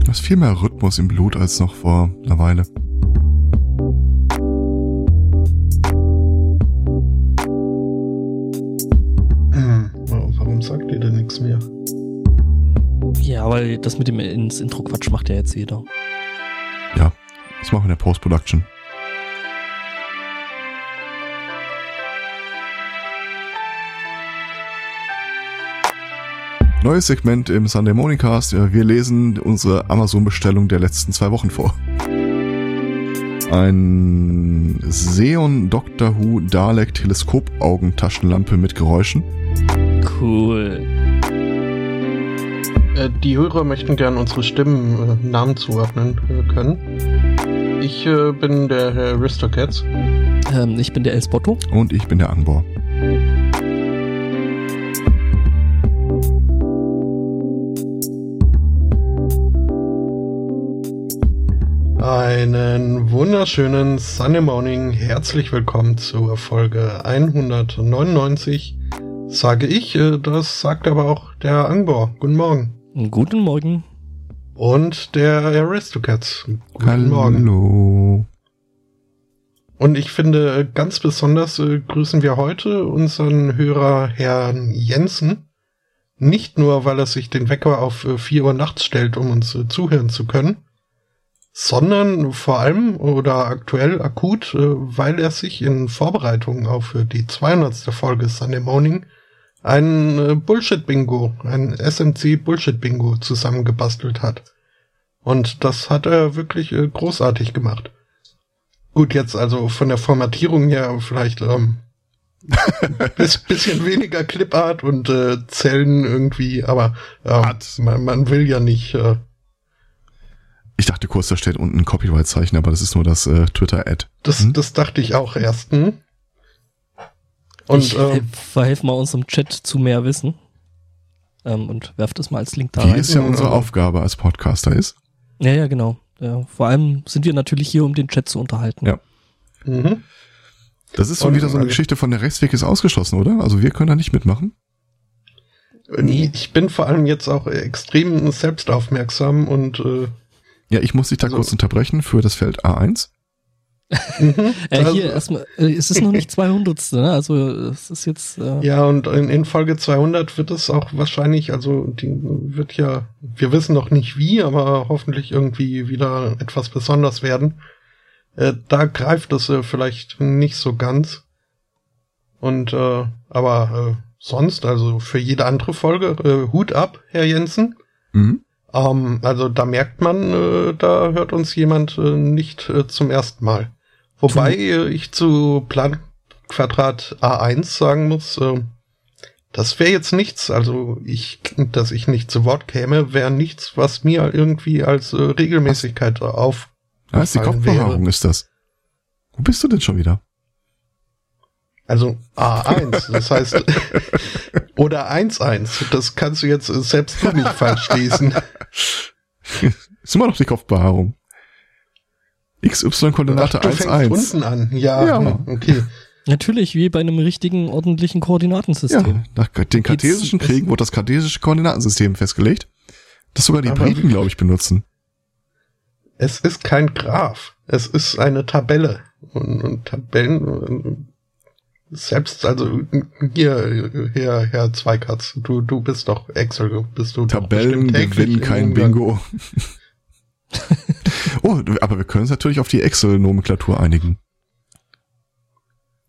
Du hast viel mehr Rhythmus im Blut als noch vor einer Weile. Hm, warum sagt ihr denn nichts mehr? Ja, weil das mit dem ins Intro Quatsch macht ja jetzt jeder. Ja, das machen wir in der Post-Production. Neues Segment im Sunday Morning Cast. Wir lesen unsere Amazon-Bestellung der letzten zwei Wochen vor. Ein Xeon Doctor Who Dalek Teleskop-Augentaschenlampe mit Geräuschen. Cool. Äh, die Hörer möchten gern unsere Stimmen äh, Namen zuordnen äh, können. Ich äh, bin der Herr Aristocats. Ähm, ich bin der Elsbotto. Und ich bin der Angbor. Einen wunderschönen Sunday Morning. Herzlich willkommen zur Folge 199. Sage ich, äh, das sagt aber auch der Angbor. Guten Morgen. Guten Morgen. Und der Aristocats. Guten Hallo. Morgen. Und ich finde, ganz besonders äh, grüßen wir heute unseren Hörer Herrn Jensen. Nicht nur, weil er sich den Wecker auf äh, 4 Uhr nachts stellt, um uns äh, zuhören zu können, sondern vor allem oder aktuell akut, äh, weil er sich in Vorbereitung auf die 200. Folge Sunday Morning ein äh, Bullshit-Bingo, ein SMC-Bullshit-Bingo zusammengebastelt hat. Und das hat er wirklich äh, großartig gemacht. Gut, jetzt also von der Formatierung her vielleicht ähm, bis, bisschen weniger Clipart und äh, Zellen irgendwie, aber ähm, man, man will ja nicht. Äh, Ich dachte kurz, da steht unten ein Copyright-Zeichen, aber das ist nur das äh, Twitter-Ad. das, Hm? das dachte ich auch erst. Hm? Und ich äh, äh, verhelfe mal unserem Chat zu mehr Wissen. Ähm, und werf das mal als Link da rein. es ja Mhm. unsere Aufgabe als Podcaster ist. Ja, ja, genau. Ja, vor allem sind wir natürlich hier, um den Chat zu unterhalten. Ja. mhm. Das ist so Und- wieder so eine Geschichte von der Rechtsweg ist ausgeschlossen, oder? Also wir können da nicht mitmachen. Nee. Ich bin vor allem jetzt auch extrem selbstaufmerksam und äh, Ja, ich muss dich da Also- kurz unterbrechen für das Feld A1. mhm, Äh, hier erstmal, äh, es ist noch nicht 200. Ne? Also es ist jetzt. Äh, Ja, und in, in Folge 200 wird es auch wahrscheinlich, also die wird ja, wir wissen noch nicht wie, aber hoffentlich irgendwie wieder etwas besonders werden. Äh, da greift es äh, vielleicht nicht so ganz. Und äh, aber äh, sonst, also für jede andere Folge, äh, Hut ab, Herr Jensen. Mhm. Ähm, also da merkt man, äh, da hört uns jemand äh, nicht äh, zum ersten Mal. Wobei äh, ich zu Plan Quadrat A1 sagen muss, äh, das wäre jetzt nichts, also ich, dass ich nicht zu Wort käme, wäre nichts, was mir irgendwie als äh, Regelmäßigkeit auf. Da ist die Kopfbehaarung, ist das. Wo bist du denn schon wieder? Also A1, das heißt, oder 1-1, das kannst du jetzt äh, selbst du nicht falsch lesen. Ist immer noch die Kopfbehaarung. XY-Koordinate Ach, du fängst 1,1. unten an. Ja, Ja. hm, okay. Natürlich, wie bei einem richtigen, ordentlichen Koordinatensystem. Ja, nach den kartesischen Geht's- Kriegen wurde das kartesische Koordinatensystem festgelegt, das sogar die Briten, glaube ich, benutzen. Es ist kein Graph. Es ist eine Tabelle. Und, und Tabellen, äh, selbst, also, hier, Herr, Herr Zweikatz, du, du bist doch Excel, bist du doch Tabellen gewinnen kein. Bingo. oh, aber wir können uns natürlich auf die Excel-Nomenklatur einigen.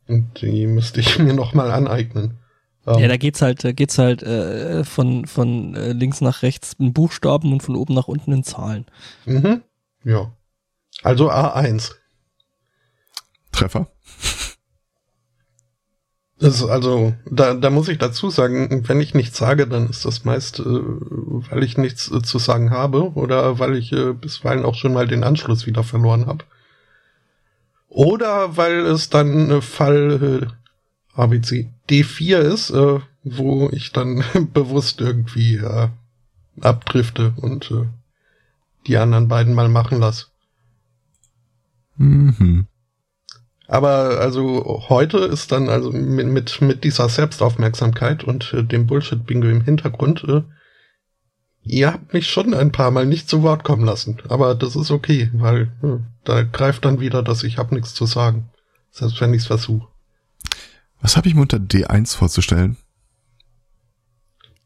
Und die müsste ich mir noch mal aneignen. Ähm, Ja, da geht's halt, da geht's halt äh, von, von äh, links nach rechts in Buchstaben und von oben nach unten in Zahlen. mhm. Ja. Also A1. Treffer. Ist also, da, da muss ich dazu sagen, wenn ich nichts sage, dann ist das meist, äh, weil ich nichts äh, zu sagen habe oder weil ich äh, bisweilen auch schon mal den Anschluss wieder verloren habe. Oder weil es dann äh, Fall äh, ABC D4 ist, äh, wo ich dann bewusst irgendwie äh, abdrifte und äh, die anderen beiden mal machen lasse. Mhm. Aber also heute ist dann also mit, mit, mit dieser Selbstaufmerksamkeit und äh, dem Bullshit-Bingo im Hintergrund äh, Ihr habt mich schon ein paar Mal nicht zu Wort kommen lassen, aber das ist okay, weil hm, da greift dann wieder, dass ich hab nichts zu sagen. Selbst wenn ich's versuche. Was habe ich mir unter D1 vorzustellen?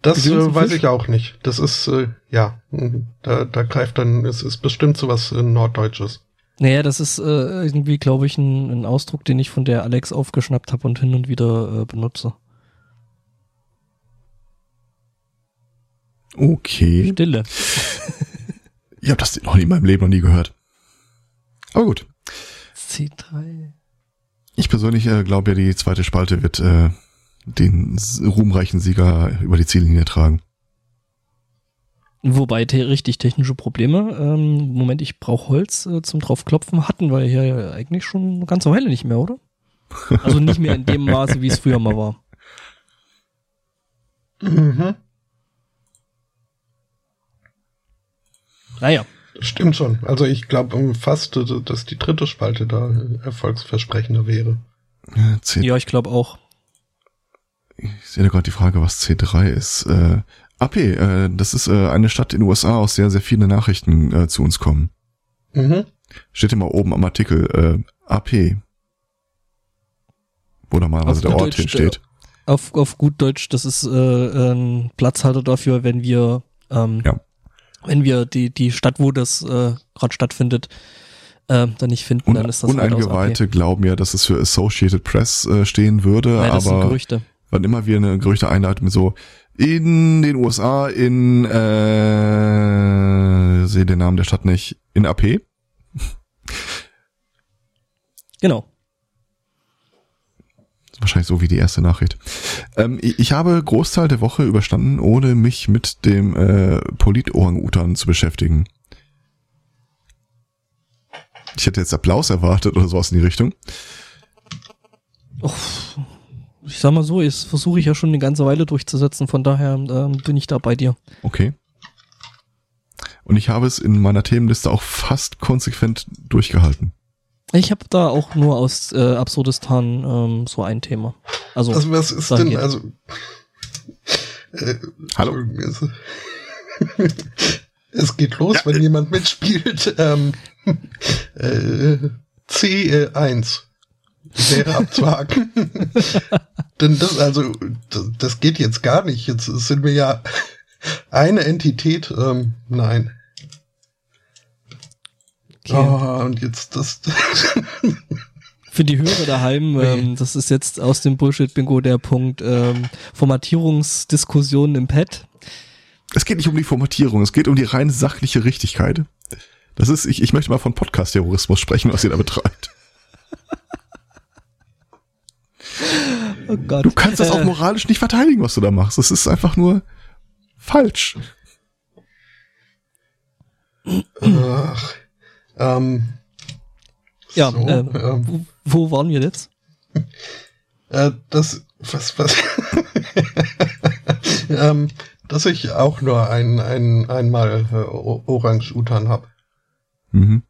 Das äh, weiß ich auch nicht. Das ist, äh, ja, hm, da, da greift dann, es ist bestimmt sowas äh, Norddeutsches. Naja, das ist äh, irgendwie, glaube ich, ein, ein Ausdruck, den ich von der Alex aufgeschnappt habe und hin und wieder äh, benutze. Okay. Stille. ich habe das noch nie in meinem Leben noch nie gehört. Aber gut. C3. Ich persönlich äh, glaube ja, die zweite Spalte wird äh, den ruhmreichen Sieger über die Ziellinie tragen. Wobei te richtig technische Probleme. Ähm, Moment, ich brauche Holz äh, zum draufklopfen. Hatten wir hier ja eigentlich schon eine ganze Weile nicht mehr, oder? Also nicht mehr in dem Maße, wie es früher mal war. Mhm. Naja. Stimmt schon. Also ich glaube fast, dass die dritte Spalte da erfolgsversprechender wäre. Ja, Ja, ich glaube auch. ich sehe da gerade die Frage, was C3 ist. Äh, AP, äh, das ist äh, eine Stadt in den USA, aus der sehr viele Nachrichten äh, zu uns kommen. Mhm. Steht immer oben am Artikel äh, AP. Wo normalerweise Auf der Ort Deutsch, hinsteht. Auf, auf gut Deutsch, das ist äh, ein Platzhalter dafür, wenn wir ähm, Ja. wenn wir die die Stadt, wo das äh, gerade stattfindet, äh, dann nicht finden, Un dann ist das halt Uneingeweihte glauben ja, dass es für Associated Press äh, stehen würde. Nein, das sind aber Gerüchte. wann immer wir eine Gerüchte einleiten mit so in den USA in äh, sehe den Namen der Stadt nicht in AP Genau. wahrscheinlich so wie die erste Nachricht. Ähm, ich, habe Großteil der Woche überstanden, ohne mich mit dem äh, Polit-Orang-Utan zu beschäftigen. Ich hätte jetzt Applaus erwartet oder sowas in die Richtung. Och, ich sag mal so, das versuche ich ja schon eine ganze Weile durchzusetzen, von daher ähm, bin ich da bei dir. Okay. Und ich habe es in meiner Themenliste auch fast konsequent durchgehalten. Ich habe da auch nur aus äh, Absurdistan ähm, so ein Thema. Also, Also was ist denn, wir. also äh, Hallo? Entschuldigung, Es, es geht los, wenn jemand mitspielt. Ähm, äh, C1 wäre abzuhaken. Denn das, also, das, das geht jetzt gar nicht. Jetzt sind wir ja eine Entität. Ähm, nein. okay. Oh, und jetzt das. Für die Hörer daheim, ähm, das ist jetzt aus dem Bullshit-Bingo der Punkt ähm, Formatierungsdiskussionen im Pad. Es geht nicht um die Formatierung, es geht um die rein sachliche Richtigkeit. Das ist, ich, ich möchte mal von Podcast-Terrorismus sprechen, was ihr da betreibt. Oh Gott. Du kannst das auch Äh, moralisch nicht verteidigen, was du da machst. Das ist einfach nur falsch. Ach, ähm, Ja, so, ähm, ähm, wo, wo waren wir jetzt? Äh, das, was, was, ähm, dass ich auch nur ein, ein, einmal äh, Orange-Utan hab. Mhm.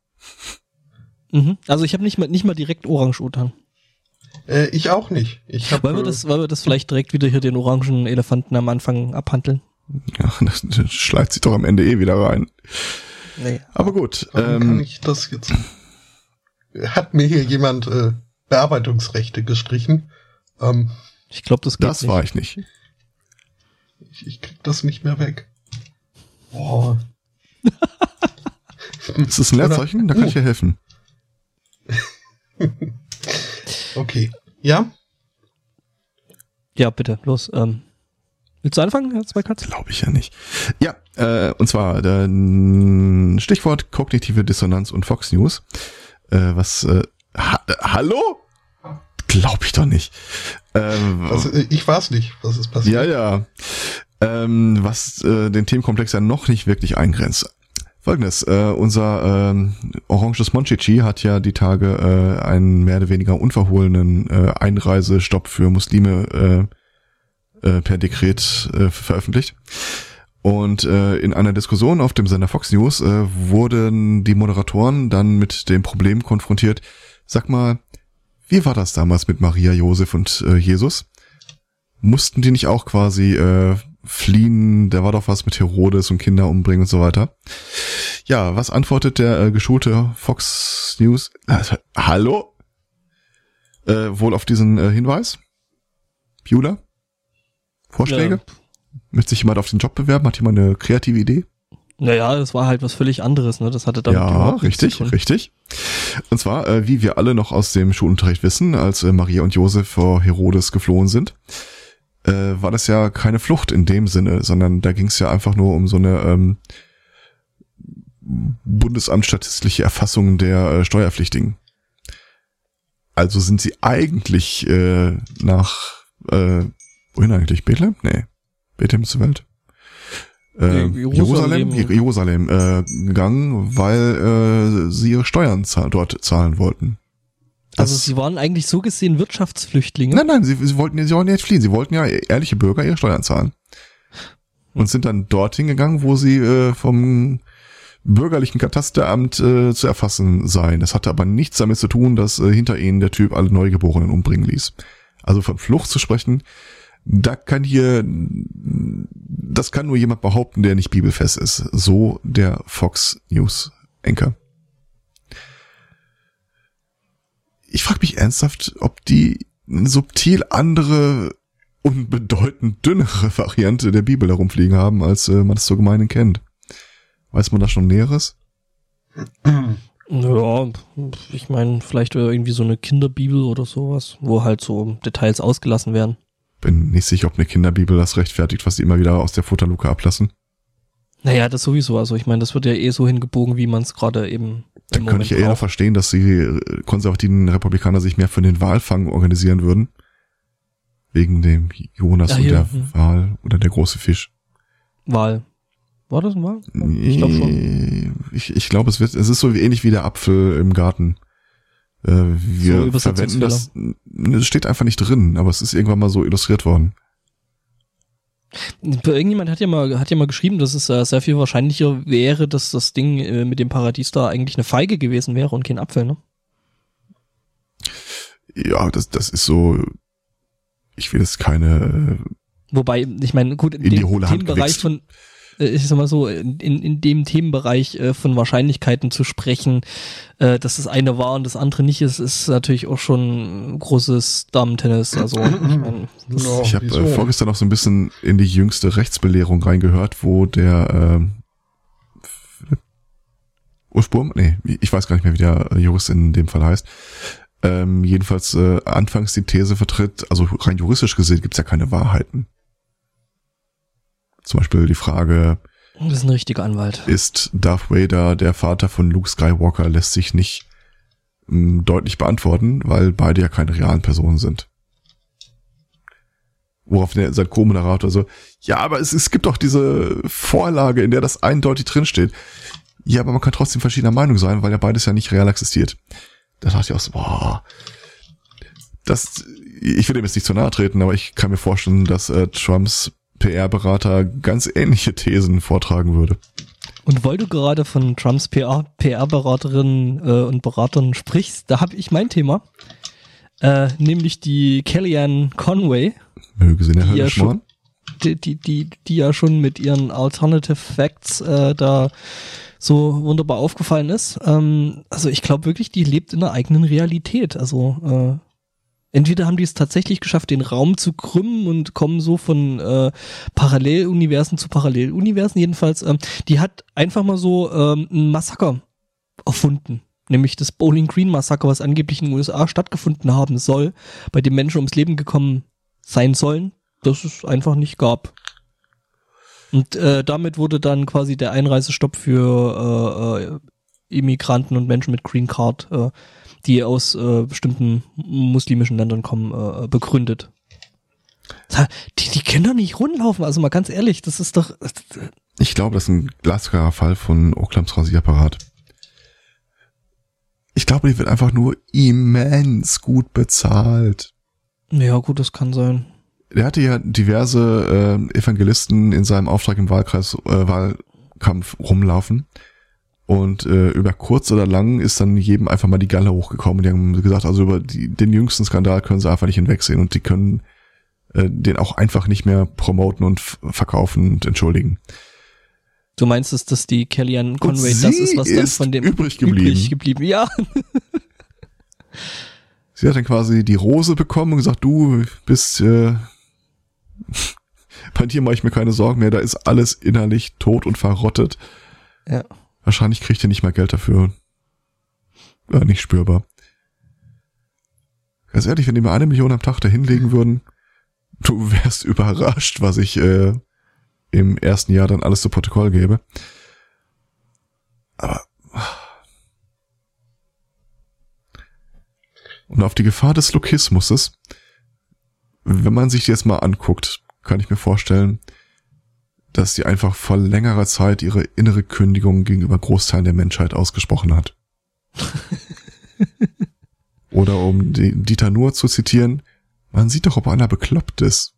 Mhm. Also ich habe nicht mal nicht mal direkt Orange-Utan. Äh, ich auch nicht. Ich hab, Wollen wir das, wollen wir das vielleicht direkt wieder hier den orangen Elefanten am Anfang abhandeln? Ja, das, das schleicht sich doch am Ende eh wieder rein. Nee. Aber gut. Warum kann Ähm, ich das jetzt? Hat mir hier jemand äh, Bearbeitungsrechte gestrichen? Ähm, Ich glaube, das geht das nicht. war ich nicht. ich, ich krieg das nicht mehr weg. Boah. Ist das ein Leerzeichen? Da kann ich dir helfen. Okay. Ja? Ja, bitte, los. Ähm, willst du anfangen, Herr Zweikatz? Glaube ich ja nicht. Ja, äh, und zwar äh, Stichwort kognitive Dissonanz und Fox News. Äh, was äh, ha äh, Hallo? Glaube ich doch nicht. Ähm, Also, äh, ich weiß nicht, was ist passiert. ja, ja. Ähm, was äh, den Themenkomplex ja noch nicht wirklich eingrenzt. Folgendes, äh, unser ähm, Oranges Monchichi hat ja die Tage äh, einen mehr oder weniger unverhohlenen äh, Einreisestopp für Muslime äh, äh, per Dekret äh, veröffentlicht. Und äh, in einer Diskussion auf dem Sender Fox News äh, wurden die Moderatoren dann mit dem Problem konfrontiert, sag mal, wie war das damals mit Maria, Josef und äh, Jesus? Mussten die nicht auch quasi äh, fliehen, da war doch was mit Herodes und Kinder umbringen und so weiter. Ja, was antwortet der äh, geschulte Fox News? Äh, hallo? Äh, wohl auf diesen äh, Hinweis? Bula? Vorschläge? Ja. Möchte sich jemand auf den Job bewerben? Hat jemand eine kreative Idee? Naja, das war halt was völlig anderes, ne? Das hatte damit Ja, richtig, richtig. Und zwar, äh, wie wir alle noch aus dem Schulunterricht wissen, als äh, Maria und Josef vor Herodes geflohen sind, äh, war das ja keine Flucht in dem Sinne, sondern da ging es ja einfach nur um so eine ähm, Bundesamt statistische Erfassung der äh, Steuerpflichtigen. Also sind sie eigentlich äh, nach äh, wohin eigentlich? Bethlehem? Nee. Bethlehem zur Welt. Äh, Jerusalem, Jerusalem, Jerusalem äh, gegangen, weil äh, sie ihre Steuern zahl dort zahlen wollten. Also das, also sie waren eigentlich so gesehen Wirtschaftsflüchtlinge. Nein, nein, sie, sie wollten sie wollten nicht fliehen, sie wollten ja ehrliche Bürger ihre Steuern zahlen. Und sind dann dorthin gegangen, wo sie äh, vom bürgerlichen Katasteramt äh, zu erfassen seien. Das hatte aber nichts damit zu tun, dass äh, hinter ihnen der Typ alle Neugeborenen umbringen ließ. Also von Flucht zu sprechen, da kann hier, das kann nur jemand behaupten, der nicht bibelfest ist. So der Fox News Anchor. Ich frage mich ernsthaft, ob die eine subtil andere und bedeutend dünnere Variante der Bibel herumfliegen haben, als äh, man es so gemeinen kennt. Weiß man da schon Näheres? Ja, ich meine, vielleicht irgendwie so eine Kinderbibel oder sowas, wo halt so Details ausgelassen werden. Bin nicht sicher, ob eine Kinderbibel das rechtfertigt, was sie immer wieder aus der Futterluke ablassen. Naja, das sowieso. Also ich meine, das wird ja eh so hingebogen, wie man es gerade eben. Dann könnte ich ja eher verstehen, dass die konservativen Republikaner sich mehr für den Walfang organisieren würden. Wegen dem Jonas ja, und der hm. Wal oder der große Fisch. Wal. War das ein Wal? Ich glaube schon. Ich, ich glaube, es wird, es ist so ähnlich wie der Apfel im Garten. Äh, wir so verwenden das, es steht einfach nicht drin, aber es ist irgendwann mal so illustriert worden. Irgendjemand hat ja mal, hat ja mal geschrieben, dass es äh, sehr viel wahrscheinlicher wäre, dass das Ding äh, mit dem Paradies da eigentlich eine Feige gewesen wäre und kein Apfel, ne? Ja, das, das ist so, ich will jetzt keine, Wobei, ich meine, gut, in, in dem Themenbereich von, äh, ich sag mal so, in, in dem Themenbereich äh, von Wahrscheinlichkeiten zu sprechen, äh, dass das eine war und das andere nicht ist, ist natürlich auch schon großes Damen-Tennis. Also ich, mein, ja, ich habe äh, vorgestern noch so ein bisschen in die jüngste Rechtsbelehrung reingehört, wo der äh, Ursprung, nee, ich weiß gar nicht mehr, wie der Jurist in dem Fall heißt. Ähm, jedenfalls äh, anfangs die These vertritt, also rein juristisch gesehen gibt's ja keine Wahrheiten. Zum Beispiel die Frage, das ist ein richtiger Anwalt. Ist Darth Vader der Vater von Luke Skywalker, lässt sich nicht mh, hm, deutlich beantworten, weil beide ja keine realen Personen sind. Worauf der sein Co-Moderator so, ja, aber es, es gibt doch diese Vorlage, in der das eindeutig drinsteht. Ja, aber man kann trotzdem verschiedener Meinung sein, weil ja beides ja nicht real existiert. Da dachte ich auch so, boah, das, ich will dem jetzt nicht zu nahe treten, aber ich kann mir vorstellen, dass äh, Trumps PR-Berater ganz ähnliche Thesen vortragen würde. Und weil du gerade von Trumps PR-Beraterinnen äh, und Beratern sprichst, da habe ich mein Thema, äh, nämlich die Kellyanne Conway. Möge sie in der Hölle ja schon, die, die, die, die ja schon mit ihren Alternative Facts äh, da so wunderbar aufgefallen ist. Ähm, also ich glaube wirklich, die lebt in einer eigenen Realität. Also äh, entweder haben die es tatsächlich geschafft, den Raum zu krümmen und kommen so von äh, Paralleluniversen zu Paralleluniversen. Jedenfalls, ähm, die hat einfach mal so ähm, ein Massaker erfunden. Nämlich das Bowling Green Massaker, was angeblich in den USA stattgefunden haben soll, bei dem Menschen ums Leben gekommen sein sollen, das es einfach nicht gab. Und äh, damit wurde dann quasi der Einreisestopp für äh, äh, Immigranten und Menschen mit Green Card äh, die aus äh, bestimmten muslimischen Ländern kommen, äh, begründet. Die, die können doch nicht rundlaufen, also mal ganz ehrlich, das ist doch. Ich glaube, das ist ein glasklarer Fall von Oklams Rasierapparat. Ich glaube, die wird einfach nur immens gut bezahlt. Ja, gut, das kann sein. Der hatte ja diverse äh, Evangelisten in seinem Auftrag im Wahlkreis, äh, Wahlkampf rumlaufen. Und äh, über kurz oder lang ist dann jedem einfach mal die Galle hochgekommen. Die haben gesagt, also über die, den jüngsten Skandal können sie einfach nicht hinwegsehen und die können äh, den auch einfach nicht mehr promoten und verkaufen und entschuldigen. Du meinst es, dass die Kellyanne Conway das ist, was dann von dem übrig geblieben. Übrig geblieben. Ja. Sie hat dann quasi die Rose bekommen und gesagt, du bist äh, bei dir mache ich mir keine Sorgen mehr, da ist alles innerlich tot und verrottet. Ja. Wahrscheinlich kriegt ihr nicht mal Geld dafür. Ja, nicht spürbar. Ganz ehrlich, wenn die mir eine Million am Tag da hinlegen würden, du wärst überrascht, was ich äh, im ersten Jahr dann alles zu Protokoll gebe. Aber und auf die Gefahr des Lokismuses, wenn man sich jetzt mal anguckt, kann ich mir vorstellen, dass sie einfach vor längerer Zeit ihre innere Kündigung gegenüber Großteilen der Menschheit ausgesprochen hat. Oder um Dieter Nuhr zu zitieren, man sieht doch, ob einer bekloppt ist.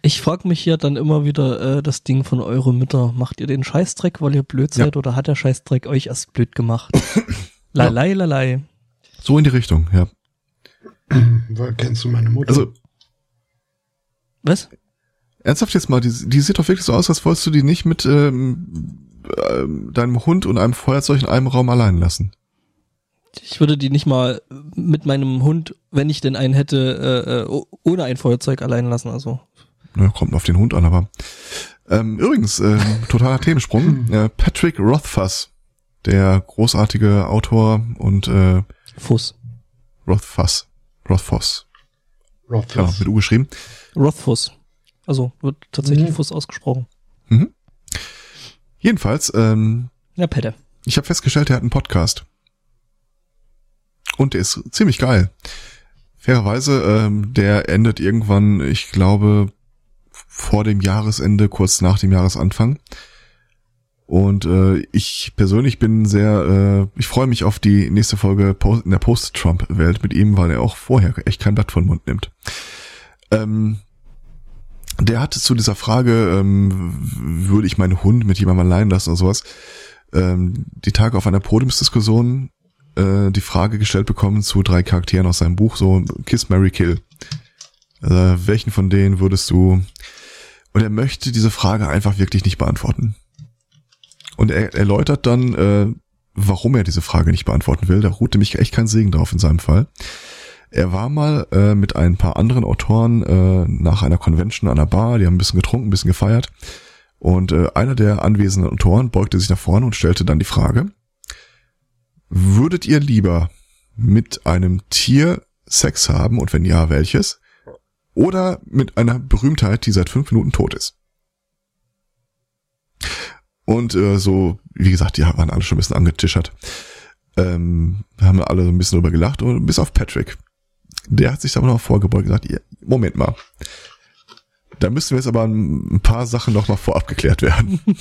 Ich frage mich hier dann immer wieder äh, das Ding von eure Mütter. Macht ihr den Scheißdreck, weil ihr blöd seid, ja. oder hat der Scheißdreck euch erst blöd gemacht? lalei, ja. lalei. So in die Richtung, ja. Weil kennst du meine Mutter? Also. Was? Ernsthaft jetzt mal, die, die sieht doch wirklich so aus, als wolltest du die nicht mit ähm, äh, deinem Hund und einem Feuerzeug in einem Raum allein lassen. Ich würde die nicht mal mit meinem Hund, wenn ich denn einen hätte, äh, äh ohne ein Feuerzeug allein lassen. Also. Na, kommt auf den Hund an, aber. Ähm, übrigens, äh, totaler Themensprung. Äh, Patrick Rothfuss, der großartige Autor und äh, Fuss. Rothfuss. Rothfuss. Rothfuss. Genau, mit U geschrieben. Rothfuss. Also wird tatsächlich mhm. Fuss ausgesprochen. Mhm. Jedenfalls, ähm, ja, Pette. Ich habe festgestellt, er hat einen Podcast. Und der ist ziemlich geil. Fairerweise, ähm, der endet irgendwann, ich glaube, vor dem Jahresende, kurz nach dem Jahresanfang. Und äh, ich persönlich bin sehr, äh, ich freue mich auf die nächste Folge in der Post-Trump-Welt mit ihm, weil er auch vorher echt kein Blatt von Mund nimmt. Ähm, der hatte zu dieser Frage, ähm, würde ich meinen Hund mit jemandem allein lassen oder sowas, ähm, die Tage auf einer Podiumsdiskussion äh, die Frage gestellt bekommen zu drei Charakteren aus seinem Buch, so Kiss, Mary Kill. Also, welchen von denen würdest du... Und er möchte diese Frage einfach wirklich nicht beantworten. Und er erläutert dann, äh, warum er diese Frage nicht beantworten will. Da ruhte mich echt kein Segen drauf in seinem Fall. Er war mal äh, mit ein paar anderen Autoren äh, nach einer Convention an der Bar, die haben ein bisschen getrunken, ein bisschen gefeiert. Und äh, einer der anwesenden Autoren beugte sich nach vorne und stellte dann die Frage, würdet ihr lieber mit einem Tier Sex haben und wenn ja, welches? Oder mit einer Berühmtheit, die seit fünf Minuten tot ist? Und äh, so, wie gesagt, die waren alle schon ein bisschen angetischert. Ähm, haben alle so ein bisschen drüber gelacht, und bis auf Patrick. Der hat sich aber noch vorgebeugt und gesagt, Moment mal. Da müssen wir jetzt aber ein paar Sachen noch mal vorab geklärt werden.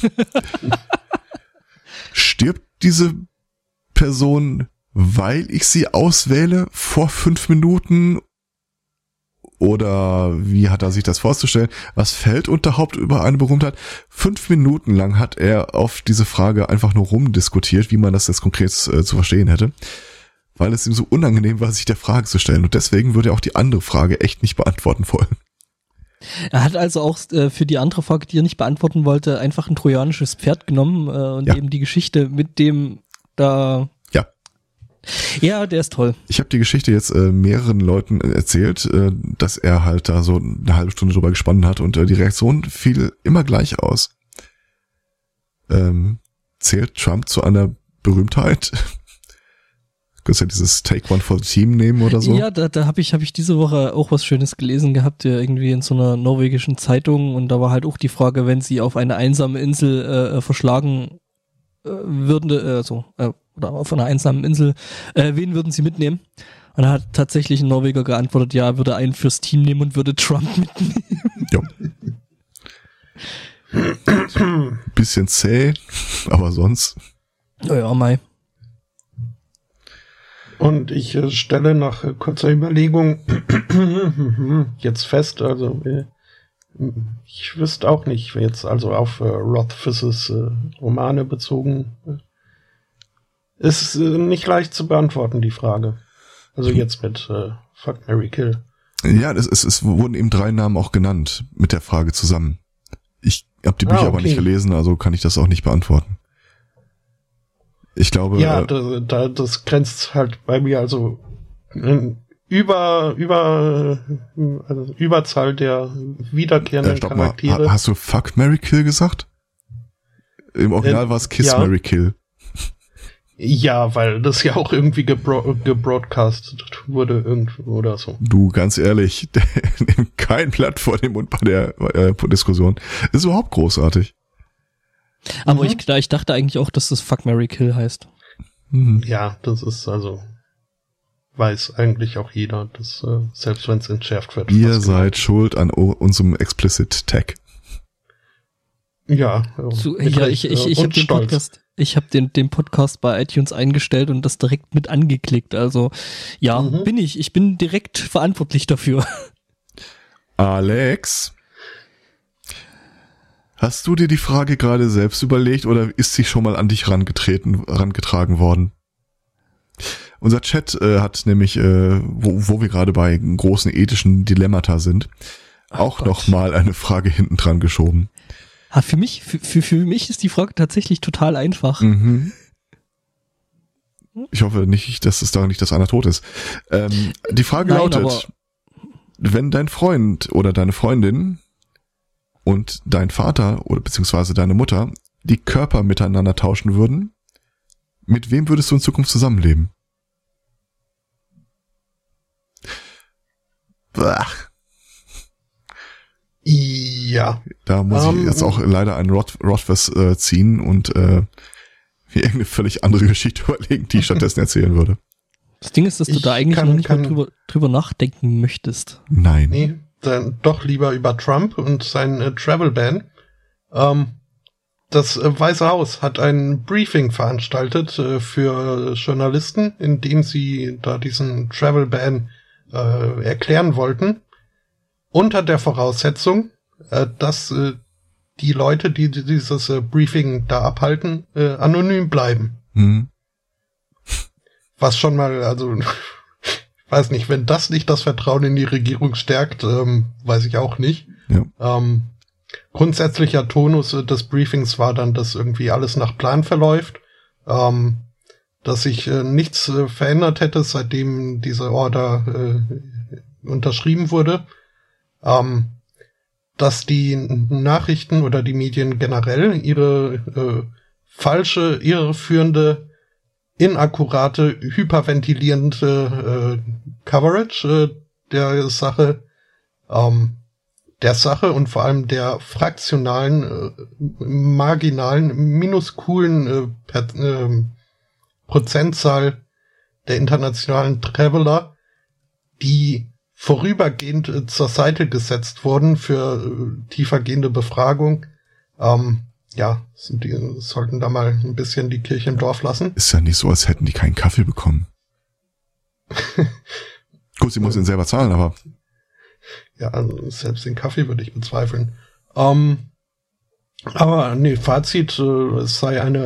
Stirbt diese Person, weil ich sie auswähle vor fünf Minuten? Oder wie hat er sich das vorzustellen? Was fällt unter Haupt über eine Berühmtheit? Fünf Minuten lang hat er auf diese Frage einfach nur rumdiskutiert, wie man das jetzt konkret äh, zu verstehen hätte weil es ihm so unangenehm war, sich der Frage zu stellen. Und deswegen würde er auch die andere Frage echt nicht beantworten wollen. Er hat also auch äh, für die andere Frage, die er nicht beantworten wollte, einfach ein trojanisches Pferd genommen äh, und ja. eben die Geschichte mit dem da. Ja. Ja, der ist toll. Ich habe die Geschichte jetzt äh, mehreren Leuten erzählt, äh, dass er halt da so eine halbe Stunde drüber gesponnen hat und äh, die Reaktion fiel immer gleich aus. Ähm, zählt Trump zu einer Berühmtheit? Kannst ja dieses Take One for the Team nehmen oder so? Ja, da, da habe ich, hab ich diese Woche auch was Schönes gelesen gehabt, ja, irgendwie in so einer norwegischen Zeitung und da war halt auch die Frage, wenn sie auf eine einsame Insel äh, verschlagen äh, würden, äh, so, äh, oder auf einer einsamen Insel, äh, wen würden sie mitnehmen? Und da hat tatsächlich ein Norweger geantwortet, ja, er würde einen fürs Team nehmen und würde Trump mitnehmen. Ja. Bisschen zäh, aber sonst. Ja, ja, Mai. Und ich äh, stelle nach äh, kurzer Überlegung jetzt fest, also äh, ich wüsste auch nicht, jetzt also auf äh, Rothfuss äh, Romane bezogen, äh, ist äh, nicht leicht zu beantworten, die Frage. Also jetzt mit Fuck Mary Kill. Ja, es, es, es wurden eben drei Namen auch genannt mit der Frage zusammen. Ich habe die Ah, Bücher okay. aber nicht gelesen, also kann ich das auch nicht beantworten. Ich glaube, Ja, äh, da, da, das grenzt halt bei mir also über über also Überzahl der wiederkehrenden äh, stopp mal, Charaktere. ha, hast du Fuck Mary Kill gesagt? Im Original Äh, war es Kiss ja. Mary Kill. Ja, weil das ja auch irgendwie gebro gebroadcastet wurde irgendwo oder so. Du, ganz ehrlich, nimm kein Blatt vor den Mund bei der äh, Diskussion. Ist überhaupt großartig. Aber Mhm. ich, ich dachte eigentlich auch, dass das Fuck Mary Kill heißt. Mhm. Ja, das ist also weiß eigentlich auch jeder, dass äh, selbst wenn es entschärft wird. Ihr seid schuld an o- unserem Explicit Tag. Ja, So, mit ja, Recht, ich, ich, äh, ich und habe den. Podcast, ich habe den, den Podcast bei iTunes eingestellt und das direkt mit angeklickt. Also ja, Mhm. bin ich. Ich bin direkt verantwortlich dafür. Alex, hast du dir die Frage gerade selbst überlegt oder ist sie schon mal an dich rangetreten, rangetragen worden? Unser Chat äh, hat nämlich, äh, wo, wo wir gerade bei großen ethischen Dilemmata sind, auch Gott. noch mal eine Frage hinten dran geschoben. Ah, für mich, für, für, für mich ist die Frage tatsächlich total einfach. Mhm. Ich hoffe nicht, dass es daran nicht, dass einer tot ist. Ähm, die Frage Nein, lautet, wenn dein Freund oder deine Freundin und dein Vater oder beziehungsweise deine Mutter die Körper miteinander tauschen würden, mit wem würdest du in Zukunft zusammenleben? Blah. Ja, Da muss Ähm, ich jetzt auch leider einen Rot Rotfuss äh, ziehen und äh, mir irgendeine völlig andere Geschichte überlegen, die ich stattdessen erzählen würde. Das Ding ist, dass du Ich da eigentlich kann- noch nicht mal kann- drüber, drüber nachdenken möchtest. Nein. nee, dann doch lieber über Trump und sein äh, Travel Ban. Ähm, das äh, Weiße Haus hat ein Briefing veranstaltet äh, für Journalisten, in dem sie da diesen Travel Ban äh, erklären wollten. Unter der Voraussetzung, äh, dass äh, die Leute, die die dieses Briefing da abhalten, anonym bleiben. Hm. Was schon mal, also, weiß nicht, wenn das nicht das Vertrauen in die Regierung stärkt, ähm, weiß ich auch nicht. Ja. Ähm, grundsätzlicher Tonus des Briefings war dann, dass irgendwie alles nach Plan verläuft, ähm, dass sich äh, nichts äh, verändert hätte, seitdem diese Order äh, unterschrieben wurde, ähm, dass die Nachrichten oder die Medien generell ihre äh, falsche, irreführende inakkurate, hyperventilierende äh, Coverage äh, der Sache, ähm, der Sache und vor allem der fraktionalen, äh, marginalen, minuskulen äh, per, ähm, Prozentzahl der internationalen Traveler, die vorübergehend äh, zur Seite gesetzt wurden für äh, tiefergehende Befragung. Ähm, ja, die sollten da mal ein bisschen die Kirche im Dorf lassen. Ist ja nicht so, als hätten die keinen Kaffee bekommen. Gut, sie muss ihn selber zahlen, aber Ja, also selbst den Kaffee würde ich bezweifeln. Ähm, aber nee, Fazit, äh, es sei eine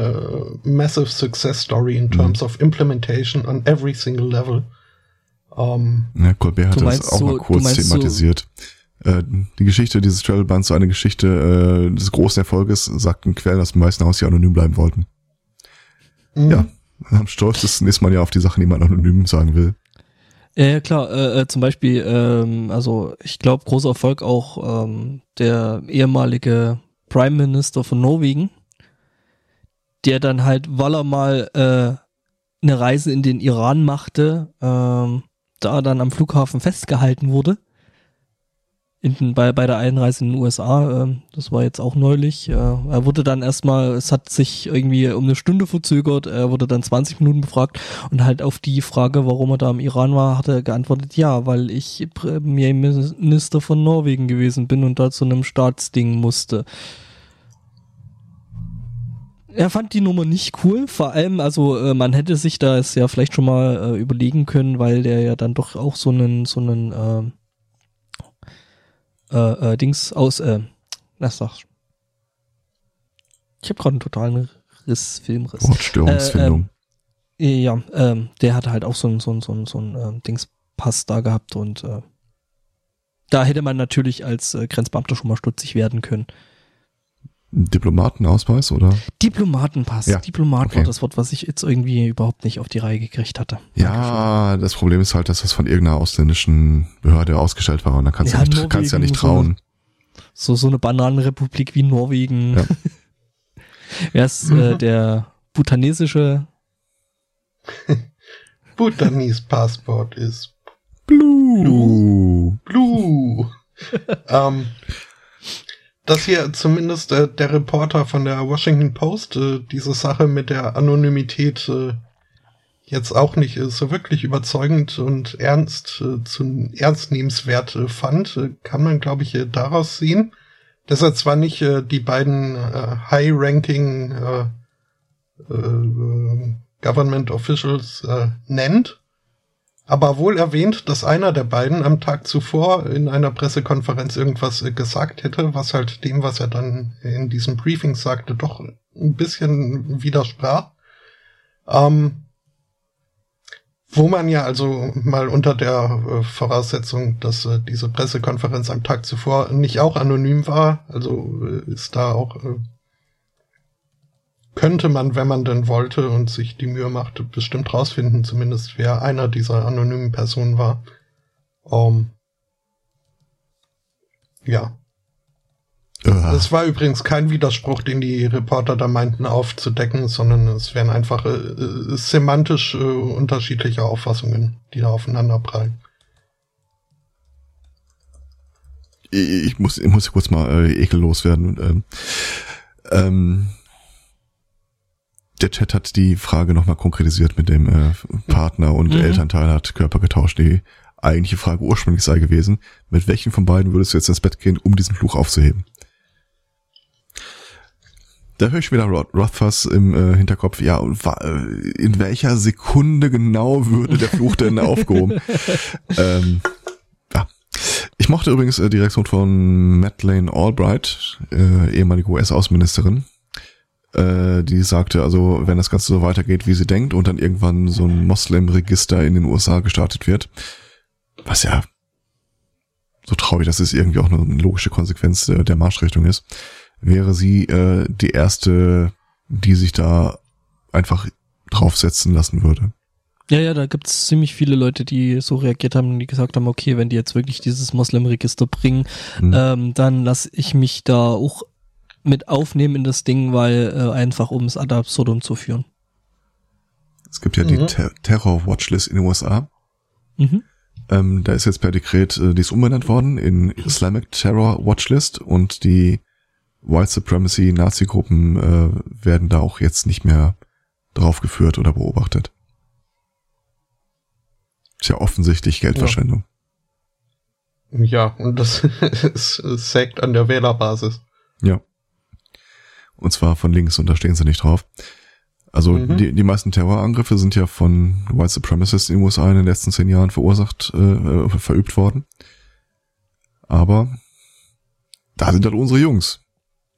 äh, massive success story in terms of implementation on every single level. Ähm, ne, Colbert hat das auch so- mal kurz meinst so- thematisiert. Äh, die Geschichte dieses Travelbands, so eine Geschichte äh, des großen Erfolges, sagten Quellen aus dem Weißen Haus, die anonym bleiben wollten. mh, Ja. Am stolzesten ist man ja auf die Sachen, die man anonym sagen will. Ja, klar, äh, äh, zum Beispiel, ähm, also ich glaube, großer Erfolg auch ähm, der ehemalige Prime Minister von Norwegen, der dann halt, weil er mal äh, eine Reise in den Iran machte, ähm, da dann am Flughafen festgehalten wurde. In, bei, bei der Einreise in den USA, ähm, das war jetzt auch neulich. Äh, er wurde dann erstmal, es hat sich irgendwie um eine Stunde verzögert, er wurde dann 20 Minuten befragt und halt auf die Frage, warum er da im Iran war, hat er geantwortet, ja, weil ich Premierminister von Norwegen gewesen bin und da zu einem Staatsding musste. Er fand die Nummer nicht cool, vor allem, also äh, man hätte sich da es ja vielleicht schon mal äh, überlegen können, weil der ja dann doch auch so einen, so einen ähm, äh, äh, Dings aus, äh, na sag. Ich habe gerade einen totalen Riss, Filmriss. Wortstörungsfindung. Ja, ähm, der hatte halt auch so ein, so ein, so ein, so ein ähm, Dings Pass da gehabt und äh, da hätte man natürlich als äh, Grenzbeamter schon mal stutzig werden können. Diplomatenausweis oder? Diplomatenpass. Ja, Diplomat okay. war das Wort, was ich jetzt irgendwie überhaupt nicht auf die Reihe gekriegt hatte. Ja, das Problem ist halt, dass das von irgendeiner ausländischen Behörde ausgestellt war und dann kannst Ja, du nicht, kannst ja nicht trauen. So, so eine Bananenrepublik wie Norwegen. Ja. Wer ist äh, der butanesische Bhutanese Passport ist Blue. Blue. ähm, dass hier zumindest äh, der Reporter von der Washington Post äh, diese Sache mit der Anonymität äh, jetzt auch nicht äh, so wirklich überzeugend und ernst äh, zu ernstnehmenswert äh, fand, kann man, glaube ich, daraus sehen, dass er zwar nicht die beiden High-Ranking Government Officials nennt, aber wohl erwähnt, dass einer der beiden am Tag zuvor in einer Pressekonferenz irgendwas äh, gesagt hätte, was halt dem, was er dann in diesem Briefing sagte, doch ein bisschen widersprach. Ähm, wo man ja also mal unter der äh, Voraussetzung, dass äh, diese Pressekonferenz am Tag zuvor nicht auch anonym war, also ist da auch könnte man, wenn man denn wollte und sich die Mühe machte, bestimmt rausfinden, zumindest wer einer dieser anonymen Personen war. Ähm, ja. Ah, Es war übrigens kein Widerspruch, den die Reporter da meinten aufzudecken, sondern es wären einfach äh, äh, semantisch äh, unterschiedliche Auffassungen, die da aufeinander prallen. ich, muss, ich muss kurz mal äh, ekellos werden. Ähm, ähm, der Chat hat die Frage nochmal konkretisiert mit dem äh, Partner und Mhm. Elternteil hat Körper getauscht. Die eigentliche Frage ursprünglich sei gewesen, mit welchen von beiden würdest du jetzt ins Bett gehen, um diesen Fluch aufzuheben? Da höre ich wieder Roth- Rothfuss im äh, Hinterkopf, ja, und äh, in welcher Sekunde genau würde der Fluch denn aufgehoben? ähm, ja. Ich mochte übrigens äh, die Reaktion von Madeleine Albright, äh, ehemalige US-Außenministerin, äh, die sagte, also wenn das Ganze so weitergeht, wie sie denkt und dann irgendwann so ein Moslem-Register in den USA gestartet wird, was ja so traurig, dass es irgendwie auch eine logische Konsequenz äh, der Marschrichtung ist, wäre sie äh, die erste, die sich da einfach draufsetzen lassen würde. Ja, ja, da gibt's ziemlich viele Leute, die so reagiert haben und die gesagt haben, okay, wenn die jetzt wirklich dieses Moslem-Register bringen, Mhm. ähm, dann lasse ich mich da auch mit aufnehmen in das Ding, weil äh, einfach um es ad absurdum zu führen. Es gibt ja die Mhm. Ter Terror-Watchlist in den USA. Mhm. Ähm, da ist jetzt per Dekret, äh, die ist umbenannt worden in Islamic Terror Watchlist und die White Supremacy Nazi-Gruppen äh, werden da auch jetzt nicht mehr draufgeführt oder beobachtet. Ist ja offensichtlich Geldverschwendung. Ja, und das es sägt an der Wählerbasis. Ja. Und zwar von links und da stehen sie nicht drauf. Also Mhm. die, die meisten Terrorangriffe sind ja von White Supremacists in den USA in den letzten zehn Jahren verursacht, äh, äh, verübt worden. Aber da sind halt unsere Jungs.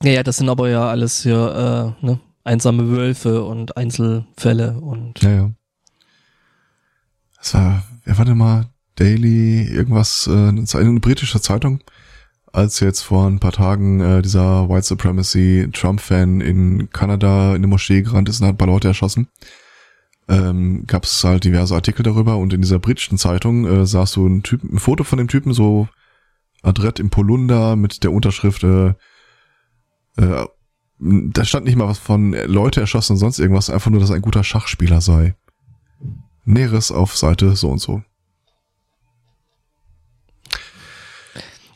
Ja, ja, das sind aber ja alles hier äh, ne, einsame Wölfe und Einzelfälle und Ja, ja. Das war, wer war denn mal Daily, irgendwas, äh, eine britische Zeitung, als jetzt vor ein paar Tagen äh, dieser White Supremacy Trump-Fan in Kanada in eine Moschee gerannt ist und hat ein paar Leute erschossen. Ähm, Gab es halt diverse Artikel darüber und in dieser britischen Zeitung äh, sahst du ein, Typ, ein Foto von dem Typen so adrett im Polunder mit der Unterschrift äh, äh, da stand nicht mal was von äh, Leute erschossen und sonst irgendwas, einfach nur, dass er ein guter Schachspieler sei. Näheres auf Seite so und so.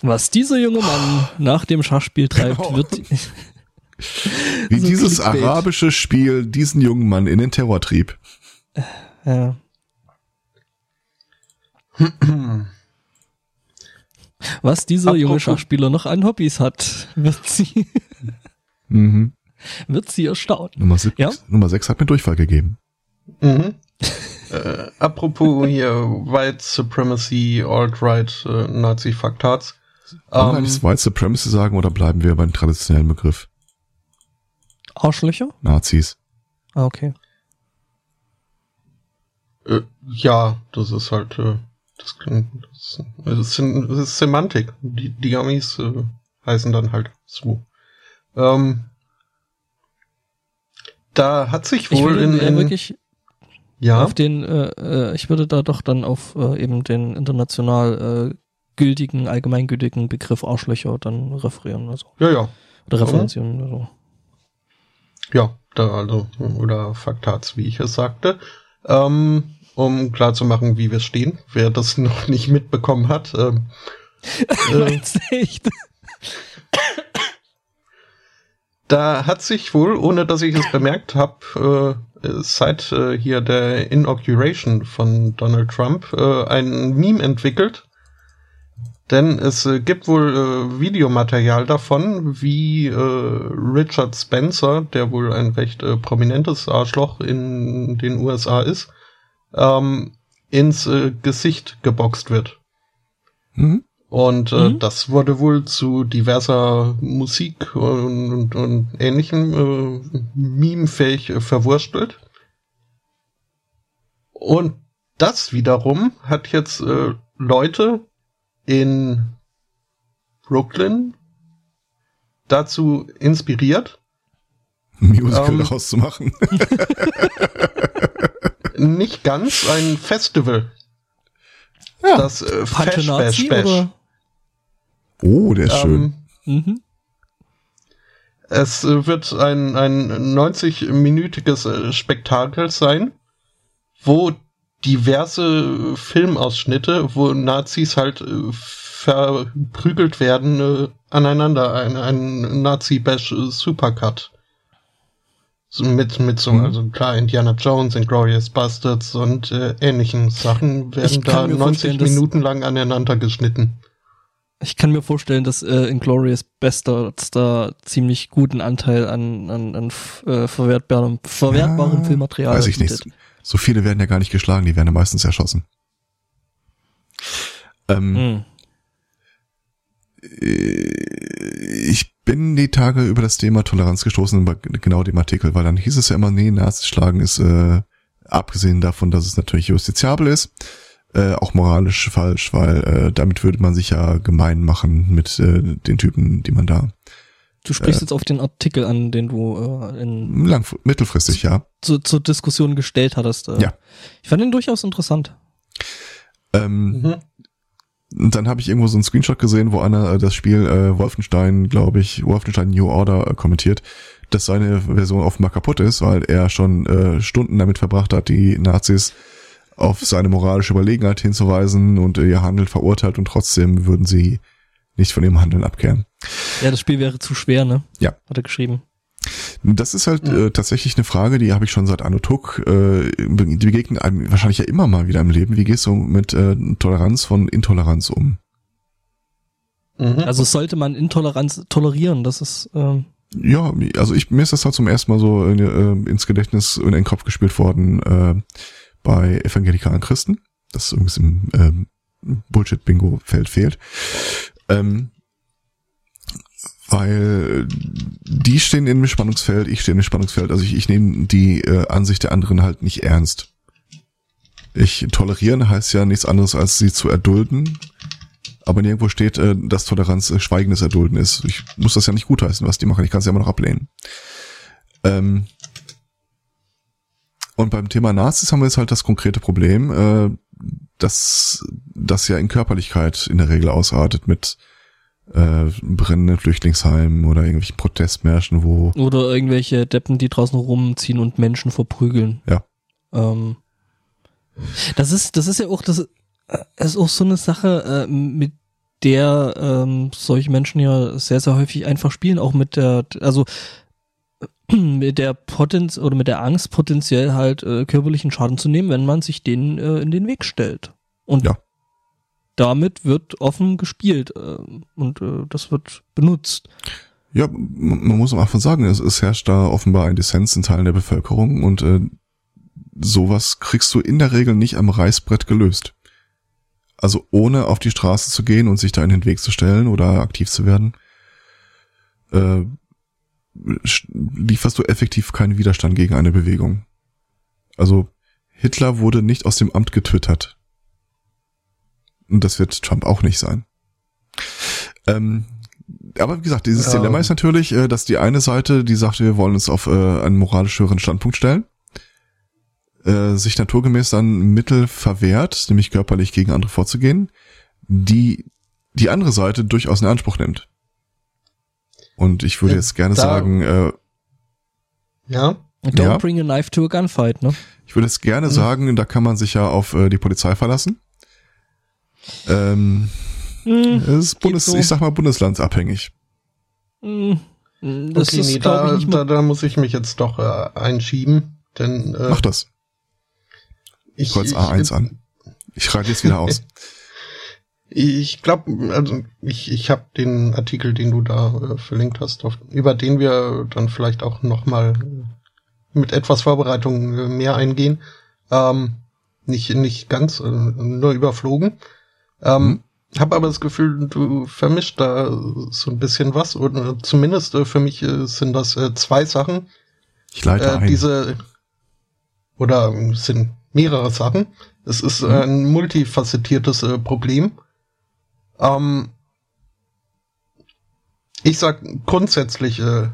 Was dieser junge Mann nach dem Schachspiel treibt, Oh. wird Wie So dieses Clickbait. arabische Spiel diesen jungen Mann in den Terror trieb. ja. Was dieser junge Apropos- Schachspieler noch an Hobbys hat, wird sie, Mhm. wird sie erstaunen. Nummer, sieb, Ja? Nummer 6 hat mir Durchfall gegeben. Mhm. äh, apropos hier White Supremacy, Alt-Right, äh, Nazi-Faktats. Wollen wir Ähm, eigentlich White Supremacy sagen oder bleiben wir beim traditionellen Begriff? Arschlöcher? Nazis. Ah, okay. äh, ja, das ist halt äh, Das, das, das, ist, das ist Semantik. Die, die Amis äh, heißen dann halt so. Ähm, da hat sich wohl in, in wirklich ja auf den äh, äh, ich würde da doch dann auf äh, eben den international äh, gültigen allgemeingültigen Begriff Arschlöcher dann referieren also ja ja oder referenzieren oder so. ja da also oder Faktats wie ich es sagte ähm, um klar zu machen wie wir stehen wer das noch nicht mitbekommen hat ähm, äh, echt da hat sich wohl, ohne dass ich es bemerkt habe, äh, seit äh, hier der Inauguration von Donald Trump äh, ein Meme entwickelt. Denn es äh, gibt wohl äh, Videomaterial davon, wie äh, Richard Spencer, der wohl ein recht äh, prominentes Arschloch in den USA ist, ähm, ins äh, Gesicht geboxt wird. Mhm. Und äh, mhm. das wurde wohl zu diverser Musik und, und, und ähnlichem äh, memefähig äh, verwurstelt. Und das wiederum hat jetzt äh, Leute in Brooklyn dazu inspiriert, Musical ähm, rauszumachen. nicht ganz, ein Festival. Ja. Das äh, Fash Bash Bash. Oh, der ist schön. Ähm, mhm. Es wird ein, ein 90-minütiges äh, Spektakel sein, wo diverse Filmausschnitte, wo Nazis halt äh, verprügelt werden, äh, aneinander. Ein, ein Nazi-Bash-Supercut. So mit, mit so, mhm. also klar, Indiana Jones und Glorious Bastards und äh, ähnlichen Sachen werden da 90 Minuten lang aneinander geschnitten. Ich kann mir vorstellen, dass äh, Inglourious Bastards da ziemlich guten Anteil an, an, an äh, verwertbarem, verwertbarem ja, Filmmaterial Weiß ich nicht. So viele werden ja gar nicht geschlagen, die werden ja meistens erschossen. Ähm, hm. Äh, ich bin die Tage über das Thema Toleranz gestoßen, genau dem Artikel, weil dann hieß es ja immer, nee, Nazis schlagen ist, äh, abgesehen davon, dass es natürlich justiziabel ist, äh, auch moralisch falsch, weil äh, damit würde man sich ja gemein machen mit äh, den Typen, die man da. Du sprichst äh, jetzt auf den Artikel an, den du äh, in lang mittelfristig, zu, ja. Zu, zur Diskussion gestellt hattest. Äh. Ja. Ich fand ihn durchaus interessant. Ähm, mhm. Und dann habe ich irgendwo so einen Screenshot gesehen, wo einer äh, das Spiel äh, Wolfenstein, glaube ich, Wolfenstein New Order äh, kommentiert, dass seine Version offenbar kaputt ist, weil er schon äh, Stunden damit verbracht hat, die Nazis auf seine moralische Überlegenheit hinzuweisen und ihr Handeln verurteilt und trotzdem würden sie nicht von ihrem Handeln abkehren. Ja, das Spiel wäre zu schwer, ne? Ja. Hat er geschrieben. Das ist halt äh, tatsächlich eine Frage, die habe ich schon seit Anno Tuck, äh, die begegnet einem wahrscheinlich ja immer mal wieder im Leben. Wie gehst du mit äh, Toleranz von Intoleranz um? Mhm. Also sollte man Intoleranz tolerieren, das ist ähm ja, also ich mir ist das halt zum ersten Mal so in, äh, ins Gedächtnis und in den Kopf gespielt worden. Äh, bei evangelikalen Christen, das irgendwie im ähm, Bullshit-Bingo-Feld fehlt. Ähm, weil die stehen in im Spannungsfeld, ich stehe im Spannungsfeld. Also ich, ich nehme die äh, Ansicht der anderen halt nicht ernst. Ich tolerieren heißt ja nichts anderes, als sie zu erdulden. Aber nirgendwo steht, äh, dass Toleranz äh, schweigendes Erdulden ist. Ich muss das ja nicht gutheißen, was die machen. Ich kann es ja immer noch ablehnen. Ähm, und beim Thema Nazis haben wir jetzt halt das konkrete Problem, äh, dass das ja in Körperlichkeit in der Regel ausartet mit äh, brennenden Flüchtlingsheimen oder irgendwelchen Protestmärschen, wo oder irgendwelche Deppen, die draußen rumziehen und Menschen verprügeln. Ja. Ähm, das ist das ist ja auch das ist auch so eine Sache, äh, mit der ähm, solche Menschen ja sehr sehr häufig einfach spielen, auch mit der also mit der Potenz oder mit der Angst potenziell halt äh, körperlichen Schaden zu nehmen, wenn man sich denen äh, in den Weg stellt. Und ja. damit wird offen gespielt äh, und äh, das wird benutzt. Ja, man muss am Anfang sagen, es, es herrscht da offenbar ein Dissens in Teilen der Bevölkerung und äh, sowas kriegst du in der Regel nicht am Reißbrett gelöst. Also ohne auf die Straße zu gehen und sich da in den Weg zu stellen oder aktiv zu werden, äh, lieferst du effektiv keinen Widerstand gegen eine Bewegung. Also Hitler wurde nicht aus dem Amt getwittert. Und das wird Trump auch nicht sein. Ähm, aber wie gesagt, dieses ja. Dilemma ist natürlich, äh, dass die eine Seite, die sagt, wir wollen uns auf äh, einen moralisch höheren Standpunkt stellen, äh, sich naturgemäß dann Mittel verwehrt, nämlich körperlich gegen andere vorzugehen, die die andere Seite durchaus in Anspruch nimmt. Und ich würde ja, jetzt gerne sagen, äh, ja. Don't ja, bring a knife to a gunfight, ne? Ich würde jetzt gerne mhm. sagen, da kann man sich ja auf äh, die Polizei verlassen. Ähm, mhm, ist Bundes, so. ich sag mal bundeslandsabhängig. Mhm. Das okay, ist, nee, da, da, da muss ich mich jetzt doch äh, einschieben, denn äh, Mach das. Ich kreuze A1 ich, an. Ich reite jetzt wieder aus. Ich glaube, also ich, ich habe den Artikel, den du da äh, verlinkt hast, auf, über den wir dann vielleicht auch noch mal mit etwas Vorbereitung äh, mehr eingehen. Ähm, nicht nicht ganz, äh, nur überflogen. Ähm, mhm. Habe aber das Gefühl, du vermischt da so ein bisschen was. Und äh, zumindest äh, für mich äh, sind das zwei Sachen. Ich leite ein. Diese oder sind mehrere Sachen. Es ist mhm. ein multifacettiertes Problem. Ähm, ich sag grundsätzlich äh,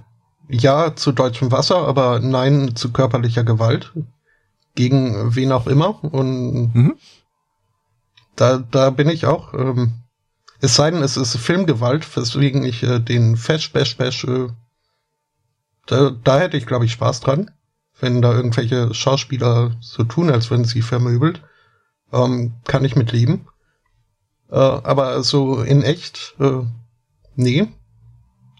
ja zu deutschem Wasser, aber nein zu körperlicher Gewalt gegen wen auch immer. Und mhm. da, da bin ich auch. Ähm, es sei denn, es ist Filmgewalt, weswegen ich äh, den Fash Bash Bash, äh, da, da hätte ich, glaube ich, Spaß dran, wenn da irgendwelche Schauspieler so tun, als wenn sie vermöbelt. Ähm, kann ich mit leben. Äh, aber so in echt, äh, nee.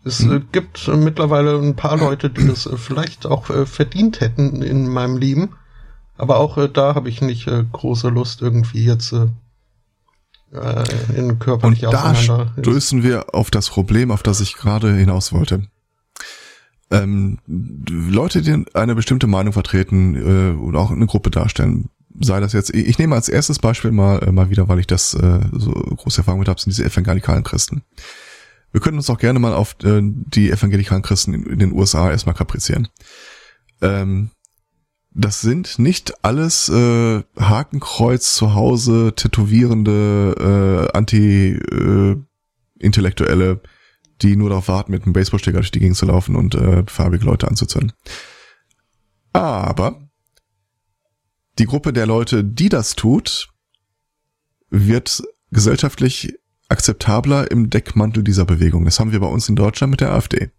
Es hm. äh, gibt äh, mittlerweile ein paar Leute, die das äh, vielleicht auch äh, verdient hätten in meinem Leben. Aber auch äh, da habe ich nicht äh, große Lust, irgendwie jetzt in körperliche Und da stößen wir auf das Problem, auf das ich gerade hinaus wollte. Ähm, Leute, die eine bestimmte Meinung vertreten oder auch eine Gruppe darstellen, sei das jetzt, ich nehme als erstes Beispiel mal, äh, mal wieder, weil ich das äh, so große Erfahrung mit habe, sind diese evangelikalen Christen. Wir können uns auch gerne mal auf äh, die evangelikalen Christen in, in den USA erstmal kaprizieren. Ähm, das sind nicht alles äh, Hakenkreuz zu Hause tätowierende äh, Anti-Intellektuelle, äh, die nur darauf warten, mit einem Baseballstecker durch die Gegend zu laufen und äh, farbige Leute anzuzünden. Aber die Gruppe der Leute, die das tut, wird gesellschaftlich akzeptabler im Deckmantel dieser Bewegung. Das haben wir bei uns in Deutschland mit der AfD.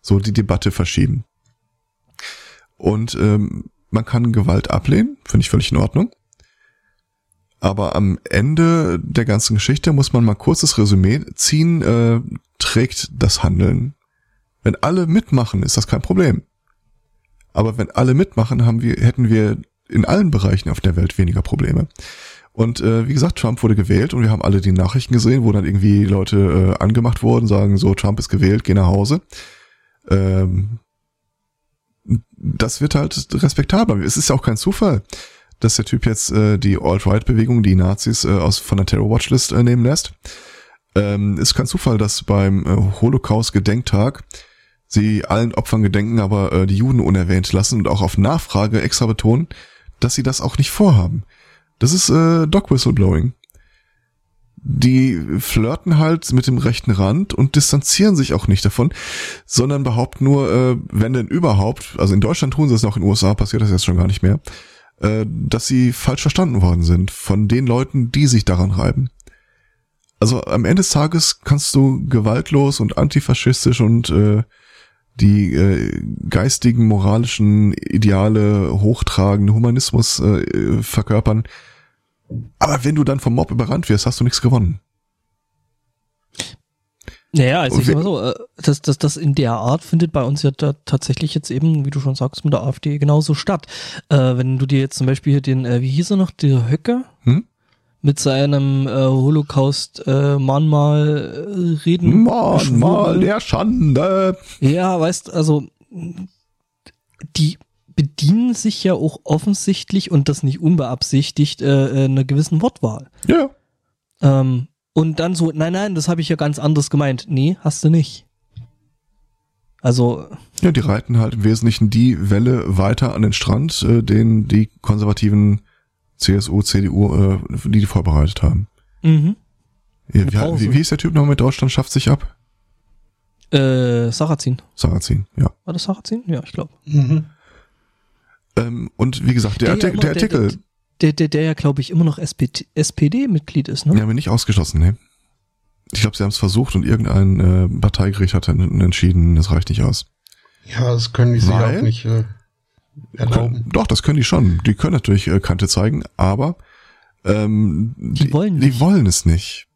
So die Debatte verschieben. Und ähm, man kann Gewalt ablehnen, finde ich völlig in Ordnung. Aber am Ende der ganzen Geschichte muss man mal kurzes Resümee ziehen, äh, trägt das Handeln. Wenn alle mitmachen, ist das kein Problem. Aber wenn alle mitmachen, haben wir, hätten wir in allen Bereichen auf der Welt weniger Probleme. Und äh, wie gesagt, Trump wurde gewählt und wir haben alle die Nachrichten gesehen, wo dann irgendwie Leute äh, angemacht wurden, sagen so, Trump ist gewählt, geh nach Hause. Ähm, das wird halt respektabler. Es ist ja auch kein Zufall, dass der Typ jetzt äh, die Alt-Right-Bewegung, die Nazis äh, aus von der Terror-Watchlist äh, nehmen lässt. Ähm, ist kein Zufall, dass beim äh, Holocaust-Gedenktag sie allen Opfern gedenken, aber äh, die Juden unerwähnt lassen und auch auf Nachfrage extra betonen, dass sie das auch nicht vorhaben. Das ist äh, Dog Whistleblowing. Die flirten halt mit dem rechten Rand und distanzieren sich auch nicht davon, sondern behaupten nur, äh, wenn denn überhaupt, also in Deutschland tun sie es noch, in den USA passiert das jetzt schon gar nicht mehr, äh, dass sie falsch verstanden worden sind von den Leuten, die sich daran reiben. Also am Ende des Tages kannst du gewaltlos und antifaschistisch und äh, die äh, geistigen, moralischen Ideale hochtragen, Humanismus äh, verkörpern. Aber wenn du dann vom Mob überrannt wirst, hast du nichts gewonnen. Naja, also ich sag mal so, äh, das, das, das in der Art findet bei uns ja tatsächlich jetzt eben, wie du schon sagst, mit der AfD genauso statt. Äh, wenn du dir jetzt zum Beispiel hier den, äh, wie hieß er noch, der Höcke? Hm? Mit seinem äh, Holocaust äh, Mahnmal äh, reden. Mahnmal der Schande. Ja, weißt, also die bedienen sich ja auch offensichtlich und das nicht unbeabsichtigt äh, äh einer gewissen Wortwahl. Ja. Ähm, und dann so, nein, nein, das habe ich ja ganz anders gemeint. Nee, hast du nicht. Also. Ja, die reiten halt im Wesentlichen die Welle weiter an den Strand, äh, den die konservativen CSU, CDU, äh, die die vorbereitet haben. Mhm. Wie, wie, wie ist der Typ noch mit Deutschland schafft sich ab? Äh, Sarrazin. Sarrazin, ja. War das Sarrazin? Ja, ich glaube. Mhm. Ähm, und wie gesagt, der, Der ja der der- Artikel, Der, der, der ja, glaube ich, immer noch SPD SPD-Mitglied ist, ne? haben wir nicht ausgeschlossen, ne? Ich glaube, sie haben es versucht und irgendein äh, Parteigericht hat dann entschieden, das reicht nicht aus. Ja, das können die sich auch nicht äh, erlauben. Doch, das können die schon. Die können natürlich äh, Kante zeigen, aber ähm, Die wollen die wollen es nicht.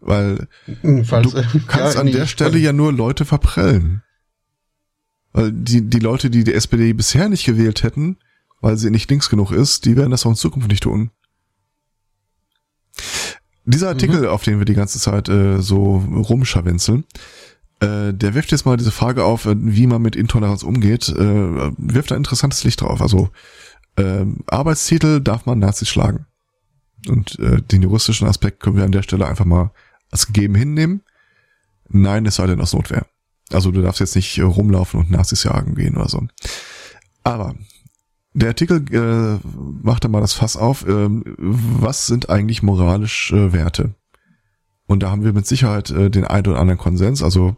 Weil Jedenfalls, du äh, kannst ja, an nee, der Stelle ja nur Leute verprellen. Weil die, die Leute, die die SPD bisher nicht gewählt hätten, weil sie nicht links genug ist, die werden das auch in Zukunft nicht tun. Dieser Artikel, auf den wir die ganze Zeit äh, so rumscharwenzeln, äh, der wirft jetzt mal diese Frage auf, äh, wie man mit Intoleranz umgeht, äh, wirft ein interessantes Licht drauf. Also äh, Arbeitstitel darf man Nazis schlagen. Und äh, den juristischen Aspekt können wir an der Stelle einfach mal als gegeben hinnehmen. Nein, es sei denn aus Notwehr. Also du darfst jetzt nicht äh, rumlaufen und Nazis jagen gehen oder so. Aber der Artikel äh, macht da mal das Fass auf. Ähm, was sind eigentlich moralische äh, Werte? Und da haben wir mit Sicherheit äh, den einen oder anderen Konsens. Also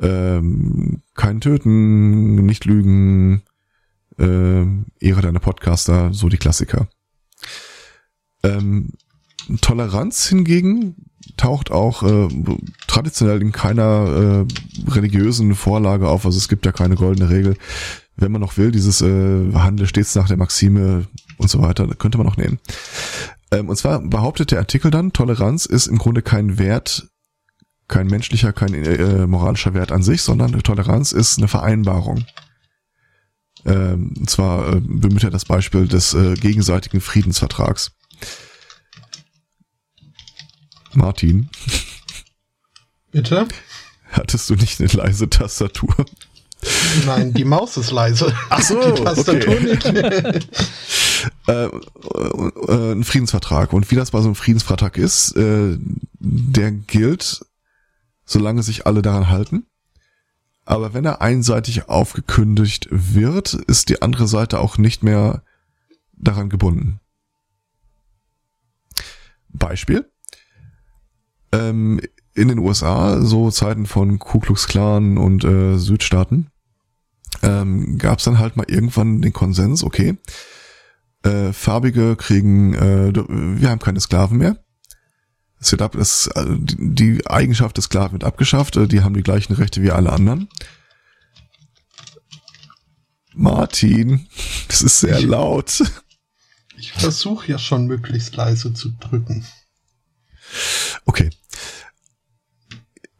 ähm, kein Töten, nicht lügen, äh, Ehre deiner Podcaster, so die Klassiker. Ähm, Toleranz hingegen taucht auch äh, traditionell in keiner äh, religiösen Vorlage auf. Also es gibt ja keine goldene Regel. Wenn man noch will, dieses äh, Handle stets nach der Maxime und so weiter, könnte man auch nehmen. Ähm, und zwar behauptet der Artikel dann, Toleranz ist im Grunde kein Wert, kein menschlicher, kein äh, moralischer Wert an sich, sondern Toleranz ist eine Vereinbarung. Ähm, und zwar äh, bemüht er das Beispiel des äh, gegenseitigen Friedensvertrags. Martin, Bitte? hattest du nicht eine leise Tastatur? Nein, die Maus ist leise. Ach so, die Tastatur okay. nicht. äh, äh, ein Friedensvertrag. Und wie das bei so einem Friedensvertrag ist, äh, der gilt, solange sich alle daran halten. Aber wenn er einseitig aufgekündigt wird, ist die andere Seite auch nicht mehr daran gebunden. Beispiel. Ähm, in den USA, so Zeiten von Ku Klux Klan und äh, Südstaaten, ähm, gab es dann halt mal irgendwann den Konsens, okay, äh, Farbige kriegen, äh, wir haben keine Sklaven mehr. Es wird ab, es, die die Eigenschaft des Sklaven wird abgeschafft, äh, die haben die gleichen Rechte wie alle anderen. Martin, das ist sehr Ich- laut. Ich versuche ja schon möglichst leise zu drücken. Okay.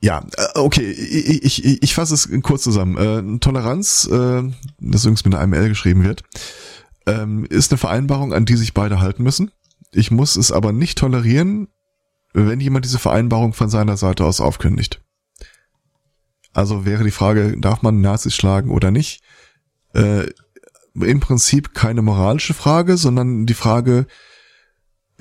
Ja, äh, okay, ich, ich, ich, fasse es kurz zusammen. Äh, Toleranz, äh, das übrigens mit einer ML geschrieben wird, ähm, ist eine Vereinbarung, an die sich beide halten müssen. Ich muss es aber nicht tolerieren, wenn jemand diese Vereinbarung von seiner Seite aus aufkündigt. Also wäre die Frage, darf man Nazis schlagen oder nicht? Äh, Im Prinzip keine moralische Frage, sondern die Frage,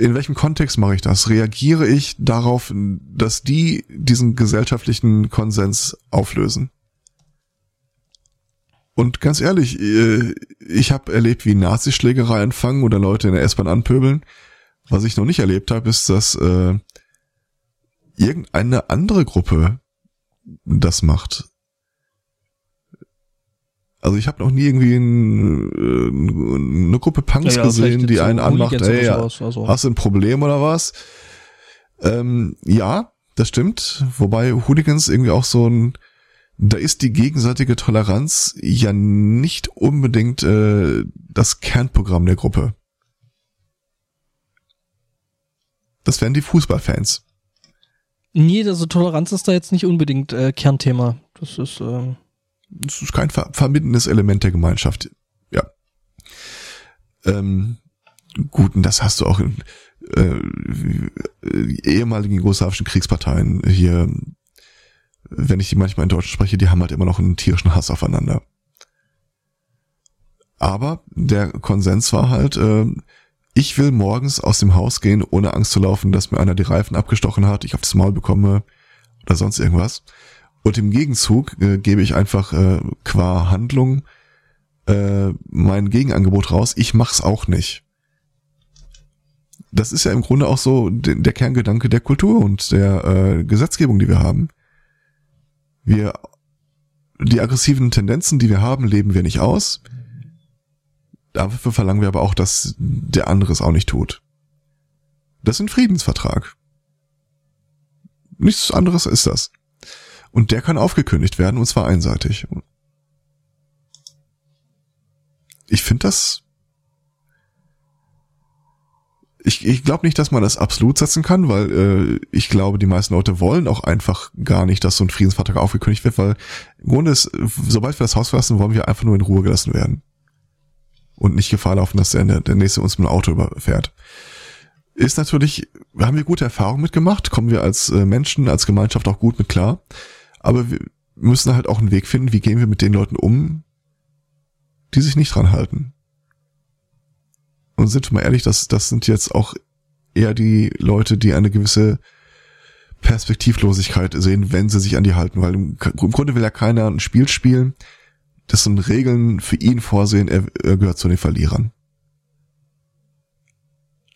in welchem Kontext mache ich das? Reagiere ich darauf, dass die diesen gesellschaftlichen Konsens auflösen? Und ganz ehrlich, äh, ich habe erlebt, wie Nazischlägerei anfangen oder Leute in der S-Bahn anpöbeln. Was ich noch nicht erlebt habe, ist, dass äh, irgendeine andere Gruppe das macht. Also ich habe noch nie irgendwie ein, äh, eine Gruppe Punks Ja, ja, gesehen, die so einen anmacht, ey, sowas, also. hast du ein Problem oder was? Ähm, ja, das stimmt. Wobei Hooligans irgendwie auch so ein, da ist die gegenseitige Toleranz ja nicht unbedingt äh, das Kernprogramm der Gruppe. Das wären die Fußballfans. Nee, also Toleranz ist da jetzt nicht unbedingt äh, Kernthema. Das ist, ähm, Das ist kein ver verbindendes Element der Gemeinschaft. Ja. Ähm, gut, und das hast du auch in äh, ehemaligen jugoslawischen Kriegsparteien hier, wenn ich die manchmal in Deutsch spreche, die haben halt immer noch einen tierischen Hass aufeinander. Aber der Konsens war halt, äh, ich will morgens aus dem Haus gehen, ohne Angst zu laufen, dass mir einer die Reifen abgestochen hat, ich auf das Maul bekomme oder sonst irgendwas. Und im Gegenzug äh, gebe ich einfach äh, qua Handlung äh, mein Gegenangebot raus. Ich mach's auch nicht. das ist ja im Grunde auch so der Kerngedanke der Kultur und der äh, Gesetzgebung, die wir haben. Wir, die aggressiven Tendenzen, die wir haben, leben wir nicht aus. Dafür verlangen wir aber auch, dass der andere es auch nicht tut. Das ist ein Friedensvertrag. Nichts anderes ist das. Und der kann aufgekündigt werden, und zwar einseitig. Ich finde das ich, ich glaube nicht, dass man das absolut setzen kann, weil äh, ich glaube, die meisten Leute wollen auch einfach gar nicht, dass so ein Friedensvertrag aufgekündigt wird, weil im Grunde ist, sobald wir das Haus verlassen, wollen wir einfach nur in Ruhe gelassen werden. Und nicht Gefahr laufen, dass der, der nächste uns mit dem Auto überfährt. Ist natürlich, haben wir gute Erfahrungen mitgemacht, kommen wir als äh, Menschen, als Gemeinschaft auch gut mit klar. Aber wir müssen halt auch einen Weg finden, wie gehen wir mit den Leuten um, die sich nicht dran halten. Und sind wir mal ehrlich, das, das sind jetzt auch eher die Leute, die eine gewisse Perspektivlosigkeit sehen, wenn sie sich an die halten, weil im, im Grunde will ja keiner ein Spiel spielen, dessen Regeln für ihn vorsehen, er, er gehört zu den Verlierern.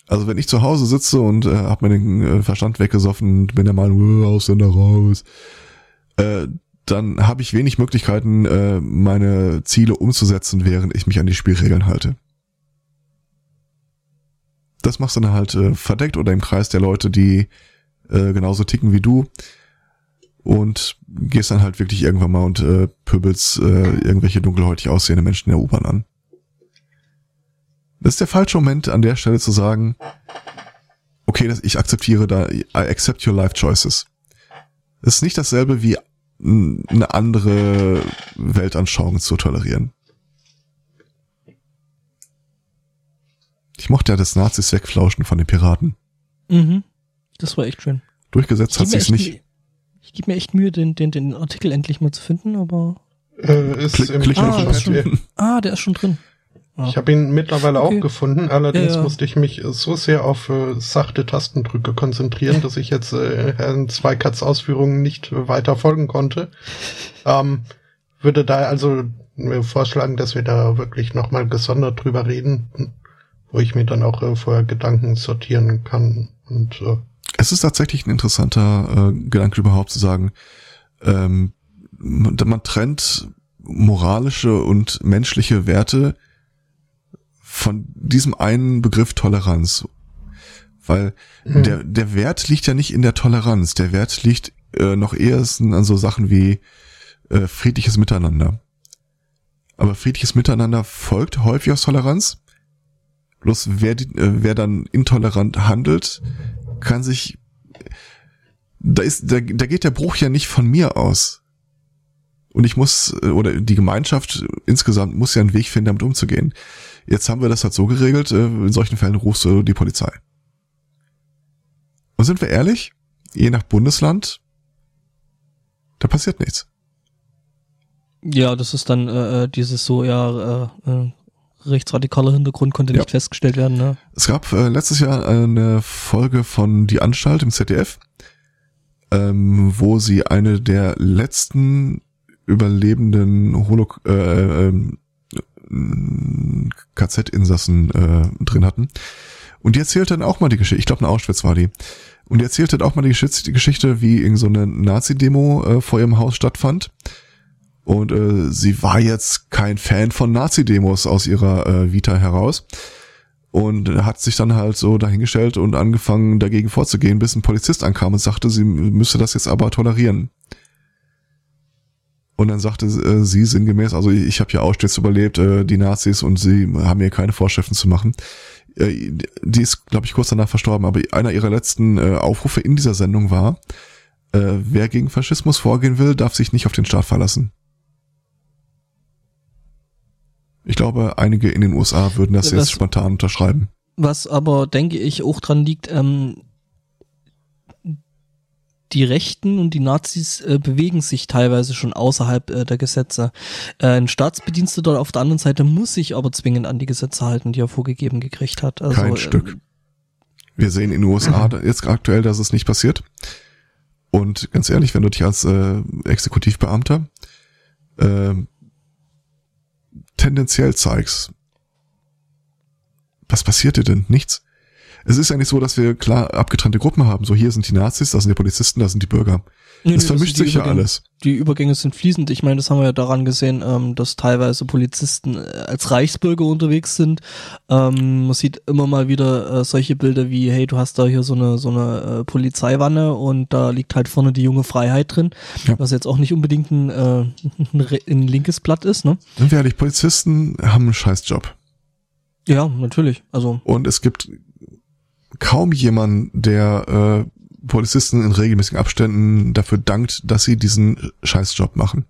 Also wenn ich zu Hause sitze und äh, habe mir den äh, Verstand weggesoffen und bin der Meinung, äh, Ausländer raus, äh, dann habe ich wenig Möglichkeiten, äh, meine Ziele umzusetzen, während ich mich an die Spielregeln halte. Das machst du dann halt äh, verdeckt oder im Kreis der Leute, die äh, genauso ticken wie du und gehst dann halt wirklich irgendwann mal und äh, pöbelst äh, irgendwelche dunkelhäutig aussehende Menschen in der U-Bahn an. Das ist der falsche Moment, an der Stelle zu sagen, okay, ich akzeptiere da, I accept your life choices. Ist nicht dasselbe wie eine andere Weltanschauung zu tolerieren. Ich mochte ja das Nazis wegflauschen von den Piraten. Mhm. Das war echt schön. Durchgesetzt hat sie es nicht. Ich gebe mir echt Mühe, den, den, den Artikel endlich mal zu finden, aber. Äh, ist Klick, im klick ah, ist schon, ah, der ist schon drin. Ich habe ihn mittlerweile okay. auch gefunden, allerdings ja, ja. musste ich mich so sehr auf äh, sachte Tastendrücke konzentrieren, dass ich jetzt äh, Herrn Zweikatz Ausführungen nicht weiter folgen konnte. Ähm, würde da also mir vorschlagen, dass wir da wirklich nochmal gesondert drüber reden, wo ich mir dann auch äh, vorher Gedanken sortieren kann. Und äh, es ist tatsächlich ein interessanter äh, Gedanke überhaupt zu sagen, ähm, man, man trennt moralische und menschliche Werte von diesem einen Begriff Toleranz. Weil mhm. der, der Wert liegt ja nicht in der Toleranz. Der Wert liegt äh, noch eher an so Sachen wie äh, friedliches Miteinander. Aber friedliches Miteinander folgt häufig aus Toleranz. Bloß wer, die, äh, wer dann intolerant handelt, kann sich, da ist, da, da geht der Bruch ja nicht von mir aus. Und ich muss, äh, oder die Gemeinschaft insgesamt muss ja einen Weg finden, damit umzugehen. Jetzt haben wir das halt so geregelt, äh, in solchen Fällen rufst du die Polizei. Und sind wir ehrlich, je nach Bundesland, da passiert nichts. Ja, das ist dann äh, dieses so, ja, äh, rechtsradikaler Hintergrund konnte ja. nicht festgestellt werden. Ne? Es gab äh, letztes Jahr eine Folge von Die Anstalt im ZDF, ähm, wo sie eine der letzten überlebenden Holo äh, äh, KZ-Insassen äh, drin hatten. Und die erzählt dann auch mal die Geschichte, ich glaube in Auschwitz war die. Und die erzählt dann auch mal die Geschichte, wie in so eine Nazi-Demo äh, vor ihrem Haus stattfand und äh, sie war jetzt kein Fan von Nazi-Demos aus ihrer äh, Vita heraus. Und hat sich dann halt so dahingestellt und angefangen dagegen vorzugehen, bis ein Polizist ankam und sagte, sie müsse das jetzt aber tolerieren. Und dann sagte äh, sie sinngemäß, also ich, ich habe ja Auschwitz überlebt, äh, die Nazis, und sie haben mir keine Vorschriften zu machen. Äh, die ist, glaube ich, kurz danach verstorben, aber einer ihrer letzten äh, Aufrufe in dieser Sendung war, äh, wer gegen Faschismus vorgehen will, darf sich nicht auf den Staat verlassen. Ich glaube, einige in den USA würden das, das jetzt spontan unterschreiben. Was aber, denke ich, auch dran liegt, ähm, die Rechten und die Nazis äh, bewegen sich teilweise schon außerhalb äh, der Gesetze. Äh, ein Staatsbediensteter auf der anderen Seite muss sich aber zwingend an die Gesetze halten, die er vorgegeben gekriegt hat. Also, Kein Stück. Ähm, Wir sehen in den USA jetzt aktuell, dass es nicht passiert. Und ganz ehrlich, wenn du dich als äh, Exekutivbeamter äh, tendenziell zeigst, was passiert dir denn? Nichts. Es ist ja nicht so, dass wir klar abgetrennte Gruppen haben. So hier sind die Nazis, da sind die Polizisten, da sind die Bürger. Nee, Es nee, vermischt sich ja alles. Die Übergänge sind fließend. Ich meine, das haben wir ja daran gesehen, ähm, dass teilweise Polizisten äh, als Reichsbürger unterwegs sind. Ähm, man sieht immer mal wieder äh, solche Bilder wie, hey, du hast da hier so eine so eine äh, Polizeiwanne und da liegt halt vorne die junge Freiheit drin, Ja. was jetzt auch nicht unbedingt ein, äh, ein, ein linkes Blatt ist, ne? Sind wir ehrlich, Polizisten haben einen Scheißjob. Ja, natürlich. Also Und es gibt kaum jemanden, der äh, Polizisten in regelmäßigen Abständen dafür dankt, dass sie diesen Scheißjob machen.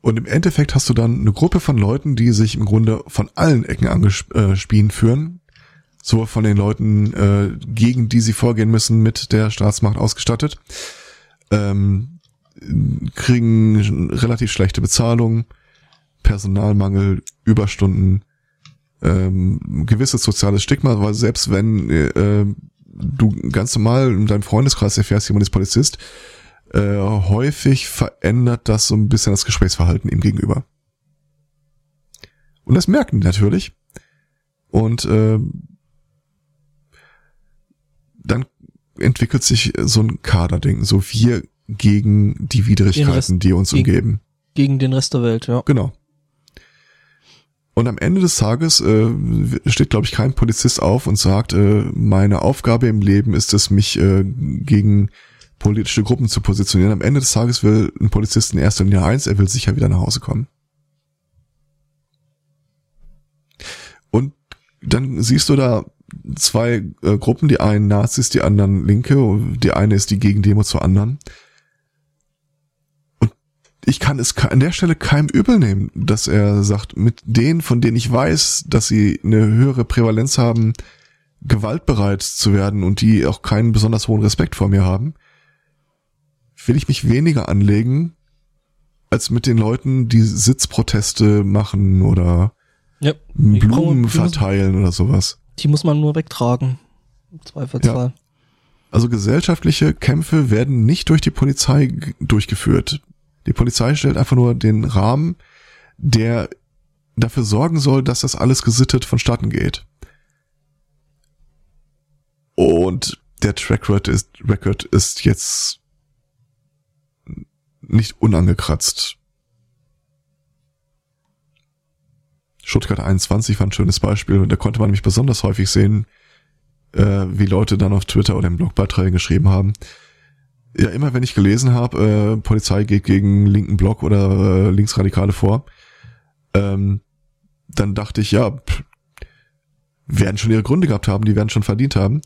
Und im Endeffekt hast du dann eine Gruppe von Leuten, die sich im Grunde von allen Ecken angespien führen. So von den Leuten, äh, gegen die sie vorgehen müssen, mit der Staatsmacht ausgestattet. Ähm, kriegen relativ schlechte Bezahlung, Personalmangel, Überstunden, ähm, gewisses soziales Stigma, weil selbst wenn äh, du ganz normal in deinem Freundeskreis erfährst, jemand ist Polizist, äh, häufig verändert das so ein bisschen das Gesprächsverhalten ihm gegenüber. Und das merken die natürlich. Und äh, dann entwickelt sich so ein Kaderding, so wir gegen die Widrigkeiten, Rest- die uns umgeben. gegen den Rest der Welt, ja. Genau. Und am Ende des Tages äh, steht, glaube ich, kein Polizist auf und sagt, äh, meine Aufgabe im Leben ist es, mich äh, gegen politische Gruppen zu positionieren. Am Ende des Tages will ein Polizist in erster Linie eins, er will sicher wieder nach Hause kommen. Und dann siehst du da zwei äh, Gruppen, die einen Nazis, die anderen Linke, und die eine ist die Gegendemo zur anderen ich kann es an der Stelle keinem übel nehmen, dass er sagt, mit denen, von denen ich weiß, dass sie eine höhere Prävalenz haben, gewaltbereit zu werden und die auch keinen besonders hohen Respekt vor mir haben, will ich mich weniger anlegen, als mit den Leuten, die Sitzproteste machen oder Ja. Blumen verteilen oder sowas. Die muss man nur wegtragen. Zweifelsfall. Also gesellschaftliche Kämpfe werden nicht durch die Polizei durchgeführt. Die Polizei stellt einfach nur den Rahmen, der dafür sorgen soll, dass das alles gesittet vonstatten geht. Und der Track Record ist, Record ist jetzt nicht unangekratzt. Stuttgart 21 war ein schönes Beispiel. Da konnte man nämlich besonders häufig sehen, äh, wie Leute dann auf Twitter oder im Blogbeiträgen geschrieben haben. Ja, immer wenn ich gelesen habe, äh, Polizei geht gegen linken Block oder äh, Linksradikale vor, ähm, dann dachte ich, ja, pff, werden schon ihre Gründe gehabt haben, die werden schon verdient haben.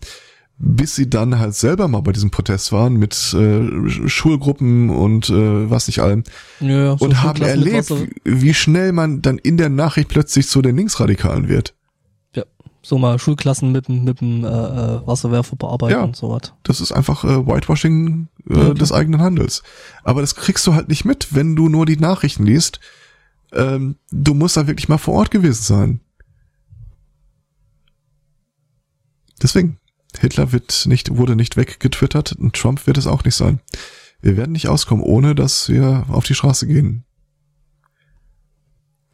Bis sie dann halt selber mal bei diesem Protest waren mit äh, Schulgruppen und äh, was nicht allem Ja, und haben erlebt, wie schnell man dann in der Nachricht plötzlich zu den Linksradikalen wird. So mal Schulklassen mit dem mit dem äh, äh, Wasserwerfer bearbeiten Ja. und sowas. Das ist einfach äh, Whitewashing äh, klar. des eigenen Handels. Aber das kriegst du halt nicht mit, wenn du nur die Nachrichten liest. Ähm, du musst da wirklich mal vor Ort gewesen sein. Deswegen, Hitler wird nicht, wurde nicht weggetwittert und Trump wird es auch nicht sein. Wir werden nicht auskommen, ohne dass wir auf die Straße gehen.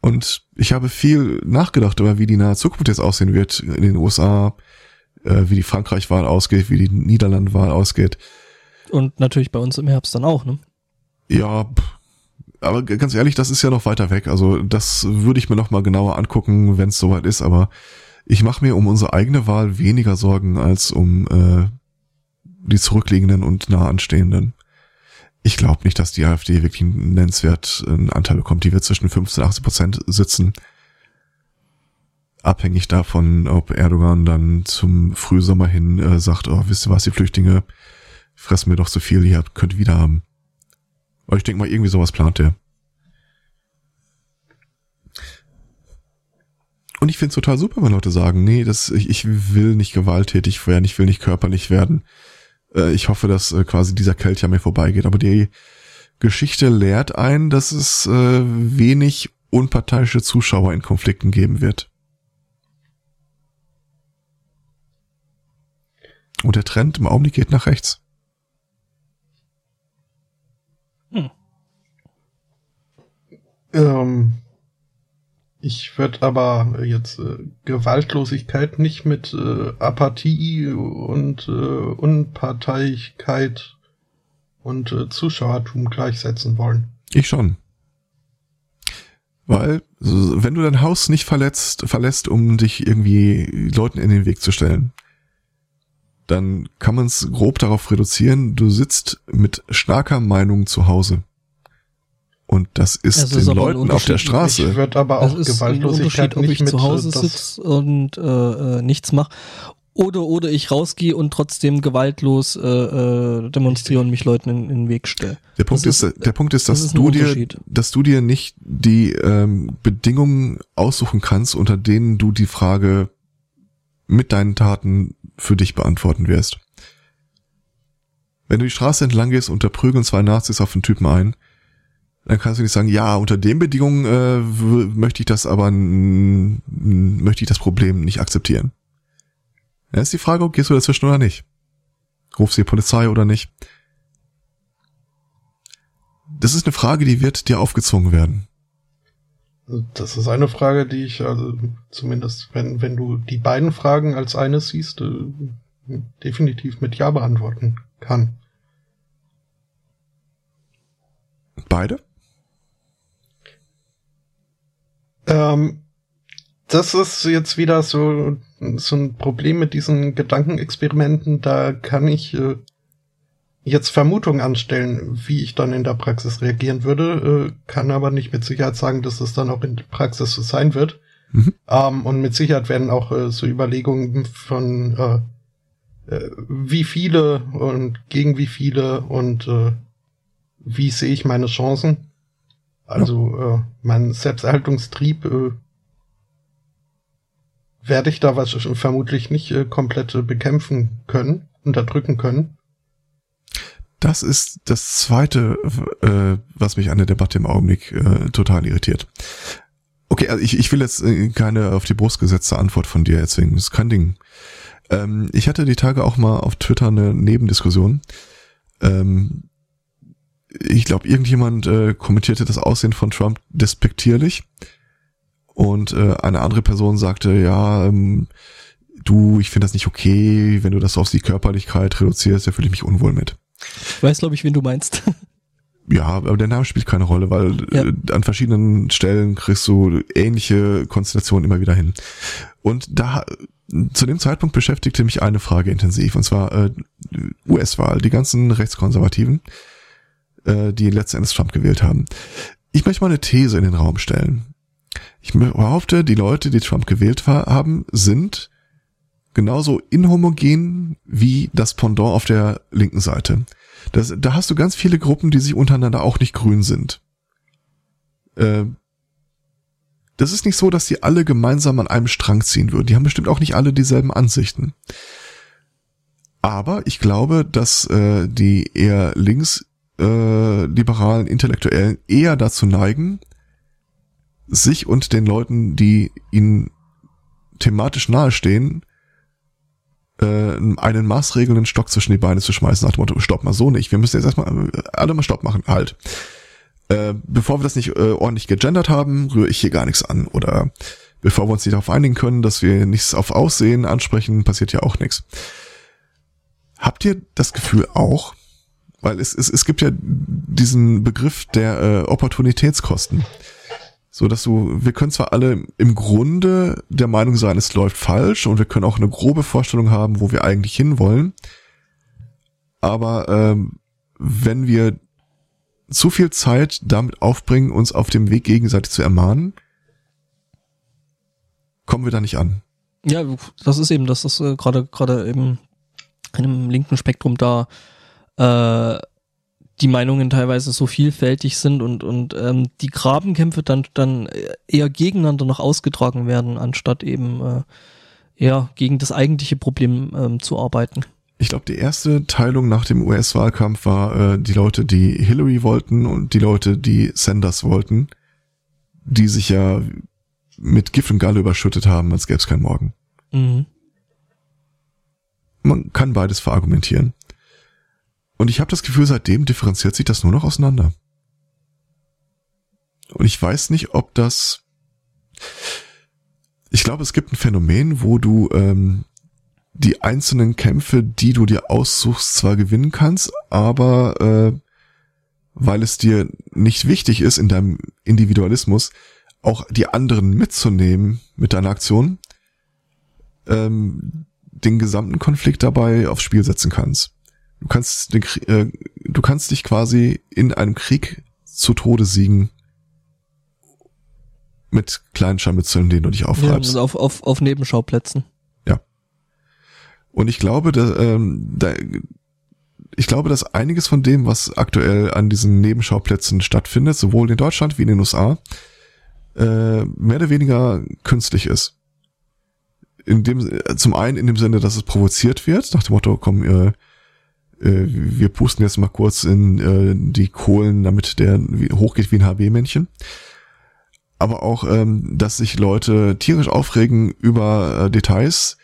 Und ich habe viel nachgedacht über, wie die nahe Zukunft jetzt aussehen wird in den USA, äh, wie die Frankreich-Wahl ausgeht, wie die Niederlande-Wahl ausgeht. Und natürlich bei uns im Herbst dann auch, ne? Ja, aber ganz ehrlich, das ist ja noch weiter weg. Also das würde ich mir noch mal genauer angucken, wenn es soweit ist. Aber ich mache mir um unsere eigene Wahl weniger Sorgen als um äh, die zurückliegenden und nah anstehenden. Ich glaube nicht, dass die AfD wirklich einen nennenswert einen Anteil bekommt. Die wird zwischen 15 und 80 Prozent sitzen. Abhängig davon, ob Erdogan dann zum Frühsommer hin äh, sagt, oh, wisst ihr was, die Flüchtlinge fressen mir doch zu viel, ihr könnt wieder haben. Aber ich denke mal, irgendwie sowas plant er. Und ich finde es total super, wenn Leute sagen, nee, das, ich, ich will nicht gewalttätig werden, ich will nicht körperlich werden. Äh, ich hoffe, dass äh, quasi dieser Kelch an mir vorbeigeht. Aber die Geschichte lehrt ein, dass es äh, wenig unparteiische Zuschauer in Konflikten geben wird. Und der Trend im Augenblick geht nach rechts. Ähm, Ich würde aber jetzt äh, Gewaltlosigkeit nicht mit äh, Apathie und äh, Unparteilichkeit und äh, Zuschauertum gleichsetzen wollen. Ich schon. Weil, wenn du dein Haus nicht verletzt, verlässt, um dich irgendwie Leuten in den Weg zu stellen, dann kann man es grob darauf reduzieren, du sitzt mit starker Meinung zu Hause. Und das ist den ist ein Leuten auf der. Straße. Ich würde aber auch Das ist ein Gewaltlosigkeit Unterschied, ob ich mit zu Hause das, sitze und äh, äh, nichts mache. Oder, oder ich rausgehe und trotzdem gewaltlos äh, äh, demonstriere und mich Leuten in, in den Weg stelle. Der Punkt Das ist, der Punkt ist, das dass ist ein du dir, dass du dir nicht die ähm, Bedingungen aussuchen kannst, unter denen du die Frage mit deinen Taten für dich beantworten wirst. Wenn du die Straße entlang gehst und da prügeln zwei Nazis auf einen Typen ein, dann kannst du nicht sagen, ja, unter den Bedingungen äh, möchte ich das aber möchte ich das Problem nicht akzeptieren. Dann ist die Frage, gehst du dazwischen oder nicht? Rufst du die Polizei oder nicht? Das ist eine Frage, die wird dir aufgezwungen werden. das ist eine Frage, die ich also zumindest, wenn, wenn du die beiden Fragen als eine siehst, äh, definitiv mit Ja beantworten kann. Beide? Ähm, das ist jetzt wieder so, so ein Problem mit diesen Gedankenexperimenten. Da kann ich äh, jetzt Vermutungen anstellen, wie ich dann in der Praxis reagieren würde, äh, kann aber nicht mit Sicherheit sagen, dass es dann auch in der Praxis so sein wird. Mhm. Ähm, und mit Sicherheit werden auch äh, so Überlegungen von äh, äh, wie viele und gegen wie viele und äh, wie sehe ich meine Chancen. Also äh, mein Selbsterhaltungstrieb äh, werde ich da was vermutlich nicht äh, komplett äh, bekämpfen können, unterdrücken können. Das ist das Zweite, äh, was mich an der Debatte im Augenblick äh, total irritiert. Okay, also ich, ich will jetzt äh, keine auf die Brust gesetzte Antwort von dir erzwingen, das ist kein Ding. Ähm, ich hatte die Tage auch mal auf Twitter eine Nebendiskussion. Ähm, ich glaube, irgendjemand äh, kommentierte das Aussehen von Trump despektierlich und äh, eine andere Person sagte, ja, ähm, du, ich finde das nicht okay, wenn du das auf die Körperlichkeit reduzierst, da fühle ich mich unwohl mit. Ich weiß, glaube ich, wen du meinst. Ja, aber der Name spielt keine Rolle, weil Ja. äh, an verschiedenen Stellen kriegst du ähnliche Konstellationen immer wieder hin. Und da zu dem Zeitpunkt beschäftigte mich eine Frage intensiv, und zwar äh, US-Wahl, die ganzen Rechtskonservativen, äh, die letzten Endes Trump gewählt haben. Ich möchte mal eine These in den Raum stellen. Ich behaupte, die Leute, die Trump gewählt ha- haben, sind genauso inhomogen wie das Pendant auf der linken Seite. Das, da hast du ganz viele Gruppen, die sich untereinander auch nicht grün sind. Äh, das ist nicht so, dass die alle gemeinsam an einem Strang ziehen würden. Die haben bestimmt auch nicht alle dieselben Ansichten. Aber ich glaube, dass äh, die eher links äh, liberalen Intellektuellen eher dazu neigen, sich und den Leuten, die ihnen thematisch nahestehen, äh, einen maßregelnden Stock zwischen die Beine zu schmeißen, nach dem Motto, stopp mal so nicht, wir müssen jetzt erstmal äh, alle mal Stopp machen, halt. Äh, bevor wir das nicht äh, ordentlich gegendert haben, rühre ich hier gar nichts an. Oder bevor wir uns nicht darauf einigen können, dass wir nichts auf Aussehen ansprechen, passiert ja auch nichts. Habt ihr das Gefühl auch, weil es, es, es gibt ja diesen Begriff der äh, Opportunitätskosten. So dass du, wir können zwar alle im Grunde der Meinung sein, es läuft falsch und wir können auch eine grobe Vorstellung haben, wo wir eigentlich hinwollen. Aber ähm, wenn wir zu viel Zeit damit aufbringen, uns auf dem Weg gegenseitig zu ermahnen, kommen wir da nicht an. Ja, das ist eben, das ist äh, gerade gerade eben im linken Spektrum da äh, die Meinungen teilweise so vielfältig sind und und ähm, die Grabenkämpfe dann dann eher gegeneinander noch ausgetragen werden, anstatt eben äh, eher gegen das eigentliche Problem ähm, zu arbeiten. Ich glaube, die erste Teilung nach dem US-Wahlkampf war äh, die Leute, die Hillary wollten und die Leute, die Sanders wollten, die sich ja mit Gift und Galle überschüttet haben, als gäbe es keinen Morgen. Mhm. Man kann beides verargumentieren. Und ich habe das Gefühl, seitdem differenziert sich das nur noch auseinander. Und ich weiß nicht, ob das Ich glaube, es gibt ein Phänomen, wo du ähm, die einzelnen Kämpfe, die du dir aussuchst, zwar gewinnen kannst, aber äh, weil es dir nicht wichtig ist in deinem Individualismus, auch die anderen mitzunehmen mit deiner Aktion, ähm, den gesamten Konflikt dabei aufs Spiel setzen kannst. Du kannst, den, äh, du kannst dich quasi in einem Krieg zu Tode siegen mit kleinen Scharmützeln, denen du dich aufreibst. Ja, auf, auf, auf Nebenschauplätzen. Ja. Und ich glaube, da, ähm, da, ich glaube, dass einiges von dem, was aktuell an diesen Nebenschauplätzen stattfindet, sowohl in Deutschland wie in den USA, äh, mehr oder weniger künstlich ist. In dem, äh, zum einen in dem Sinne, dass es provoziert wird, nach dem Motto, komm, äh, äh, wir pusten jetzt mal kurz in äh, die Kohlen, damit der hochgeht wie ein HB-Männchen. Aber auch, ähm, dass sich Leute tierisch aufregen über äh, Details,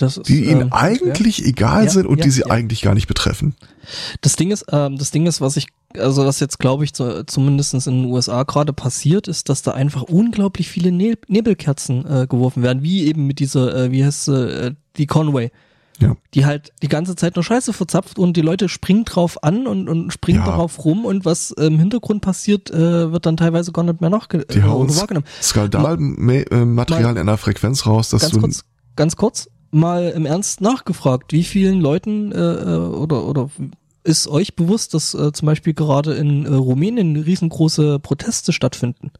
ist, die ihnen ähm, eigentlich ja. egal ja, sind und ja, die sie eigentlich gar nicht betreffen. Das Ding ist, ähm, das Ding ist, was ich, also was jetzt glaube ich zu, zumindest in den USA gerade passiert, ist, dass da einfach unglaublich viele ne Nebelkerzen äh, geworfen werden, wie eben mit dieser, äh, wie heißt äh, die Conway ja. die halt die ganze Zeit nur Scheiße verzapft und die Leute springen drauf an und, und springen ja. darauf rum und was im Hintergrund passiert, äh, wird dann teilweise gar nicht mehr nachge die äh, wahrgenommen. Skandalmaterial in einer Frequenz raus, dass ganz du kurz, ganz kurz mal im Ernst nachgefragt, wie vielen Leuten äh, äh, oder oder ist euch bewusst, dass äh, zum Beispiel gerade in äh, Rumänien riesengroße Proteste stattfinden?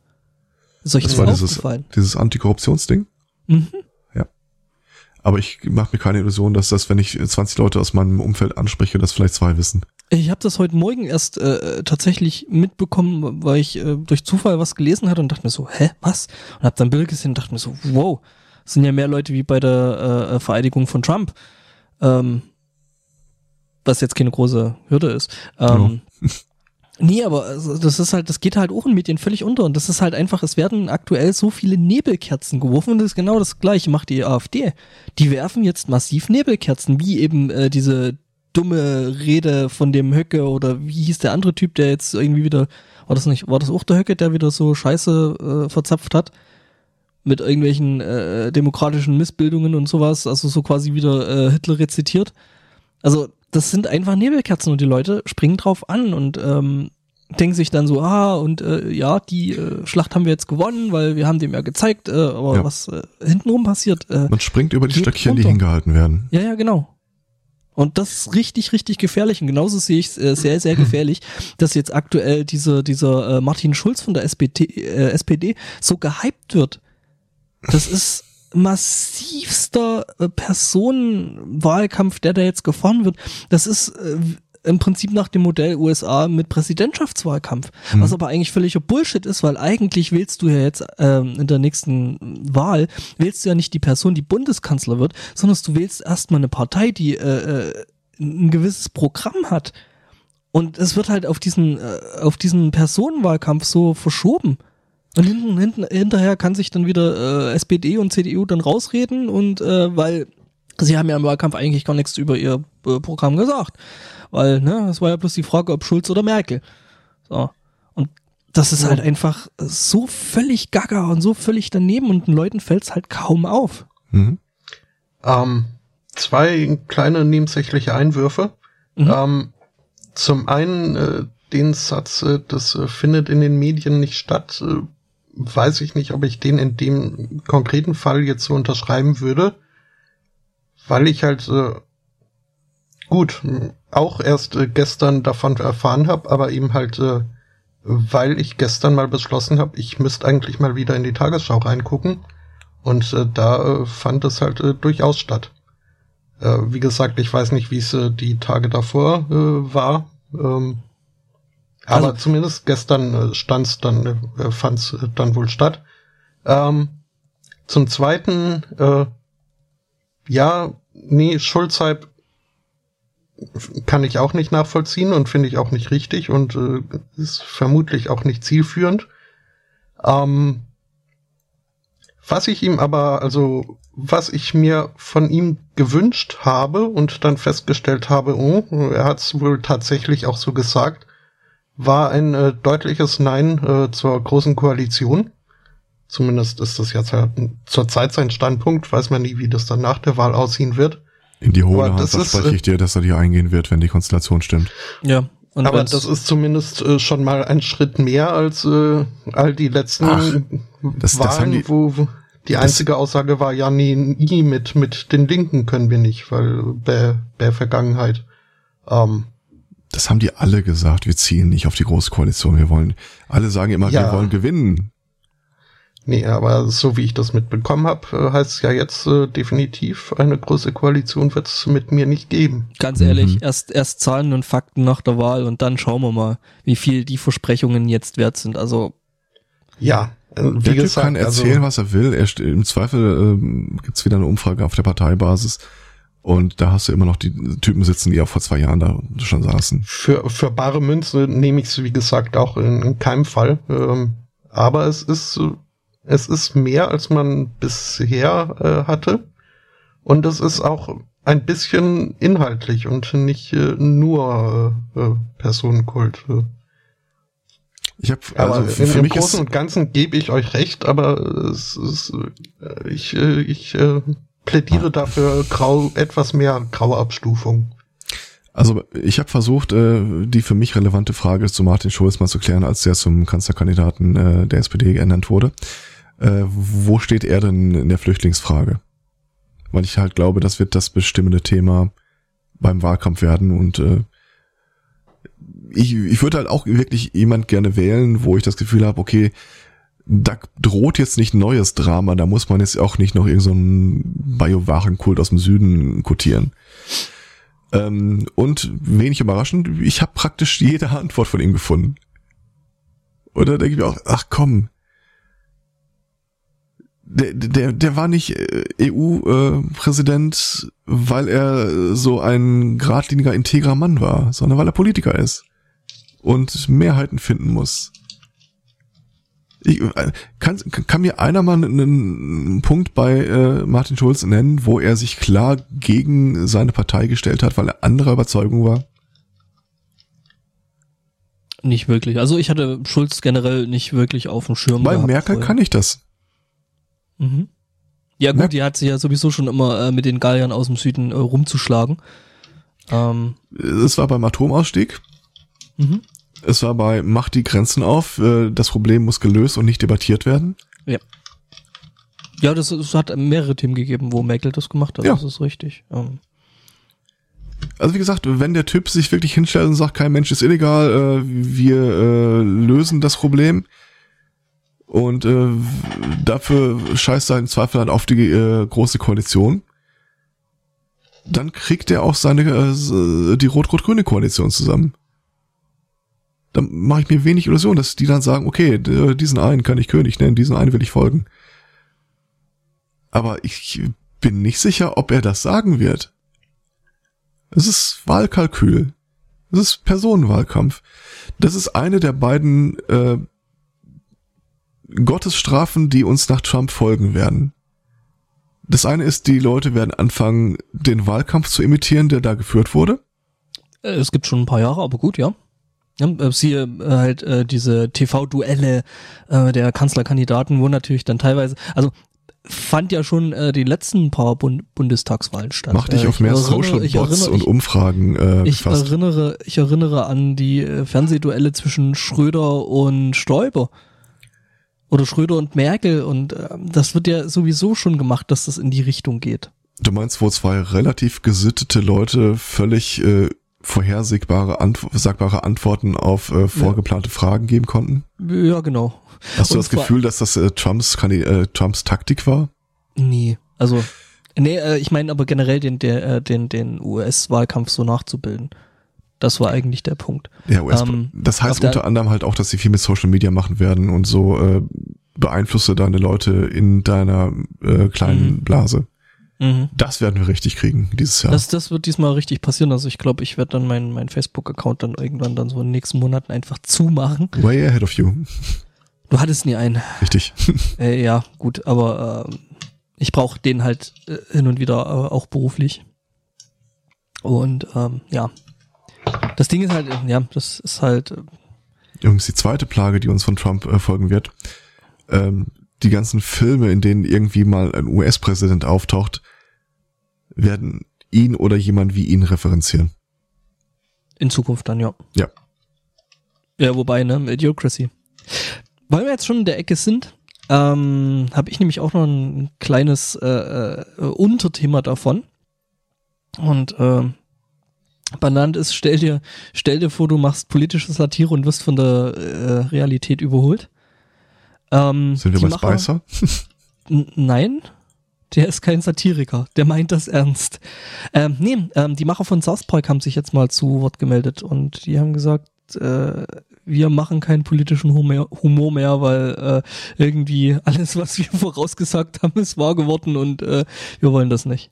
Ist euch das, das war dieses, dieses Antikorruptionsding? Mhm. Aber ich mache mir keine Illusion, dass das, wenn ich 20 Leute aus meinem Umfeld anspreche, dass vielleicht zwei wissen. Ich habe das heute Morgen erst äh, tatsächlich mitbekommen, weil ich äh, durch Zufall was gelesen hatte und dachte mir so, hä, was? Und habe dann Bild gesehen und dachte mir so, wow, das sind ja mehr Leute wie bei der äh, Vereidigung von Trump. Ähm, was jetzt keine große Hürde ist. Ähm, ja. Nee, aber also, das ist halt, das geht halt auch in Medien völlig unter und das ist halt einfach, es werden aktuell so viele Nebelkerzen geworfen und das ist genau das gleiche macht die AfD. Die werfen jetzt massiv Nebelkerzen, wie eben äh, diese dumme Rede von dem Höcke oder wie hieß der andere Typ, der jetzt irgendwie wieder, war das nicht, war das auch der Höcke, der wieder so Scheiße äh, verzapft hat? Mit irgendwelchen äh, demokratischen Missbildungen und sowas, also so quasi wieder äh, Hitler rezitiert. Also das sind einfach Nebelkerzen und die Leute springen drauf an und ähm, denken sich dann so, ah, und äh, ja, die äh, Schlacht haben wir jetzt gewonnen, weil wir haben dem ja gezeigt, äh, aber ja. was äh, hintenrum passiert. Äh, Man springt über die Stöckchen, runter. die hingehalten werden. Ja, ja, genau. Und das ist richtig, richtig gefährlich. Und genauso sehe ich es äh, sehr, sehr gefährlich, dass jetzt aktuell dieser, dieser äh, Martin Schulz von der SPD, äh, SPD so gehypt wird. Das ist massivster äh, Personenwahlkampf, der da jetzt gefahren wird. Das ist äh, im Prinzip nach dem Modell USA mit Präsidentschaftswahlkampf, mhm. was aber eigentlich völliger Bullshit ist, weil eigentlich wählst du ja jetzt ähm, in der nächsten Wahl, wählst du ja nicht die Person, die Bundeskanzler wird, sondern du wählst erstmal eine Partei, die äh, äh, ein gewisses Programm hat. Und es wird halt auf diesen, äh, auf diesen Personenwahlkampf so verschoben. Und hinten, hinten, hinterher kann sich dann wieder äh, SPD und CDU dann rausreden und äh, weil sie haben ja im Wahlkampf eigentlich gar nichts über ihr äh, Programm gesagt. Weil, ne, es war ja bloß die Frage, ob Schulz oder Merkel. So. Und das ist ja. halt einfach so völlig gaga und so völlig daneben und den Leuten fällt's halt kaum auf. Mhm. Ähm, zwei kleine nebensächliche Einwürfe. Mhm. Ähm, zum einen äh, den Satz, äh, das äh, findet in den Medien nicht statt, äh, weiß ich nicht, ob ich den in dem konkreten Fall jetzt so unterschreiben würde, weil ich halt äh, gut auch erst äh, gestern davon erfahren habe, aber eben halt, äh, weil ich gestern mal beschlossen habe, ich müsste eigentlich mal wieder in die Tagesschau reingucken und äh, da äh, fand es halt äh, durchaus statt. Äh, wie gesagt, ich weiß nicht, wie es äh, die Tage davor äh, war. Ähm, aber also, zumindest gestern äh, stand's dann, äh, fand's äh, dann wohl statt. Ähm, zum zweiten, äh, ja, nee, Schulzeit kann ich auch nicht nachvollziehen und finde ich auch nicht richtig und äh, ist vermutlich auch nicht zielführend. Ähm, was ich ihm aber, also was ich mir von ihm gewünscht habe und dann festgestellt habe, oh, er hat es wohl tatsächlich auch so gesagt, war ein äh, deutliches Nein äh, zur großen Koalition. Zumindest ist das jetzt halt zurzeit sein Standpunkt. Weiß man nie, wie das dann nach der Wahl aussehen wird. In die hohle Hand verspreche äh, ich dir, dass er dir eingehen wird, wenn die Konstellation stimmt. Ja. Und aber das ist zumindest äh, schon mal ein Schritt mehr als äh, all die letzten Ach, das, Wahlen, das die, wo, die einzige Aussage war, ja, nie, nie mit, mit den Linken können wir nicht, weil bei, bei Vergangenheit. Ähm, das haben die alle gesagt, wir ziehen nicht auf die Große Koalition, wir wollen, alle sagen immer, ja. wir wollen gewinnen. Nee, aber so wie ich das mitbekommen habe, äh, heißt es ja jetzt äh, definitiv, eine große Koalition wird es mit mir nicht geben. Ganz ehrlich, mhm. erst, erst Zahlen und Fakten nach der Wahl und dann schauen wir mal, wie viel die Versprechungen jetzt wert sind. Also ja, äh, wie der gesagt, kann erzählen, also, was er will. Er, Im Zweifel ähm, gibt's wieder eine Umfrage auf der Parteibasis. Und da hast du immer noch die Typen sitzen, die auch vor zwei Jahren da schon saßen. Für, für bare Münze nehme ich es, wie gesagt, auch in, in keinem Fall. Ähm, aber es ist es ist mehr, als man bisher äh, hatte. Und es ist auch ein bisschen inhaltlich und nicht äh, nur äh, äh Personenkult. Ich hab, also im Großen und Ganzen gebe ich euch recht, aber es ist, äh, ich, äh, ich plädiere dafür grau, etwas mehr graue Abstufung. Also ich habe versucht, äh, die für mich relevante Frage zu Martin Schulz mal zu klären, als der zum Kanzlerkandidaten äh, der SPD ernannt wurde äh, wo steht er denn in der Flüchtlingsfrage? Weil ich halt glaube, das wird das bestimmende Thema beim Wahlkampf werden und äh, ich, ich würde halt auch wirklich jemand gerne wählen, wo ich das Gefühl habe, okay, da droht jetzt nicht neues Drama, da muss man jetzt auch nicht noch irgendeinen so Biowarenkult aus dem Süden kotieren. Ähm, und wenig überraschend, ich habe praktisch jede Antwort von ihm gefunden. Oder denke ich mir auch, ach komm, der, der, der war nicht äh, EU-Präsident, weil er so ein geradliniger, integrer Mann war, sondern weil er Politiker ist und Mehrheiten finden muss. Ich, äh, kann, kann mir einer mal einen Punkt bei äh, Martin Schulz nennen, wo er sich klar gegen seine Partei gestellt hat, weil er anderer Überzeugung war? Nicht wirklich. Also ich hatte Schulz generell nicht wirklich auf dem Schirm. Bei Merkel vorher. kann ich das. Mhm. Ja gut, ja. die hat sich ja sowieso schon immer äh, mit den Galliern aus dem Süden äh, rumzuschlagen. Ähm. Es war beim Atomausstieg. Mhm. Es war bei Macht die Grenzen auf. Äh, das Problem muss gelöst und nicht debattiert werden. Ja. Ja, das, das hat mehrere Themen gegeben, wo Merkel das gemacht hat. Ja. Das ist richtig. Ähm. Also wie gesagt, wenn der Typ sich wirklich hinstellt und sagt, kein Mensch ist illegal, äh, wir äh, lösen das Problem, und dafür scheißt er im Zweifel dann auf die große Koalition. Dann kriegt er auch seine die rot-rot-grüne Koalition zusammen. Dann mache ich mir wenig Illusion, dass die dann sagen, okay, diesen einen kann ich König nennen, diesen einen will ich folgen. Aber ich bin nicht sicher, ob er das sagen wird. Es ist Wahlkalkül. Es ist Personenwahlkampf. Das ist eine der beiden äh, Gottesstrafen, die uns nach Trump folgen werden. Das eine ist, die Leute werden anfangen, den Wahlkampf zu imitieren, der da geführt wurde. Äh, es gibt schon ein paar Jahre, aber gut, ja. Ja, äh, siehe äh, halt äh, diese TV-Duelle äh, der Kanzlerkandidaten, wo natürlich dann teilweise, also fand ja schon äh, die letzten paar Bund Bundestagswahlen statt. Mach dich auf mehr Social Bots und Umfragen äh, Ich fast. erinnere, ich erinnere an die äh, Fernsehduelle zwischen Schröder und Stoiber oder Schröder und Merkel und äh, das wird ja sowieso schon gemacht, dass das in die Richtung geht. Du meinst, wo zwei relativ gesittete Leute völlig äh, vorhersehbare Antw sagbare Antworten auf äh, vorgeplante ja. Fragen geben konnten? Ja, genau. Hast du und das Gefühl, dass das äh, Trumps, äh, Trumps Taktik war? Nee, also nee, äh, ich meine aber generell den der äh, den den US-Wahlkampf so nachzubilden. Das war eigentlich der Punkt. Ja, US ähm, das heißt unter anderem halt auch, dass sie viel mit Social Media machen werden und so äh, beeinflusse deine Leute in deiner äh, kleinen mhm. Blase. Mhm. Das werden wir richtig kriegen dieses Jahr. Das, das wird diesmal richtig passieren. Also ich glaube, ich werde dann meinen mein Facebook-Account dann irgendwann dann so in den nächsten Monaten einfach zumachen. Way ahead of you. Du hattest nie einen. Richtig. Äh, ja, gut, aber äh, ich brauche den halt äh, hin und wieder äh, auch beruflich. Und ähm, ja, das Ding ist halt, ja, das ist halt. Äh, Übrigens die zweite Plage, die uns von Trump äh, folgen wird. Ähm, die ganzen Filme, in denen irgendwie mal ein US-Präsident auftaucht, werden ihn oder jemand wie ihn referenzieren. In Zukunft dann, ja. Ja. Ja, wobei, ne, Idiocracy. Weil wir jetzt schon in der Ecke sind, ähm, habe ich nämlich auch noch ein kleines äh, äh, Unterthema davon. Und äh, benannt ist, stell dir, stell dir vor, du machst politische Satire und wirst von der äh, Realität überholt. Ähm, Sind wir bei Macher, Spicer? nein, der ist kein Satiriker, der meint das ernst. Ähm, nee, ähm, die Macher von South Park haben sich jetzt mal zu Wort gemeldet und die haben gesagt, äh, wir machen keinen politischen Humor, mehr, weil äh, irgendwie alles, was wir vorausgesagt haben, ist wahr geworden und äh, wir wollen das nicht.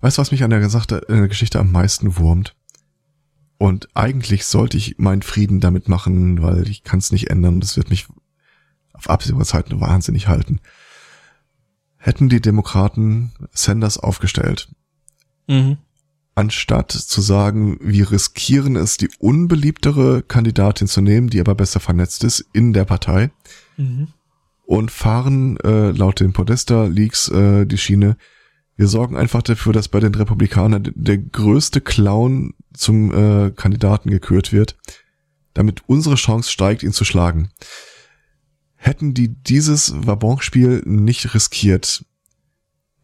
Weißt du, was mich an der, Geschichte am meisten wurmt? Und eigentlich sollte ich meinen Frieden damit machen, weil ich kann es nicht ändern. Das wird mich auf absehbare Zeit nur wahnsinnig halten. Hätten die Demokraten Sanders aufgestellt, mhm. anstatt zu sagen, wir riskieren es, die unbeliebtere Kandidatin zu nehmen, die aber besser vernetzt ist in der Partei, mhm. und fahren äh, laut den Podesta-Leaks äh, die Schiene, wir sorgen einfach dafür, dass bei den Republikanern der größte Clown zum äh, Kandidaten gekürt wird, damit unsere Chance steigt, ihn zu schlagen. Hätten die dieses Wabonspiel nicht riskiert,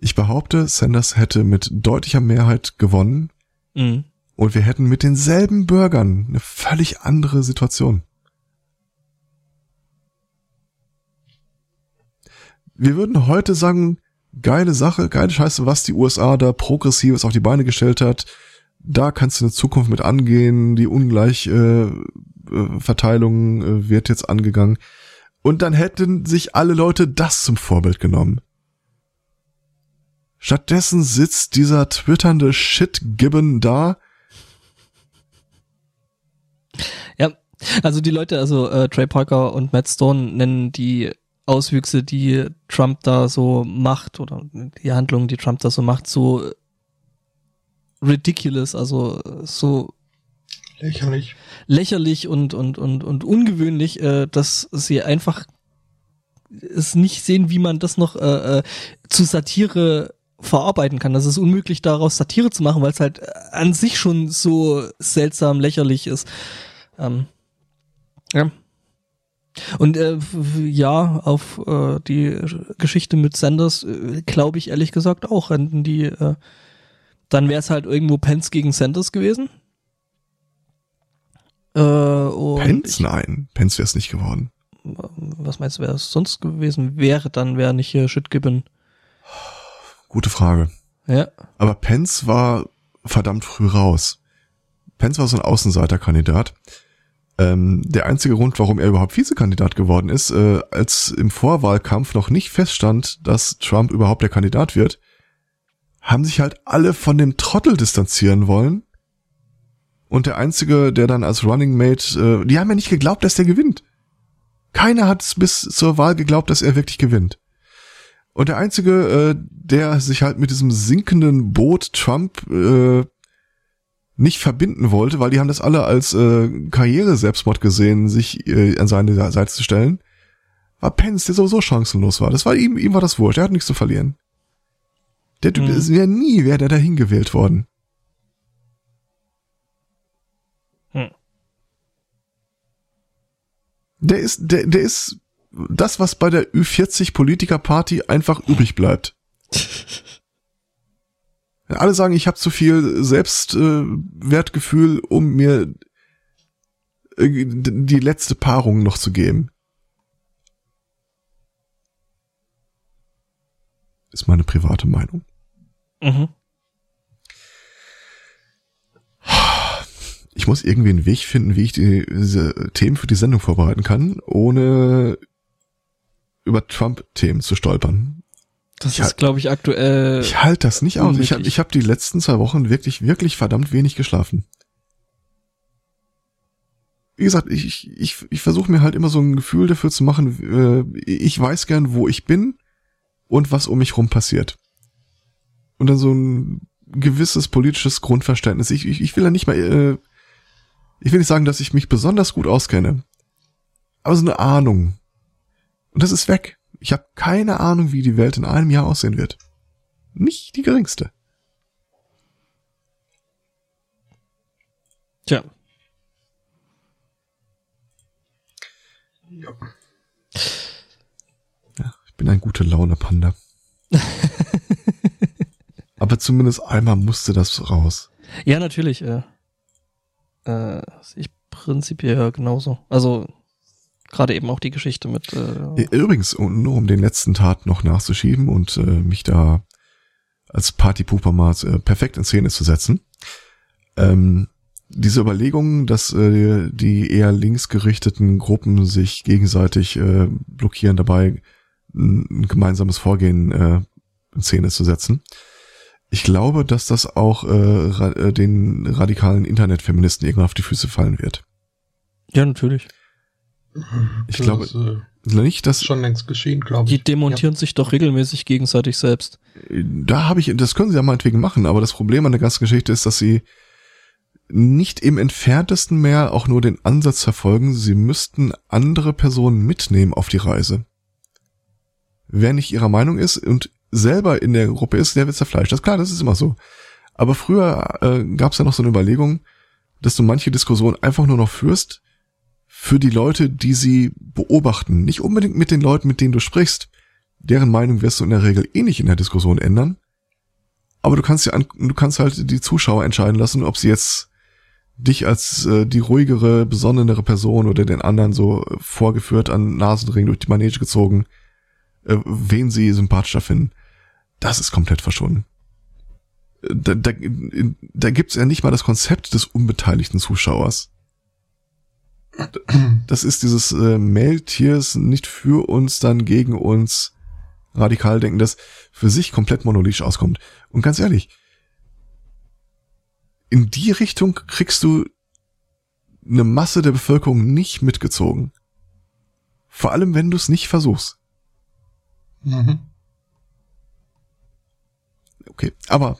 ich behaupte, Sanders hätte mit deutlicher Mehrheit gewonnen mhm. und wir hätten mit denselben Bürgern eine völlig andere Situation. Wir würden heute sagen, geile Sache, geile Scheiße, was die USA da progressives auf die Beine gestellt hat. Da kannst du eine Zukunft mit angehen. Die Ungleichverteilung äh, äh, wird jetzt angegangen. Und dann hätten sich alle Leute das zum Vorbild genommen. Stattdessen sitzt dieser twitternde Shit-Gibbon da. Ja, also die Leute, also äh, Trey Parker und Matt Stone nennen die Auswüchse, die Trump da so macht oder die Handlungen, die Trump da so macht, so ridiculous, also so lächerlich, lächerlich und und und und ungewöhnlich, äh, dass sie einfach es nicht sehen, wie man das noch äh, äh, zu Satire verarbeiten kann. Das ist unmöglich, daraus Satire zu machen, weil es halt an sich schon so seltsam lächerlich ist. Ähm, ja. Und äh, ja, auf äh, die Geschichte mit Sanders äh, glaube ich ehrlich gesagt auch. Hätten die, äh, dann wäre es halt irgendwo Pence gegen Sanders gewesen. Äh, Pence? Ich, Nein, Pence wäre es nicht geworden. Was meinst du, wäre es sonst gewesen wäre, dann wäre nicht hier Shit Gibbon. Gute Frage. Ja. Aber Pence war verdammt früh raus. Pence war so ein Außenseiterkandidat. Ähm, der einzige Grund, warum er überhaupt Vizekandidat geworden ist, äh, als im Vorwahlkampf noch nicht feststand, dass Trump überhaupt der Kandidat wird, haben sich halt alle von dem Trottel distanzieren wollen. Und der einzige, der dann als Running Mate, äh, die haben ja nicht geglaubt, dass der gewinnt. Keiner hat bis zur Wahl geglaubt, dass er wirklich gewinnt. Und der einzige, äh, der sich halt mit diesem sinkenden Boot Trump äh, nicht verbinden wollte, weil die haben das alle als äh, Karriere-Selbstmord gesehen, sich äh, an seine Seite zu stellen, war Pence, der sowieso chancenlos war. Das war ihm, ihm war das wurscht, er hat nichts zu verlieren. Der Typ mhm. wäre nie, wäre der dahin gewählt worden. Hm. Der ist, der, der ist das, was bei der Ü40 Politiker-Party einfach übrig bleibt. Alle sagen, ich habe zu viel Selbstwertgefühl, äh, um mir äh, die letzte Paarung noch zu geben. Ist meine private Meinung. Mhm. Ich muss irgendwie einen Weg finden, wie ich die, diese Themen für die Sendung vorbereiten kann, ohne über Trump-Themen zu stolpern. Das ich ist, glaube ich, aktuell. Ich halte das nicht aus. Ich habe ich hab die letzten zwei Wochen wirklich, wirklich verdammt wenig geschlafen. Wie gesagt, ich, ich, ich versuche mir halt immer so ein Gefühl dafür zu machen, äh, ich weiß gern, wo ich bin und was um mich rum passiert. Und dann so ein gewisses politisches Grundverständnis. Ich, ich, ich will ja nicht mal, äh, Ich will nicht sagen, dass ich mich besonders gut auskenne, aber so eine Ahnung. Und das ist weg. Ich habe keine Ahnung, wie die Welt in einem Jahr aussehen wird. Nicht die geringste. Tja. Ja. ja ich bin ein gute Laune Panda. Aber zumindest einmal musste das raus. Ja, natürlich. Äh, äh, ich prinzipiell genauso. Also gerade eben auch die Geschichte mit. Äh Übrigens, nur um den letzten Tat noch nachzuschieben und äh, mich da als Partypooper mal äh, perfekt in Szene zu setzen. Ähm, diese Überlegung, dass äh, die eher linksgerichteten Gruppen sich gegenseitig äh, blockieren, dabei ein gemeinsames Vorgehen äh, in Szene zu setzen. Ich glaube, dass das auch äh, ra äh, den radikalen Internetfeministen irgendwann auf die Füße fallen wird. Ja, natürlich. Ich das glaube ist, äh, nicht, dass schon längst geschehen, glaube ich. Die demontieren ja. sich doch regelmäßig gegenseitig selbst. Da habe ich, das können sie ja meinetwegen machen, aber das Problem an der ganzen Geschichte ist, dass sie nicht im entferntesten mehr auch nur den Ansatz verfolgen, sie müssten andere Personen mitnehmen auf die Reise. Wer nicht ihrer Meinung ist und selber in der Gruppe ist, der wird zerfleischt. Das ist klar, das ist immer so. Aber früher äh, gab es ja noch so eine Überlegung, dass du manche Diskussionen einfach nur noch führst für die Leute, die sie beobachten. Nicht unbedingt mit den Leuten, mit denen du sprichst. Deren Meinung wirst du in der Regel eh nicht in der Diskussion ändern. Aber du kannst ja, du kannst halt die Zuschauer entscheiden lassen, ob sie jetzt dich als äh, die ruhigere, besonnenere Person oder den anderen so vorgeführt an Nasenring durch die Manege gezogen, äh, wen sie sympathischer finden. Das ist komplett verschwunden. Da, da, da gibt's ja nicht mal das Konzept des unbeteiligten Zuschauers. Das ist dieses äh, Mailtiers nicht für uns, dann gegen uns radikal denken, das für sich komplett monolithisch auskommt. Und ganz ehrlich, in die Richtung kriegst du eine Masse der Bevölkerung nicht mitgezogen. Vor allem, wenn du es nicht versuchst. Mhm. Okay, aber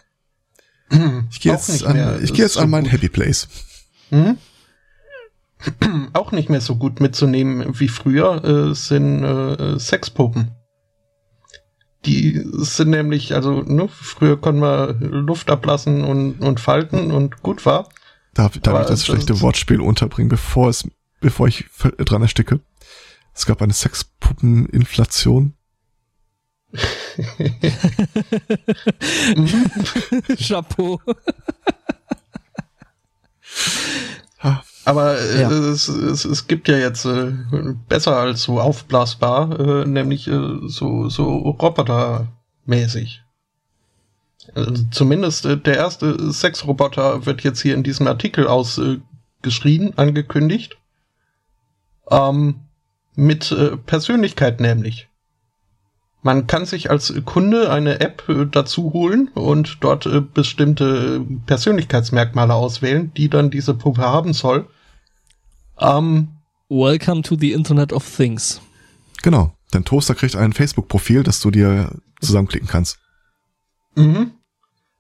ich gehe jetzt, an, ich geh jetzt so an mein gut. Happy Place. Mhm. Auch nicht mehr so gut mitzunehmen wie früher äh, sind äh, Sexpuppen. Die sind nämlich, also ne, früher konnten wir Luft ablassen und, und falten und gut war. Darf, darf ich das schlechte Wortspiel unterbringen, bevor es, bevor ich dran ersticke? Es gab eine Sexpuppeninflation. Chapeau. Aber äh, ja. es, es, es gibt ja jetzt äh, besser als so aufblasbar, äh, nämlich äh, so, so Roboter-mäßig. Also zumindest äh, der erste Sexroboter wird jetzt hier in diesem Artikel ausgeschrien, äh, angekündigt. Ähm, mit Persönlichkeit nämlich. Man kann sich als Kunde eine App äh, dazu holen und dort äh, bestimmte Persönlichkeitsmerkmale auswählen, die dann diese Puppe haben soll. Ähm, Welcome to the Internet of Things. Genau. Dein Toaster kriegt ein Facebook-Profil, das du dir zusammenklicken kannst. Mhm.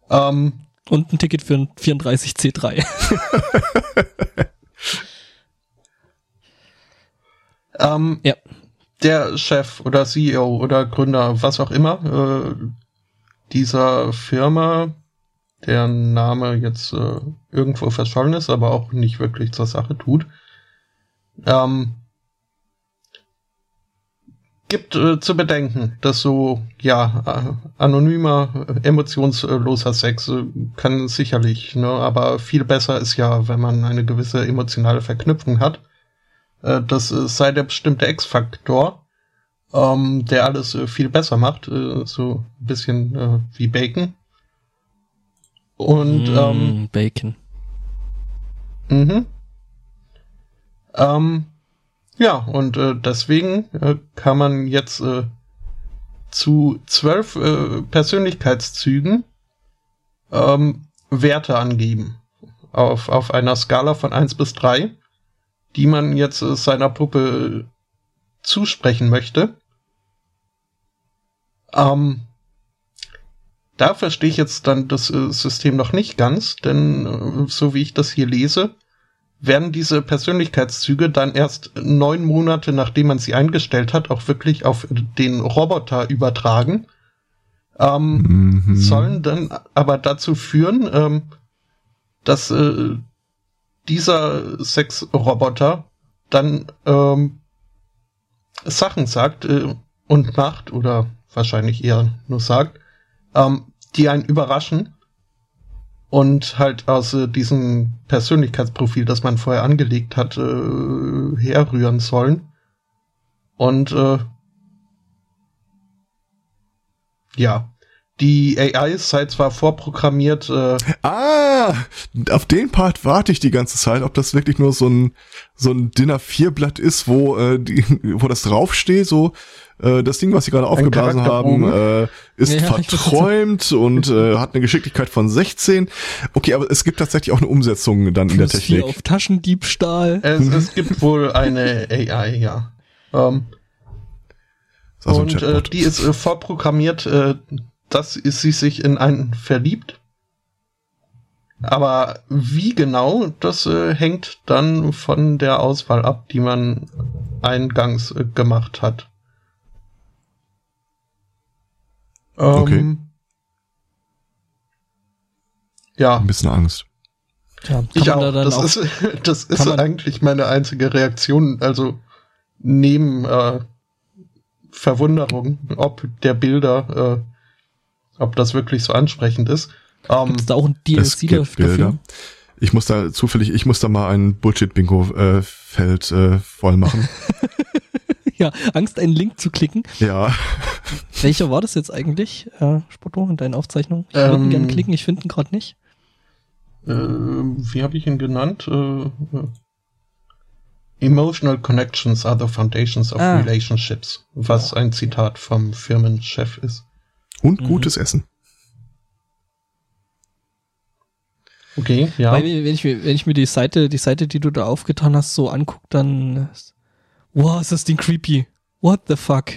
Ähm, und ein Ticket für ein 34C3. ähm, ja der Chef oder CEO oder Gründer, was auch immer, äh, dieser Firma, deren Name jetzt äh, irgendwo verschollen ist, aber auch nicht wirklich zur Sache tut, ähm, gibt äh, zu bedenken, dass so ja äh, anonymer, emotionsloser Sex äh, kann sicherlich, ne, aber viel besser ist ja, wenn man eine gewisse emotionale Verknüpfung hat. Äh, das äh, sei der bestimmte X-Faktor, ähm, der alles äh, viel besser macht, äh, so ein bisschen wie Bacon. Und mm, ähm, Bacon. Mhm. Ähm, ja, und äh, deswegen äh, kann man jetzt äh, zu zwölf äh, Persönlichkeitszügen ähm, Werte angeben. Auf, auf einer Skala von eins bis drei die man jetzt äh, seiner Puppe zusprechen möchte. Ähm, da verstehe ich jetzt dann das äh, System noch nicht ganz, denn äh, so wie ich das hier lese, werden diese Persönlichkeitszüge dann erst neun Monate, nachdem man sie eingestellt hat, auch wirklich auf den Roboter übertragen. Ähm, mhm. Sollen dann aber dazu führen, ähm, dass äh, dieser Sexroboter dann ähm, Sachen sagt äh, und macht oder wahrscheinlich eher nur sagt, ähm, die einen überraschen und halt aus äh, diesem Persönlichkeitsprofil, das man vorher angelegt hat, äh, herrühren sollen. Und äh, ja, die AI sei zwar vorprogrammiert. Äh ah, auf den Part warte ich die ganze Zeit, ob das wirklich nur so ein so ein Dinner A4 Blatt ist, wo äh, die, wo das draufsteht, so äh, das Ding, was sie gerade aufgeblasen haben, äh, ist ja, verträumt und äh, hat eine Geschicklichkeit von 16. Okay, aber es gibt tatsächlich auch eine Umsetzung dann Plus in der Technik. auf Taschendiebstahl. Es, es gibt wohl eine AI, ja. Ähm, also und äh, die ist äh, vorprogrammiert, äh, dass sie sich in einen verliebt. Aber wie genau, das äh, hängt dann von der Auswahl ab, die man eingangs äh, gemacht hat. Ähm, okay. Ja. Ein bisschen Angst. Ja, ich auch. Da das, auch, ist, das ist eigentlich meine einzige Reaktion. Also neben äh, Verwunderung, ob der Bilder, äh, ob das wirklich so ansprechend ist. Ähm, Gibt es da auch ein DLC dafür? Bilder. Ich muss da zufällig, ich muss da mal ein Bullshit-Bingo-Feld äh, äh, voll machen. ja, Angst, einen Link zu klicken. Ja. Welcher war das jetzt eigentlich, äh, Spotto, in deinen Aufzeichnungen? Ich würde ähm, gerne klicken, ich finde ihn gerade nicht. Äh, wie habe ich ihn genannt? Äh, äh, Emotional connections are the foundations of ah. relationships, was ein Zitat vom Firmenchef ist. Und mhm. gutes Essen. Okay, ja. Weil, wenn ich, mir, wenn ich mir die Seite, die Seite, die du da aufgetan hast, so anguck, dann Wow, ist das Ding creepy. What the fuck?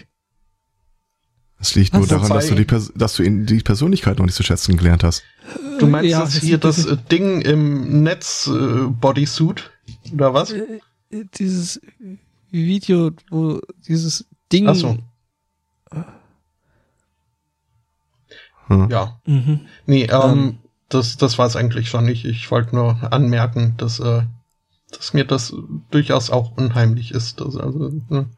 Es liegt nur daran, dass du, die, dass du die Persönlichkeit noch nicht zu schätzen gelernt hast. Du meinst ja, das hier das äh, Ding im Netz äh, oder was? Äh, äh, dieses Video, wo dieses Ding. Ach so. Hm. Ja. Mhm. Nee, ähm, ähm. das, das war es eigentlich schon nicht. Ich wollte nur anmerken, dass äh, dass mir das durchaus auch unheimlich ist. Also, also ne.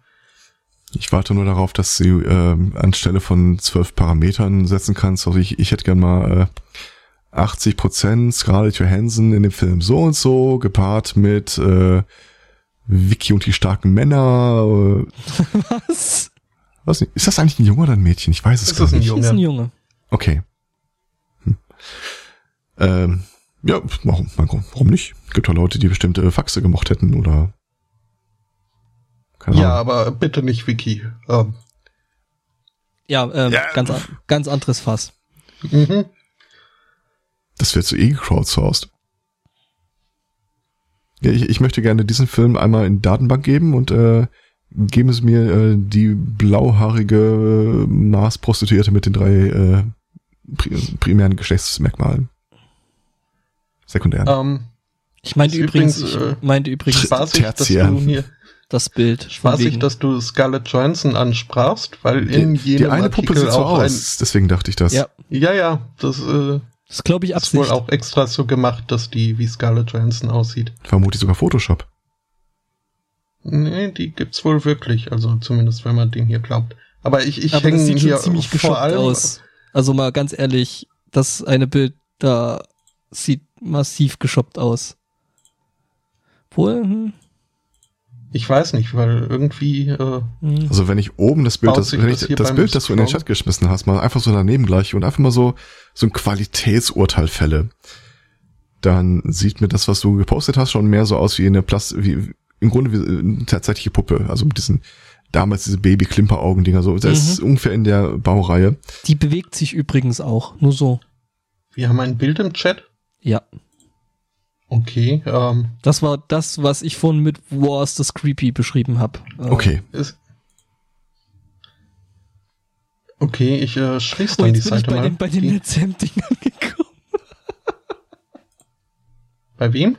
Ich warte nur darauf, dass sie äh, anstelle von zwölf Parametern setzen kannst. Also ich, ich hätte gern mal äh, 80 Prozent Scarlett Johansson in dem Film so und so, gepaart mit äh, Vicky und die starken Männer. Äh, Was? Was Ist das eigentlich ein Junge oder ein Mädchen? Ich weiß es ist gar nicht. Das ist ein Junge. Okay. Hm. Ähm, ja, warum, warum nicht? Gibt ja Leute, die bestimmte Faxe gemocht hätten oder. Keine ja, Ahnung. aber bitte nicht Wiki. Ähm. Ja, ähm, ja, ganz, ganz anderes Fass. Mhm. Das wird so eh gecrowdsourced. Ja, ich, ich möchte gerne diesen Film einmal in Datenbank geben und äh, geben es mir äh, die blauhaarige Maßprostituierte mit den drei äh, primären Geschlechtsmerkmalen sekundären. Ähm, ich meinte übrigens, übrigens, ich äh, meinte übrigens spaßig, dass du hier das Bild. Spaßig, dass du Scarlett Johansson ansprachst, weil in die, jenem die eine Artikel Puppe sieht so aus, ein, deswegen dachte ich das. Ja, ja, ja das, äh, das glaube ich Absicht. ist wohl auch extra so gemacht, dass die wie Scarlett Johansson aussieht. Vermutlich sogar Photoshop. Nee, die gibt's wohl wirklich, also zumindest wenn man dem hier glaubt. Aber ich, ich hänge hier ziemlich vor allem aus. Also mal ganz ehrlich, das eine Bild da sieht massiv geshoppt aus. Wohl, hm. Ich weiß nicht, weil irgendwie. Äh, hm. also wenn ich oben das Bild, das, wenn ich das, das Bild, das du in den Chat geschmissen hast, mal einfach so daneben gleich und einfach mal so so ein Qualitätsurteil fälle, dann sieht mir das, was du gepostet hast, schon mehr so aus wie eine Plast, wie im Grunde wie eine tatsächliche Puppe, also mit diesen damals diese Baby-Klimper-Augen-Dinger, so. Das mhm. ist ungefähr in der Baureihe. Die bewegt sich übrigens auch, nur so. Wir haben ein Bild im Chat. Ja. Okay. Ähm, das war das, was ich vorhin mit Wars das Creepy beschrieben habe. Äh, okay. Ist, okay, ich äh, schließe dann oh, die Seite ich bei mal. Den, bei den Netzhemd-Dingern gekommen. bei wem?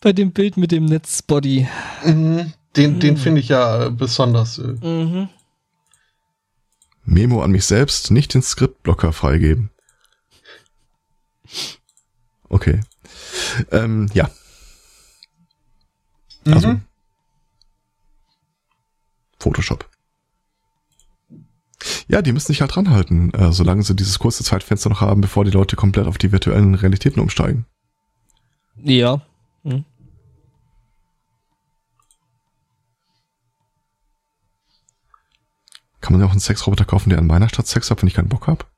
Bei dem Bild mit dem Netzbody. Mhm. Den, den finde ich ja besonders. Äh, Mhm. Memo an mich selbst, nicht den Skriptblocker freigeben. Okay. Ähm, ja. Also, mhm. Photoshop. Ja, die müssen sich halt dran halten, äh, solange sie dieses kurze Zeitfenster noch haben, bevor die Leute komplett auf die virtuellen Realitäten umsteigen. Ja. Hm. Kann man ja auch einen Sexroboter kaufen, der an meiner Stadt Sex hat, wenn ich keinen Bock hab?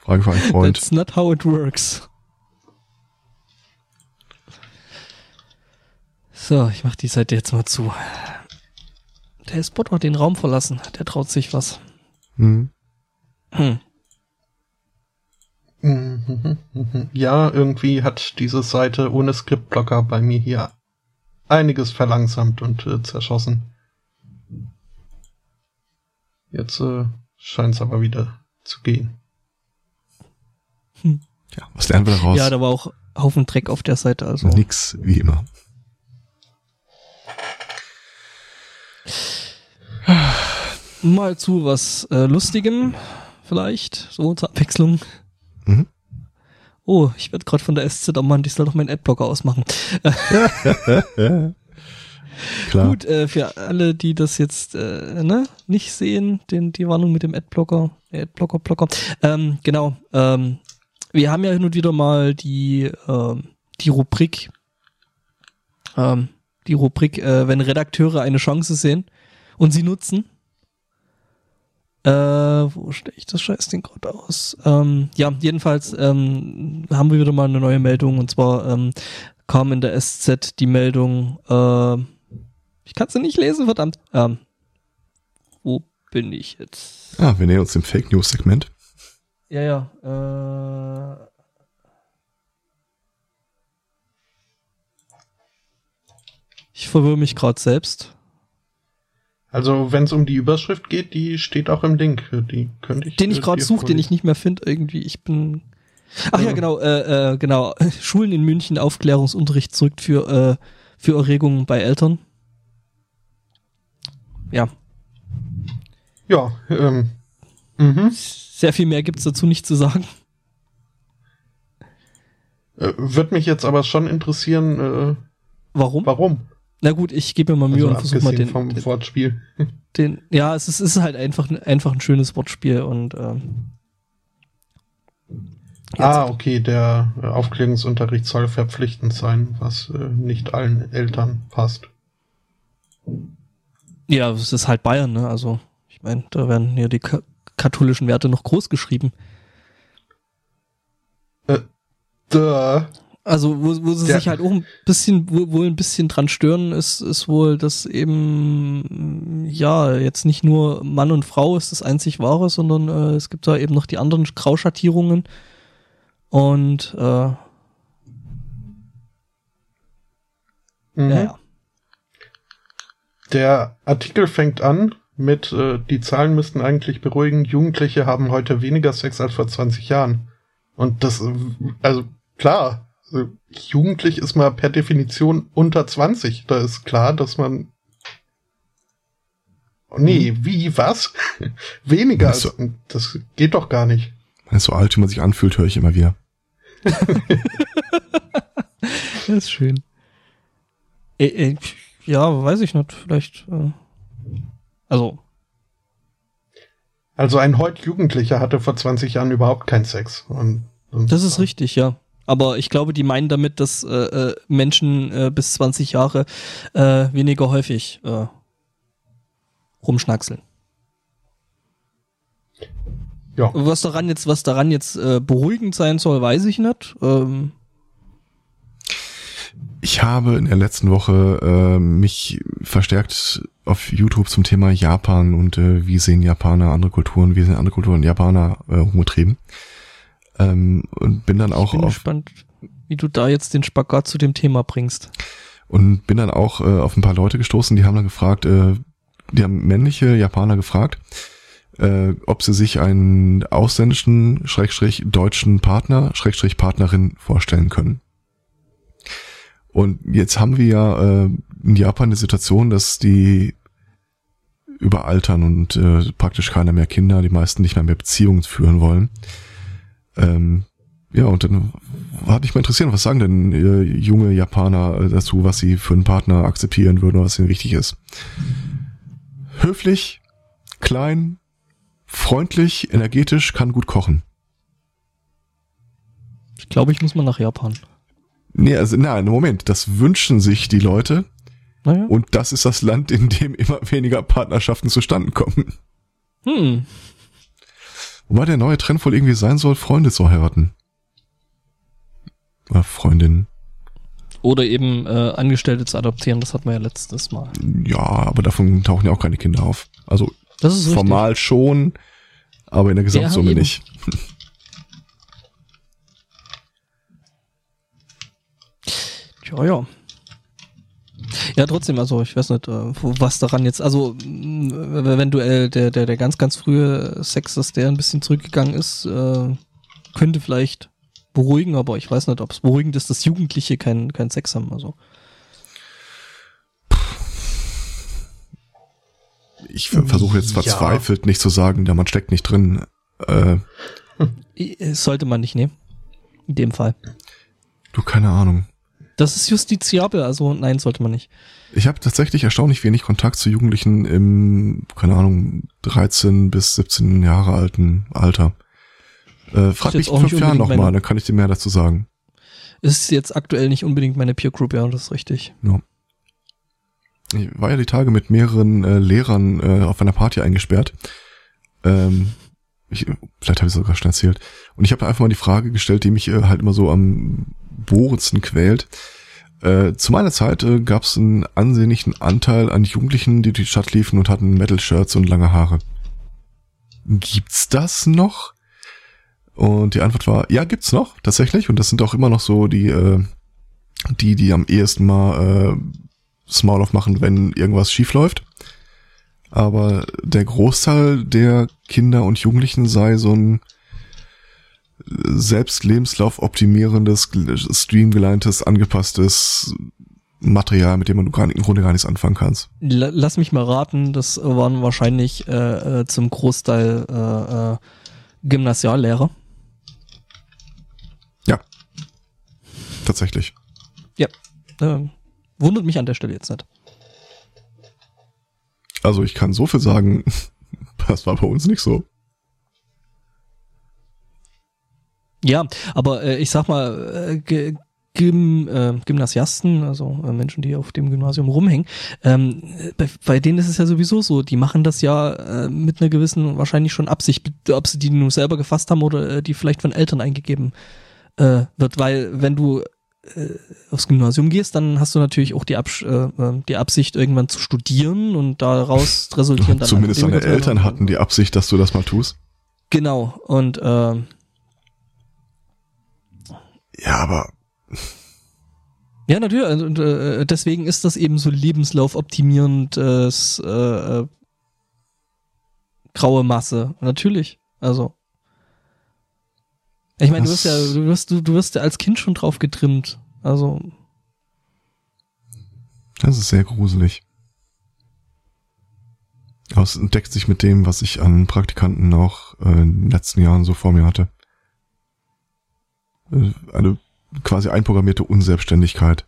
Frage für einen Freund. That's not how it works. So, ich mach die Seite jetzt mal zu. Der Spot hat den Raum verlassen. Der traut sich was. Hm. Hm. Mhm, mhm. Ja, irgendwie hat diese Seite ohne Skriptblocker bei mir hier einiges verlangsamt und äh, zerschossen. Jetzt äh, scheint es aber wieder zu gehen. Ja, was lernen wir daraus? Ja, da war auch Haufen Dreck auf der Seite, also. Nix, wie immer. Mal zu was äh, Lustigem, vielleicht, so zur Abwechslung. Mhm. Oh, ich werde gerade von der SZ ermahnt, ich soll doch meinen Adblocker ausmachen. Klar. Gut, äh, für alle, die das jetzt äh, ne, nicht sehen, den, die Warnung mit dem Adblocker, äh, Adblocker, Blocker. Ähm, genau. Ähm, wir haben ja hin und wieder mal die, ähm, die Rubrik, ähm, die Rubrik, äh, wenn Redakteure eine Chance sehen und sie nutzen. Äh, wo stelle ich das Scheißding gerade aus? Ähm, ja, jedenfalls ähm, haben wir wieder mal eine neue Meldung und zwar ähm, kam in der SZ die Meldung, äh, ich kann sie nicht lesen, verdammt. Ähm, wo bin ich jetzt? Ah, wir nähern uns dem Fake News Segment. Ja, ja. Äh, ich verwirre mich gerade selbst. Also, wenn es um die Überschrift geht, die steht auch im Link. Die könnte ich. Den ich gerade suche, den ich nicht mehr finde irgendwie. Ich bin. Ach ja, Ja. genau, äh, äh, genau. Schulen in München Aufklärungsunterricht zurück für äh, für Erregungen bei Eltern. Ja, Ja, ähm. Mhm. sehr viel mehr gibt's dazu nicht zu sagen. Äh, Würde mich jetzt aber schon interessieren, äh, Warum? warum. Na gut, ich gebe mir mal Mühe Also und versuche mal den, vom den, Wortspiel. den. Ja, es ist, es ist halt einfach, einfach ein schönes Wortspiel und ähm, Ah, okay, der äh, Aufklärungsunterricht soll verpflichtend sein, was äh, nicht allen Eltern passt. Ja, es ist halt Bayern, ne? Also, ich meine, da werden ja die ka katholischen Werte noch groß geschrieben. Duh. Also, wo, wo sie Der- sich halt auch ein bisschen, wo, wohl ein bisschen dran stören, ist, ist wohl, dass eben, ja, jetzt nicht nur Mann und Frau ist das einzig wahre, sondern äh, es gibt da eben noch die anderen Grauschattierungen. Und, äh, Mhm. ja, ja. Der Artikel fängt an mit, äh, die Zahlen müssten eigentlich beruhigen, Jugendliche haben heute weniger Sex als vor 20 Jahren. Und das, also klar, äh, jugendlich ist man per Definition unter 20. Da ist klar, dass man. Oh, nee, wie, was? Weniger so. als. Das geht doch gar nicht. Man ist so alt, wie man sich anfühlt, höre ich immer wieder. Das ist schön. Äh, äh, ja, weiß ich nicht, vielleicht, äh, also, Also ein heute Jugendlicher hatte vor 20 Jahren überhaupt keinen Sex. Und, und Das ist richtig, ja. Aber ich glaube, die meinen damit, dass äh, äh, Menschen äh, bis 20 Jahre äh, weniger häufig äh, rumschnackseln. Ja. Was daran jetzt, was daran jetzt äh, beruhigend sein soll, weiß ich nicht. Ähm, Ich habe in der letzten Woche äh, mich verstärkt auf YouTube zum Thema Japan und äh, wie sehen Japaner andere Kulturen, wie sehen andere Kulturen Japaner äh, rumgetrieben. Ähm, und bin dann ich auch bin auf gespannt, wie du da jetzt den Spagat zu dem Thema bringst. und bin dann auch äh, auf ein paar Leute gestoßen, die haben dann gefragt, äh, die haben männliche Japaner gefragt, äh, ob sie sich einen ausländischen, Schrägstrich deutschen Partner, Schrägstrich Partnerin vorstellen können. Und jetzt haben wir ja äh, in Japan eine Situation, dass die überaltern und äh, praktisch keiner mehr Kinder, die meisten nicht mehr mehr Beziehungen führen wollen. Ähm, ja, und dann hat mich mal interessiert, was sagen denn äh, junge Japaner dazu, was sie für einen Partner akzeptieren würden, was ihnen wichtig ist. Höflich, klein, freundlich, energetisch, kann gut kochen. Ich glaube, ich muss mal nach Japan. Nee, also nein, Moment, das wünschen sich die Leute. Naja. Und das ist das Land, in dem immer weniger Partnerschaften zustande kommen. Hm. Wobei der neue Trend wohl irgendwie sein soll, Freunde zu heiraten. Oder Freundinnen. Oder eben äh, Angestellte zu adoptieren, das hatten wir ja letztes Mal. Ja, aber davon tauchen ja auch keine Kinder auf. Also Das ist richtig. formal schon, aber in der Gesamtsumme eben. nicht. Ja, ja. Ja, trotzdem, also ich weiß nicht, äh, was daran jetzt, also eventuell der, der, der ganz, ganz frühe Sex, dass der ein bisschen zurückgegangen ist, äh, könnte vielleicht beruhigen, aber ich weiß nicht, ob es beruhigend ist, dass Jugendliche keinen keinen Sex haben. Also Ich ver- versuche jetzt Ja. verzweifelt nicht zu sagen, der Mann steckt nicht drin. Äh, äh, sollte man nicht nehmen. In dem Fall. du, keine Ahnung. Das ist justiziabel, also nein, sollte man nicht. Ich habe tatsächlich erstaunlich wenig Kontakt zu Jugendlichen im, keine Ahnung, 13 bis 17 Jahre alten Alter. Äh, frag mich in fünf Jahren nochmal, dann kann ich dir mehr dazu sagen. Ist jetzt aktuell nicht unbedingt meine Peer Group, ja, das ist richtig. Ja. Ich war ja die Tage mit mehreren äh, Lehrern äh, auf einer Party eingesperrt. Ähm, ich, vielleicht habe ich es sogar schon erzählt. Und ich habe einfach mal die Frage gestellt, die mich äh, halt immer so am bohrendsten quält. Äh, zu meiner Zeit äh, gab es einen ansehnlichen Anteil an Jugendlichen, die durch die Stadt liefen und hatten Metal-Shirts und lange Haare. Gibt's das noch? Und die Antwort war, ja, gibt's noch, tatsächlich. Und das sind auch immer noch so die, äh, die, die am ehesten mal äh, Small aufmachen, wenn irgendwas schief läuft. Aber der Großteil der Kinder und Jugendlichen sei so ein selbst Lebenslauf optimierendes, streamgeleintes, angepasstes Material, mit dem man gar im Grunde gar nichts anfangen kannst. La- Lass mich mal raten, das waren wahrscheinlich äh, äh, zum Großteil äh, äh, Gymnasiallehrer. Ja. Tatsächlich. Äh, wundert mich an der Stelle jetzt nicht. Also ich kann so viel sagen, das war bei uns nicht so. Ja, aber äh, ich sag mal, äh, Gym, äh, Gymnasiasten, also äh, Menschen, die auf dem Gymnasium rumhängen, ähm, bei, bei denen ist es ja sowieso so, die machen das ja äh, mit einer gewissen wahrscheinlich schon Absicht, ob sie die nur selber gefasst haben oder äh, die vielleicht von Eltern eingegeben äh, wird, weil wenn du aufs Gymnasium gehst, dann hast du natürlich auch die, Absch äh, äh, die Absicht, irgendwann zu studieren und daraus resultieren dann Zumindest deine Eltern hatten die Absicht, dass du das mal tust. Genau, und äh, Ja, aber Ja, natürlich. Und, und äh, deswegen ist das eben so lebenslaufoptimierendes äh, äh, graue Masse. Natürlich. Also. Ich meine, du wirst ja, du wirst, du, du wirst ja als Kind schon drauf getrimmt. Also, das ist sehr gruselig. Aber es entdeckt sich mit dem, was ich an Praktikanten auch äh, in den letzten Jahren so vor mir hatte. Äh, Eine quasi einprogrammierte Unselbstständigkeit.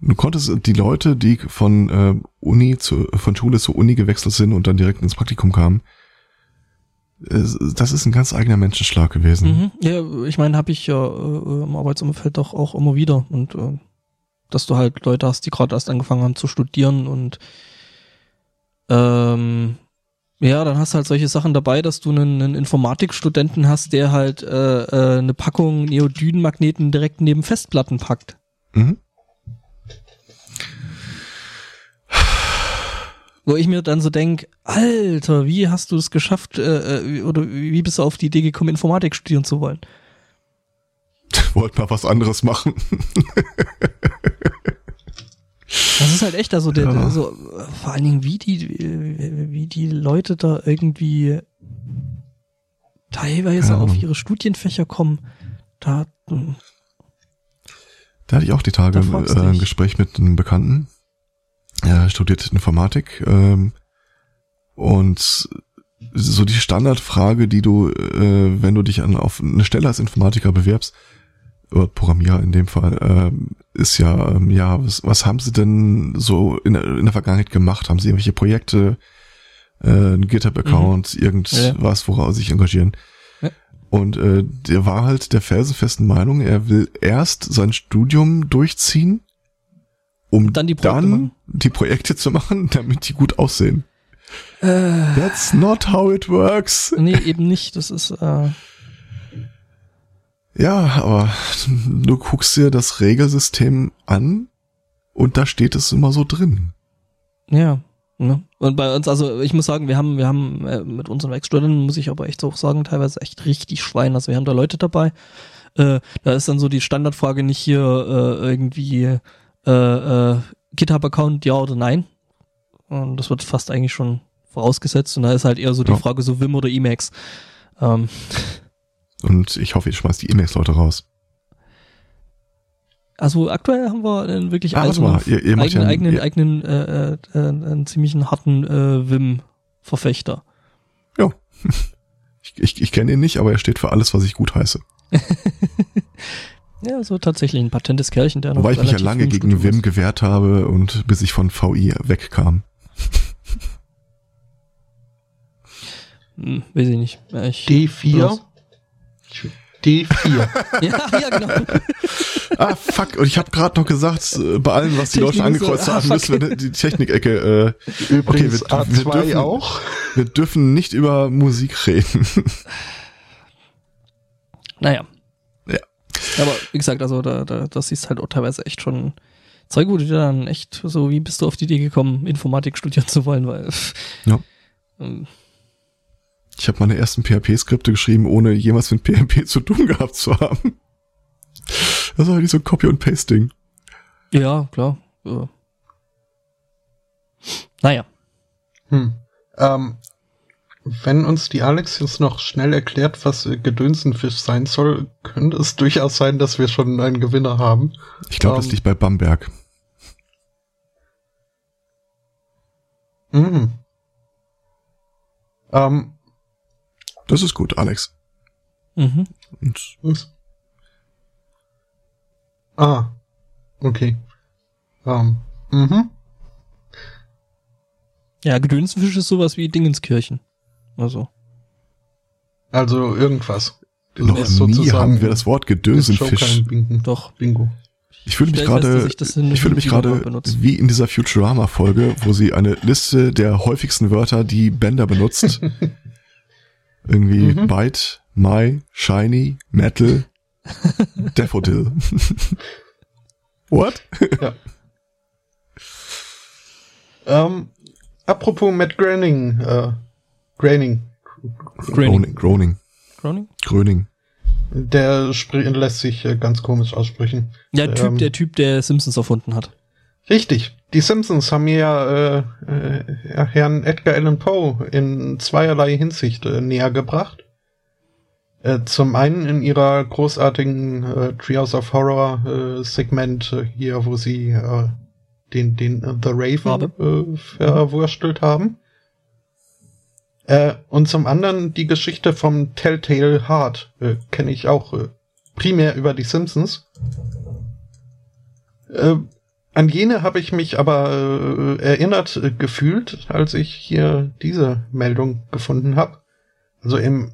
Du konntest die Leute, die von äh, Uni zu, von Schule zur Uni gewechselt sind und dann direkt ins Praktikum kamen, äh, das ist ein ganz eigener Menschenschlag gewesen. mhm. ja, ich meine, habe ich ja äh, im Arbeitsumfeld doch auch immer wieder. Und äh, dass du halt Leute hast, die gerade erst angefangen haben zu studieren und ähm, ja, dann hast du halt solche Sachen dabei, dass du einen, einen Informatikstudenten hast, der halt äh, äh, eine Packung Neodynmagneten direkt neben Festplatten packt. Mhm. Wo ich mir dann so denk, Alter, wie hast du es geschafft, äh, äh, oder wie bist du auf die Idee gekommen, Informatik studieren zu wollen? Wollt mal was anderes machen. Das ist halt echt, also der, Ja. so, äh, vor allen Dingen, wie die, äh, wie die Leute da irgendwie teilweise Ja. auf ihre Studienfächer kommen. Da, hm, Da hatte ich auch die Tage äh, ein Gespräch mit einem Bekannten. Er studiert Informatik ähm, und so die Standardfrage, die du, äh, wenn du dich an, auf eine Stelle als Informatiker bewerbst, oder Programmierer in dem Fall, äh, ist ja, ähm, ja, was, was haben sie denn so in, in der Vergangenheit gemacht? Haben sie irgendwelche Projekte, äh, ein GitHub-Account, mhm. irgendwas, woraus sie sich engagieren? Ja. Und äh, der war halt der felsenfesten Meinung, er will erst sein Studium durchziehen, um dann die, dann die Projekte zu machen, damit die gut aussehen. Äh, That's not how it works. Nee, eben nicht. Das ist. Äh ja, aber du guckst dir das Regelsystem an und da steht es immer so drin. Ja. Ne? Und bei uns, also ich muss sagen, wir haben, wir haben äh, mit unseren Werkstudenten, muss ich aber echt auch sagen, teilweise echt richtig Schwein. Also wir haben da Leute dabei. Äh, da ist dann so die Standardfrage nicht hier äh, irgendwie äh, äh, GitHub-Account, ja oder nein. Und das wird fast eigentlich schon vorausgesetzt. Und da ist halt eher so die ja. Frage so Wim oder Emacs. Ähm. Und ich hoffe, ihr schmeißt die Emacs-Leute raus. Also aktuell haben wir einen wirklich ah, eigenen, mal, ihr, ihr eigenen, ja, eigenen, ihr, eigenen äh, äh, äh, einen ziemlichen harten äh, Wim-Verfechter. Ja. Ich, ich, ich kenne ihn nicht, aber er steht für alles, was ich gut heiße. ja, so tatsächlich ein patentes Kerlchen, der noch Wobei ich mich ja lange gegen Wim gewehrt habe und bis ich von VI wegkam. Hm, weiß ich nicht. Ich, D4? D4. ja, ja, genau. ah, fuck. Und ich habe gerade noch gesagt, äh, bei allem, was die Leute angekreuzt so, ah, haben, müssen wir die Technikecke. Äh, Übrigens okay, wir, A2 wir dürfen, auch. Wir dürfen nicht über Musik reden. naja. Ja. Aber wie gesagt, also da, da, das ist halt auch teilweise echt schon Zeug, wo du dir dann echt so, wie bist du auf die Idee gekommen, Informatik studieren zu wollen, weil. Ja. Ähm, ich habe meine ersten PHP-Skripte geschrieben, ohne jemals mit PHP zu tun gehabt zu haben. Das war halt so Copy- und Pasting. Ja, klar. Ja. Naja. Hm. Ähm, wenn uns die Alex jetzt noch schnell erklärt, was äh, Gedönsenfisch sein soll, könnte es durchaus sein, dass wir schon einen Gewinner haben. Ich glaube, ähm, das liegt bei Bamberg. Mhm. Ähm, das ist gut, Alex. Mhm. Und was? Ah, okay. Um, ähm, mhm. Ja, Gedönsfisch ist sowas wie Dingenskirchen. Also. Also irgendwas. Noch nie haben wir das Wort Gedönsenfisch. Doch. Bingo. Ich fühle mich gerade, ich, fühle mich gerade wie in dieser Futurama-Folge, wo sie eine Liste der häufigsten Wörter, die Bender benutzt, Irgendwie mhm. Byte, My, Shiny, Metal, Daffodil. What? ja. Ähm, apropos Matt Groening, äh, Groening. Groening. Groening. Groening? Gröning. Der lässt sich äh, ganz komisch aussprechen. Der Typ, ähm, der Typ, der Simpsons erfunden hat. Richtig. Die Simpsons haben mir ja, äh, äh, Herrn Edgar Allan Poe in zweierlei Hinsicht äh, näher gebracht. Äh, zum einen in ihrer großartigen äh, Trios of Horror äh, Segment äh, hier, wo sie äh, den, den äh, The Raven äh, verwurstelt haben. Äh, und zum anderen die Geschichte vom Telltale Heart äh, kenne ich auch äh, primär über die Simpsons. Äh, an jene habe ich mich aber äh, erinnert gefühlt, als ich hier diese Meldung gefunden habe. Also im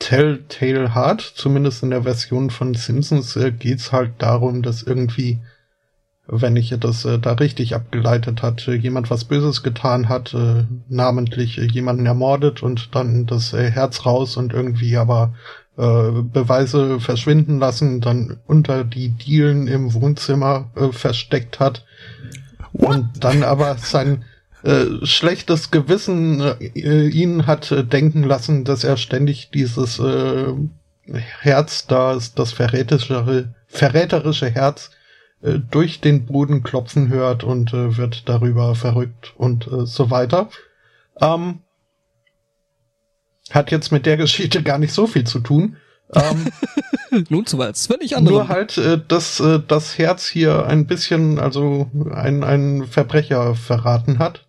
Telltale Heart, zumindest in der Version von Simpsons, geht's halt darum, dass irgendwie, wenn ich das äh, da richtig abgeleitet hat, äh, jemand was Böses getan hat, äh, namentlich äh, jemanden ermordet und dann das äh, Herz raus und irgendwie aber äh, Beweise verschwinden lassen, dann unter die Dielen im Wohnzimmer versteckt hat What? und dann aber sein schlechtes Gewissen ihn hat denken lassen, dass er ständig dieses Herz, das, das verräterische, verräterische Herz äh, durch den Boden klopfen hört und äh, wird darüber verrückt und äh, so weiter. Ähm, hat jetzt mit der Geschichte gar nicht so viel zu tun. Ähm, Nun zu was völlig anderes. Nur halt, äh, dass äh, das Herz hier ein bisschen, also ein, ein Verbrecher verraten hat.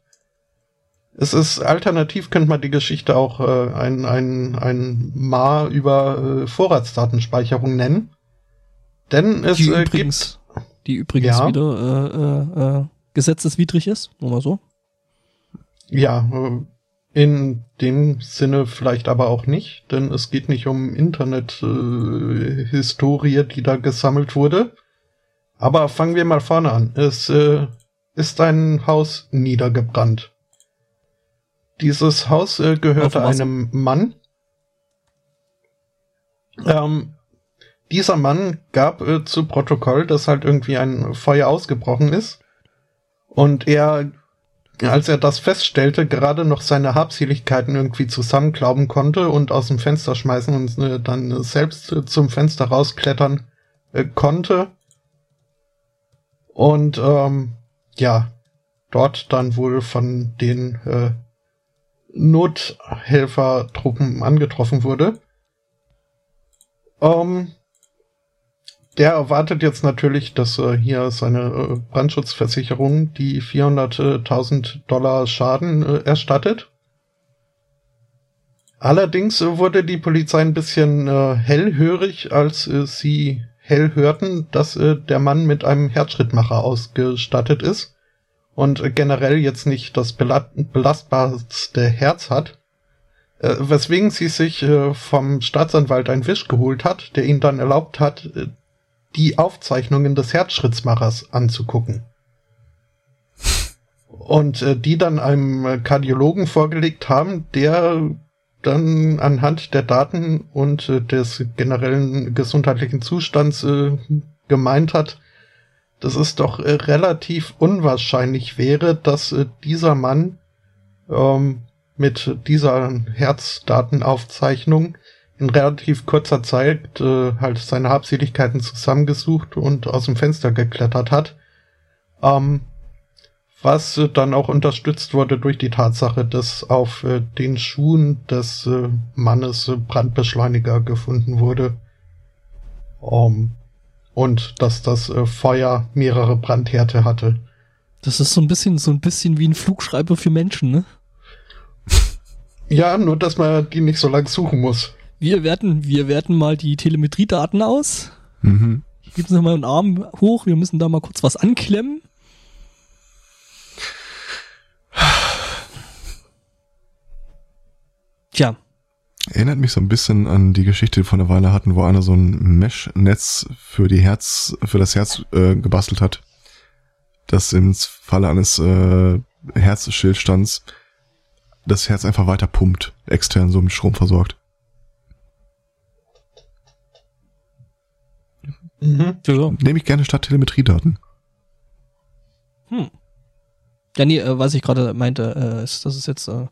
Es ist alternativ, könnte man die Geschichte auch äh, ein, ein, ein Ma über äh, Vorratsdatenspeicherung nennen. Denn es äh, gibt, die übrigens ja. wieder äh, äh, gesetzeswidrig ist, nur mal so. Ja, äh, in dem Sinne vielleicht aber auch nicht, denn es geht nicht um Internet-Historie, äh, die da gesammelt wurde. Aber fangen wir mal vorne an. Es äh, ist ein Haus niedergebrannt. Dieses Haus äh, gehörte einem Mann. Ähm, dieser Mann gab äh, zu Protokoll, dass halt irgendwie ein Feuer ausgebrochen ist. Und er als er das feststellte, gerade noch seine Habseligkeiten irgendwie zusammenklauben konnte und aus dem Fenster schmeißen und äh, dann selbst äh, zum Fenster rausklettern äh, konnte. Und ähm, ja, dort dann wohl von den äh, Nothelfertruppen angetroffen wurde. Ähm, der erwartet jetzt natürlich, dass äh, hier seine äh, Brandschutzversicherung die 400.000 Dollar Schaden äh, erstattet. Allerdings äh, wurde die Polizei ein bisschen äh, hellhörig, als äh, sie hell hörten, dass der Mann mit einem Herzschrittmacher ausgestattet ist und generell jetzt nicht das belastbarste Herz hat. weswegen sie sich vom Staatsanwalt einen Wisch geholt hat, der ihn dann erlaubt hat, die Aufzeichnungen des Herzschrittmachers anzugucken. Und äh, die dann einem Kardiologen vorgelegt haben, der dann anhand der Daten und äh, des generellen gesundheitlichen Zustands äh, gemeint hat, dass es doch äh, relativ unwahrscheinlich wäre, dass äh, dieser Mann ähm, mit dieser Herzdatenaufzeichnung in relativ kurzer Zeit äh, halt seine Habseligkeiten zusammengesucht und aus dem Fenster geklettert hat. Ähm, was äh, dann auch unterstützt wurde durch die Tatsache, dass auf äh, den Schuhen des äh, Mannes Brandbeschleuniger gefunden wurde. Um, und dass das äh, Feuer mehrere Brandhärte hatte. Das ist so ein bisschen, so ein bisschen wie ein Flugschreiber für Menschen, ne? Ja, nur dass man die nicht so lang suchen muss. Wir werten, wir werten mal die Telemetriedaten aus. Mhm. Geben Sie mal einen Arm hoch, wir müssen da mal kurz was anklemmen. Tja. Erinnert mich so ein bisschen an die Geschichte, die wir vor einer Weile hatten, wo einer so ein Mesh-Netz für die Herz, für das Herz äh, gebastelt hat. Das im Falle eines äh, Herzstillstands das Herz einfach weiter pumpt, extern so mit Strom versorgt. Mhm. Ja. Nehme ich gerne statt Telemetriedaten. Hm. Ja, nee, äh, was ich gerade meinte, äh, ist, dass es jetzt äh,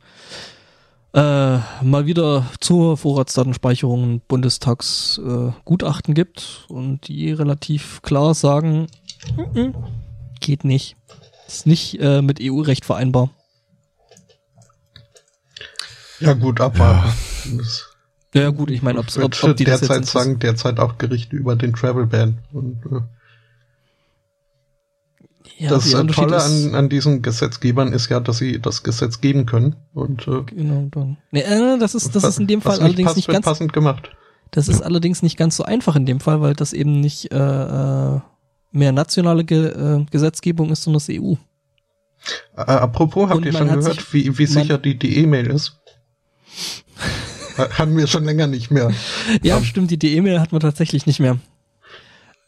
äh, mal wieder zur Vorratsdatenspeicherung Bundestagsgutachten äh, gibt und die relativ klar sagen, mm -mm, geht nicht. Ist nicht äh, mit EU-Recht vereinbar. Ja gut, aber ja. Ja gut, ich meine, ob, ob, ob die derzeit das sagen derzeit auch Gerichte über den Travel Ban. Und, äh, ja, das Tolle an, an diesen Gesetzgebern ist ja, dass sie das Gesetz geben können. Und, äh, genau, dann. Nee, äh, das ist, das ist in dem Fall allerdings nicht ganz passend gemacht. Das ist allerdings nicht ganz so einfach in dem Fall, weil das eben nicht äh, äh mehr nationale Ge äh, Gesetzgebung ist, sondern das EU. Äh, apropos, habt Und ihr schon gehört, wie, wie sicher die die E-Mail ist? Hatten wir schon länger nicht mehr. ja, um. stimmt, die E-Mail hat man tatsächlich nicht mehr.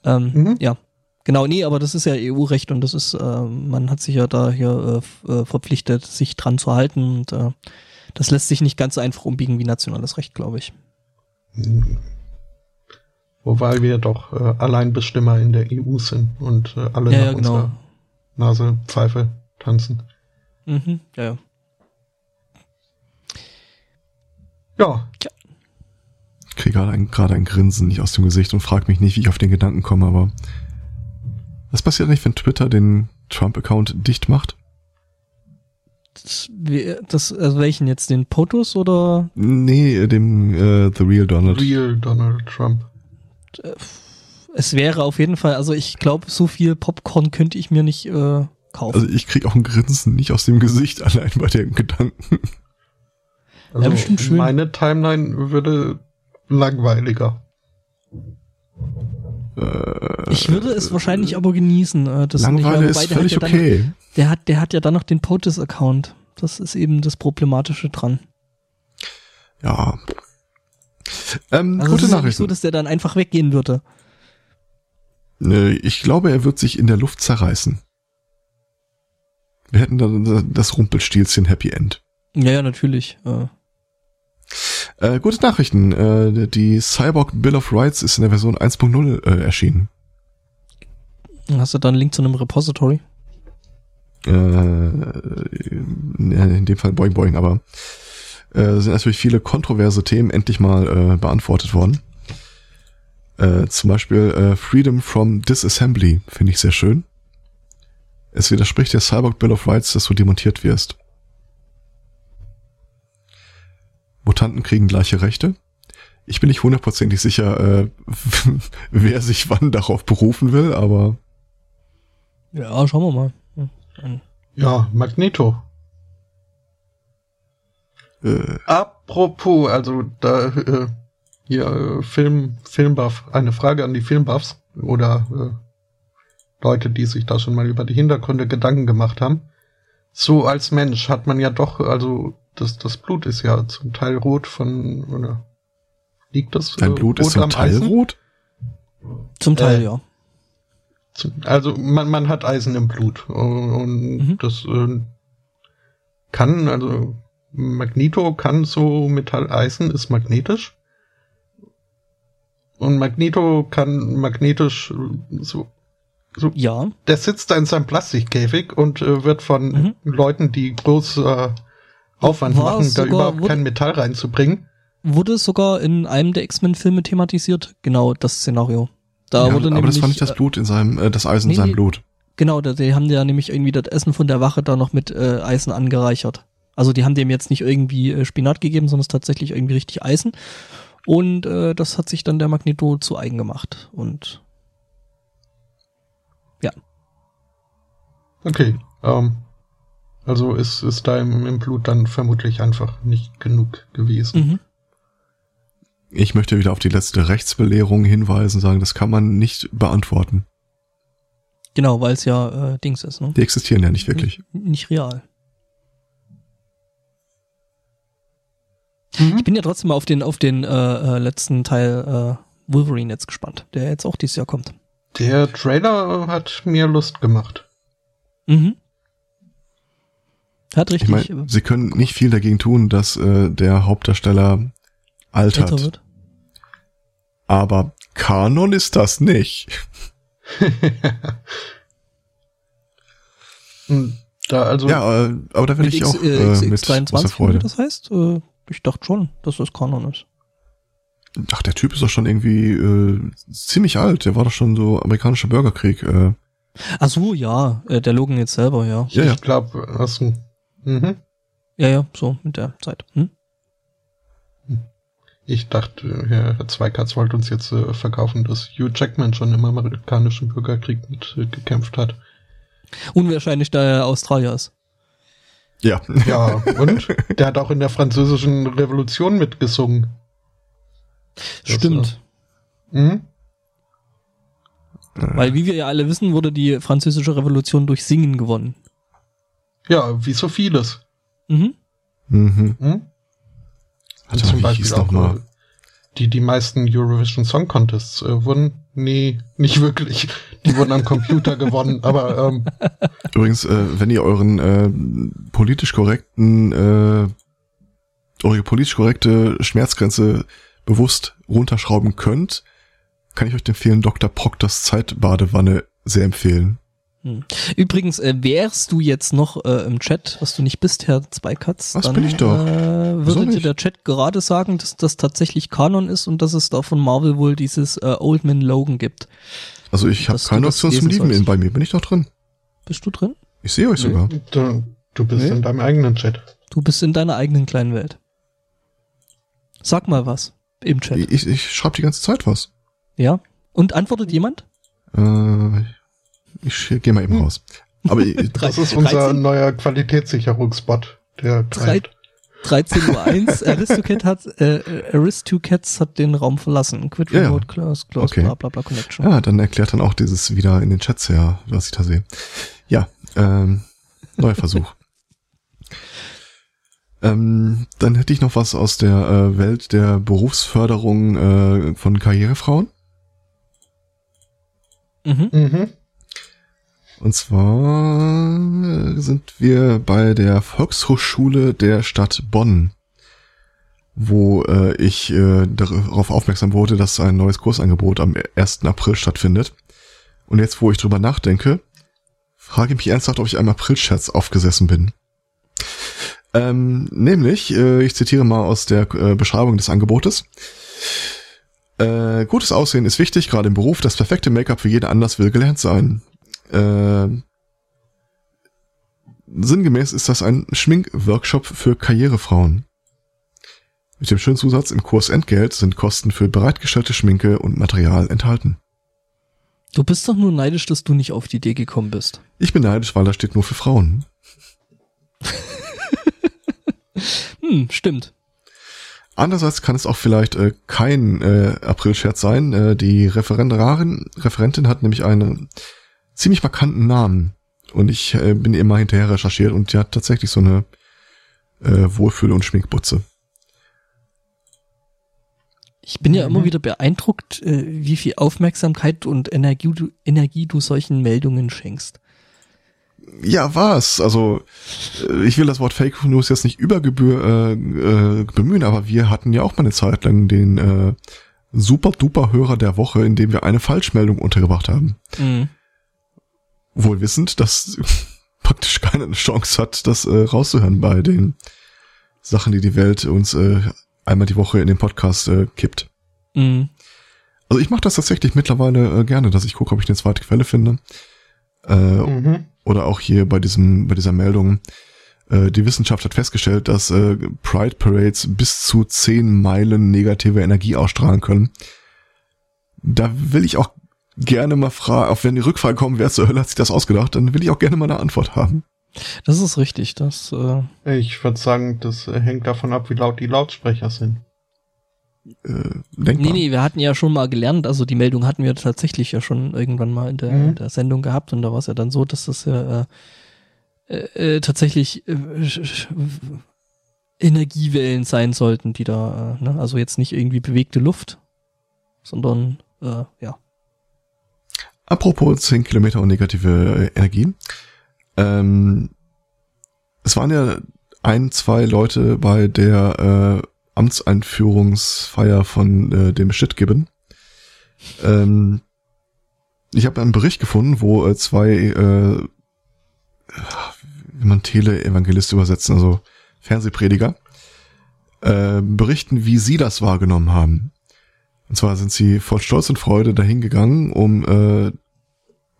Ähm, mhm. Ja. Genau, nee, aber das ist ja EU-Recht und das ist, äh, man hat sich ja da hier äh, äh, verpflichtet, sich dran zu halten und äh, das lässt sich nicht ganz so einfach umbiegen wie nationales Recht, glaube ich. Mhm. Wobei wir doch äh, Alleinbestimmer in der EU sind und äh, alle ja, nach ja, genau. Nase, Pfeife tanzen. Mhm, ja, ja. Ja. Tja. Ich kriege gerade ein, gerade ein Grinsen nicht aus dem Gesicht und frage mich nicht, wie ich auf den Gedanken komme, aber was passiert nicht, wenn Twitter den Trump-Account dicht macht? Das, das, also welchen jetzt, den POTUS oder? Nee, dem äh, The Real Donald. Real Donald Trump. Es wäre auf jeden Fall, also ich glaube, so viel Popcorn könnte ich mir nicht äh, kaufen. Also ich krieg auch ein Grinsen nicht aus dem Gesicht allein bei dem Gedanken. Also Ja, bestimmt schön. Meine Timeline würde langweiliger. Äh, ich würde es wahrscheinlich aber genießen. Äh, das Langeweile nicht, ist völlig hat ja dann, okay. Der hat, der hat ja dann noch den POTUS-Account. Das ist eben das Problematische dran. Ja. Ähm, Also gute es ist ja nicht Nachrichten. so, dass der dann einfach weggehen würde. Ich glaube, er wird sich in der Luft zerreißen. Wir hätten dann das Rumpelstilzchen Happy End. Ja, ja, natürlich. Äh, Äh, gute Nachrichten. Äh, die Cyborg Bill of Rights ist in der Version 1.0 äh, erschienen. hast du da einen Link zu einem Repository? Äh, in dem Fall Boing Boing, aber äh, sind natürlich viele kontroverse Themen endlich mal äh, beantwortet worden. Äh, zum Beispiel äh, Freedom from Disassembly finde ich sehr schön. Es widerspricht der Cyborg Bill of Rights, dass du demontiert wirst. Mutanten kriegen gleiche Rechte. Ich bin nicht hundertprozentig sicher, äh, wer sich wann darauf berufen will, aber Ja, schauen wir mal. Ja, Magneto. äh, Apropos, also da äh, hier äh, Film Filmbuff, eine Frage an die Filmbuffs oder äh, Leute, die sich da schon mal über die Hintergründe Gedanken gemacht haben. So als Mensch hat man ja doch, also das das Blut ist ja zum Teil rot von oder liegt das dein äh, Blut ist rot zum am Teil Eisen? rot. Zum Teil, Äh, ja. Zum- Also man, man hat Eisen im Blut und, und Mhm. das äh, kann, also Magneto kann so Metall, Eisen ist magnetisch und Magneto kann magnetisch äh, so, so Ja. der sitzt da in seinem Plastikkäfig und äh, wird von Mhm. Leuten, die groß äh, Aufwand War machen, da überhaupt wurde- kein Metall reinzubringen. Wurde sogar in einem der X-Men-Filme thematisiert. Genau, das Szenario. Da Ja, wurde aber nämlich, das war nicht das äh, Blut in seinem, äh, das Eisen nee, in seinem. Blut. Genau, da, die haben ja nämlich irgendwie das Essen von der Wache da noch mit äh, Eisen angereichert. Also die haben dem jetzt nicht irgendwie äh, Spinat gegeben, sondern es tatsächlich irgendwie richtig Eisen. Und äh, das hat sich dann der Magneto zu eigen gemacht. Und Okay, ähm, also ist, ist da im, im Blut dann vermutlich einfach nicht genug gewesen. mhm. Ich möchte wieder auf die letzte Rechtsbelehrung hinweisen, sagen, das kann man nicht beantworten. genau, weil es ja äh, Dings ist, ne? Die existieren ja nicht wirklich. N- Nicht real. Mhm. Ich bin ja trotzdem mal auf den auf den äh, äh, letzten Teil äh, Wolverine jetzt gespannt, der jetzt auch dieses Jahr kommt. Der Trailer hat mir Lust gemacht. Mhm. Hat Ich richtig meine, äh, sie können nicht viel dagegen tun, dass äh, der Hauptdarsteller altert. älter wird. Aber Kanon ist das nicht. Hm, da also Ja, äh, aber da bin Mit ich X, auch äh, äh, X, mit X23, großer wie Freude. das heißt? Äh, ich dachte schon, dass das Kanon ist. Ach, der Typ ist doch schon irgendwie äh, ziemlich alt. Der war doch schon so amerikanischer Bürgerkrieg. Äh, Ach so, ja, äh, der Logan jetzt selber, ja. ja, ja. ich glaube, also, mhm. Ja, ja, so mit der Zeit. Hm? ich dachte, Herr Zweikatz wollte uns jetzt äh, verkaufen, dass Hugh Jackman schon im amerikanischen Bürgerkrieg mit äh, gekämpft hat. Unwahrscheinlich, da er Australier ist. Ja. Ja, und der hat auch in der französischen Revolution mitgesungen. Das, Stimmt. Mhm. Weil, wie wir ja alle wissen, wurde die französische Revolution durch Singen gewonnen. Ja, wie so vieles. Mhm. Mhm. Mhm. Mal, wie hieß noch mal? äh, die, die meisten Eurovision Song Contests äh, wurden, nee, nicht wirklich. Die wurden am Computer gewonnen, aber ähm, Übrigens, äh, wenn ihr euren äh, politisch korrekten, äh, eure politisch korrekte Schmerzgrenze bewusst runterschrauben könnt, kann ich euch empfehlen, Dr. Proctors Zeitbadewanne sehr empfehlen. Hm. Übrigens, äh, wärst du jetzt noch äh, im Chat, was du nicht bist, Herr Zweikatz, Was dann bin ich doch? Äh, würde dir der Chat gerade sagen, dass das tatsächlich Kanon ist und dass es da von Marvel wohl dieses äh, Old Man Logan gibt. Also ich habe du keine Option zum Lieben. sollst. Bei mir bin ich doch drin. Bist du drin? Ich sehe euch sogar. da, Du bist Nee. in deinem eigenen Chat. Du bist in deiner eigenen kleinen Welt. Sag mal was im Chat. Ich, ich schreibe die ganze Zeit was. Ja? Und antwortet jemand? Äh, ich gehe mal eben Hm. raus. Aber Das ist unser 13? neuer Qualitätssicherungsbot. Der treibt. 13.01 Uhr, Aristocat hat, äh, Aristocats hat den Raum verlassen. Quit Ja, ja. remote, close, close, Okay. bla, bla, bla, connection. ja, dann erklärt dann auch dieses wieder in den Chats her, was ich da sehe. Ja, ähm, neuer Versuch. ähm, dann hätte ich noch was aus der äh, Welt der Berufsförderung äh, von Karrierefrauen. Mhm. Mhm. Und zwar äh, sind wir bei der Volkshochschule der Stadt Bonn, wo äh, ich äh, darauf aufmerksam wurde, dass ein neues Kursangebot am 1. April stattfindet. Und jetzt, wo ich drüber nachdenke, frage ich mich ernsthaft, ob ich einem April-Scherz aufgesessen bin. Ähm, nämlich, äh, ich zitiere mal aus der äh, Beschreibung des Angebotes. Äh, gutes Aussehen ist wichtig, gerade im Beruf. Das perfekte Make-up für jeden Anlass will gelernt sein. Äh, sinngemäß ist das ein Schminkworkshop für Karrierefrauen. Mit dem schönen Zusatz, im Kurs Entgelt sind Kosten für bereitgestellte Schminke und Material enthalten. Du bist doch nur neidisch, dass du nicht auf die Idee gekommen bist. Ich bin neidisch, weil da steht nur für Frauen. Hm, stimmt. Andererseits kann es auch vielleicht äh, kein äh, April-Scherz sein. Äh, die Referendarin, Referentin hat nämlich einen ziemlich markanten Namen. Und ich äh, bin ihr mal hinterher recherchiert und die hat tatsächlich so eine äh, Wohlfühl- und Schminkbutze. Ich bin ja Mhm. immer wieder beeindruckt, äh, wie viel Aufmerksamkeit und Energie du, Energie du solchen Meldungen schenkst. Ja, was? Also, äh, ich will das Wort Fake News jetzt nicht über Gebühr äh, äh, bemühen, aber wir hatten ja auch mal eine Zeit lang den äh, super duper Hörer der Woche, in dem wir eine Falschmeldung untergebracht haben. Mhm. Wohl wissend, dass praktisch keiner eine Chance hat, das äh, rauszuhören bei den Sachen, die die Welt uns äh, einmal die Woche in den Podcast äh, kippt. Mhm. Also ich mache das tatsächlich mittlerweile äh, gerne, dass ich gucke, ob ich eine zweite Quelle finde. Äh, Mhm. oder auch hier bei diesem, bei dieser Meldung. Äh, die Wissenschaft hat festgestellt, dass äh, Pride Parades bis zu 10 Meilen negative Energie ausstrahlen können. Da will ich auch gerne mal fragen, auch wenn die Rückfrage kommen, wer zur Hölle hat sich das ausgedacht, dann will ich auch gerne mal eine Antwort haben. Das ist richtig. Das, äh, Ich würde sagen, das äh, hängt davon ab, wie laut die Lautsprecher sind. Äh, denkbar. nee, nee, wir hatten ja schon mal gelernt, also die Meldung hatten wir tatsächlich ja schon irgendwann mal in der, Mhm. in der Sendung gehabt und da war es ja dann so, dass das ja äh, äh, äh, tatsächlich äh, Energiewellen sein sollten, die da, äh, ne? also jetzt nicht irgendwie bewegte Luft, sondern äh, ja. Apropos 10 Kilometer und negative äh, Energie. Ähm, es waren ja ein, zwei Leute bei der äh, Amtseinführungsfeier von äh, dem Shitgibbon. Ähm, ich habe einen Bericht gefunden, wo äh, zwei, äh, wie man Tele-Evangelist übersetzen, also Fernsehprediger, äh, berichten, wie sie das wahrgenommen haben. Und zwar sind sie voll Stolz und Freude dahingegangen, um äh,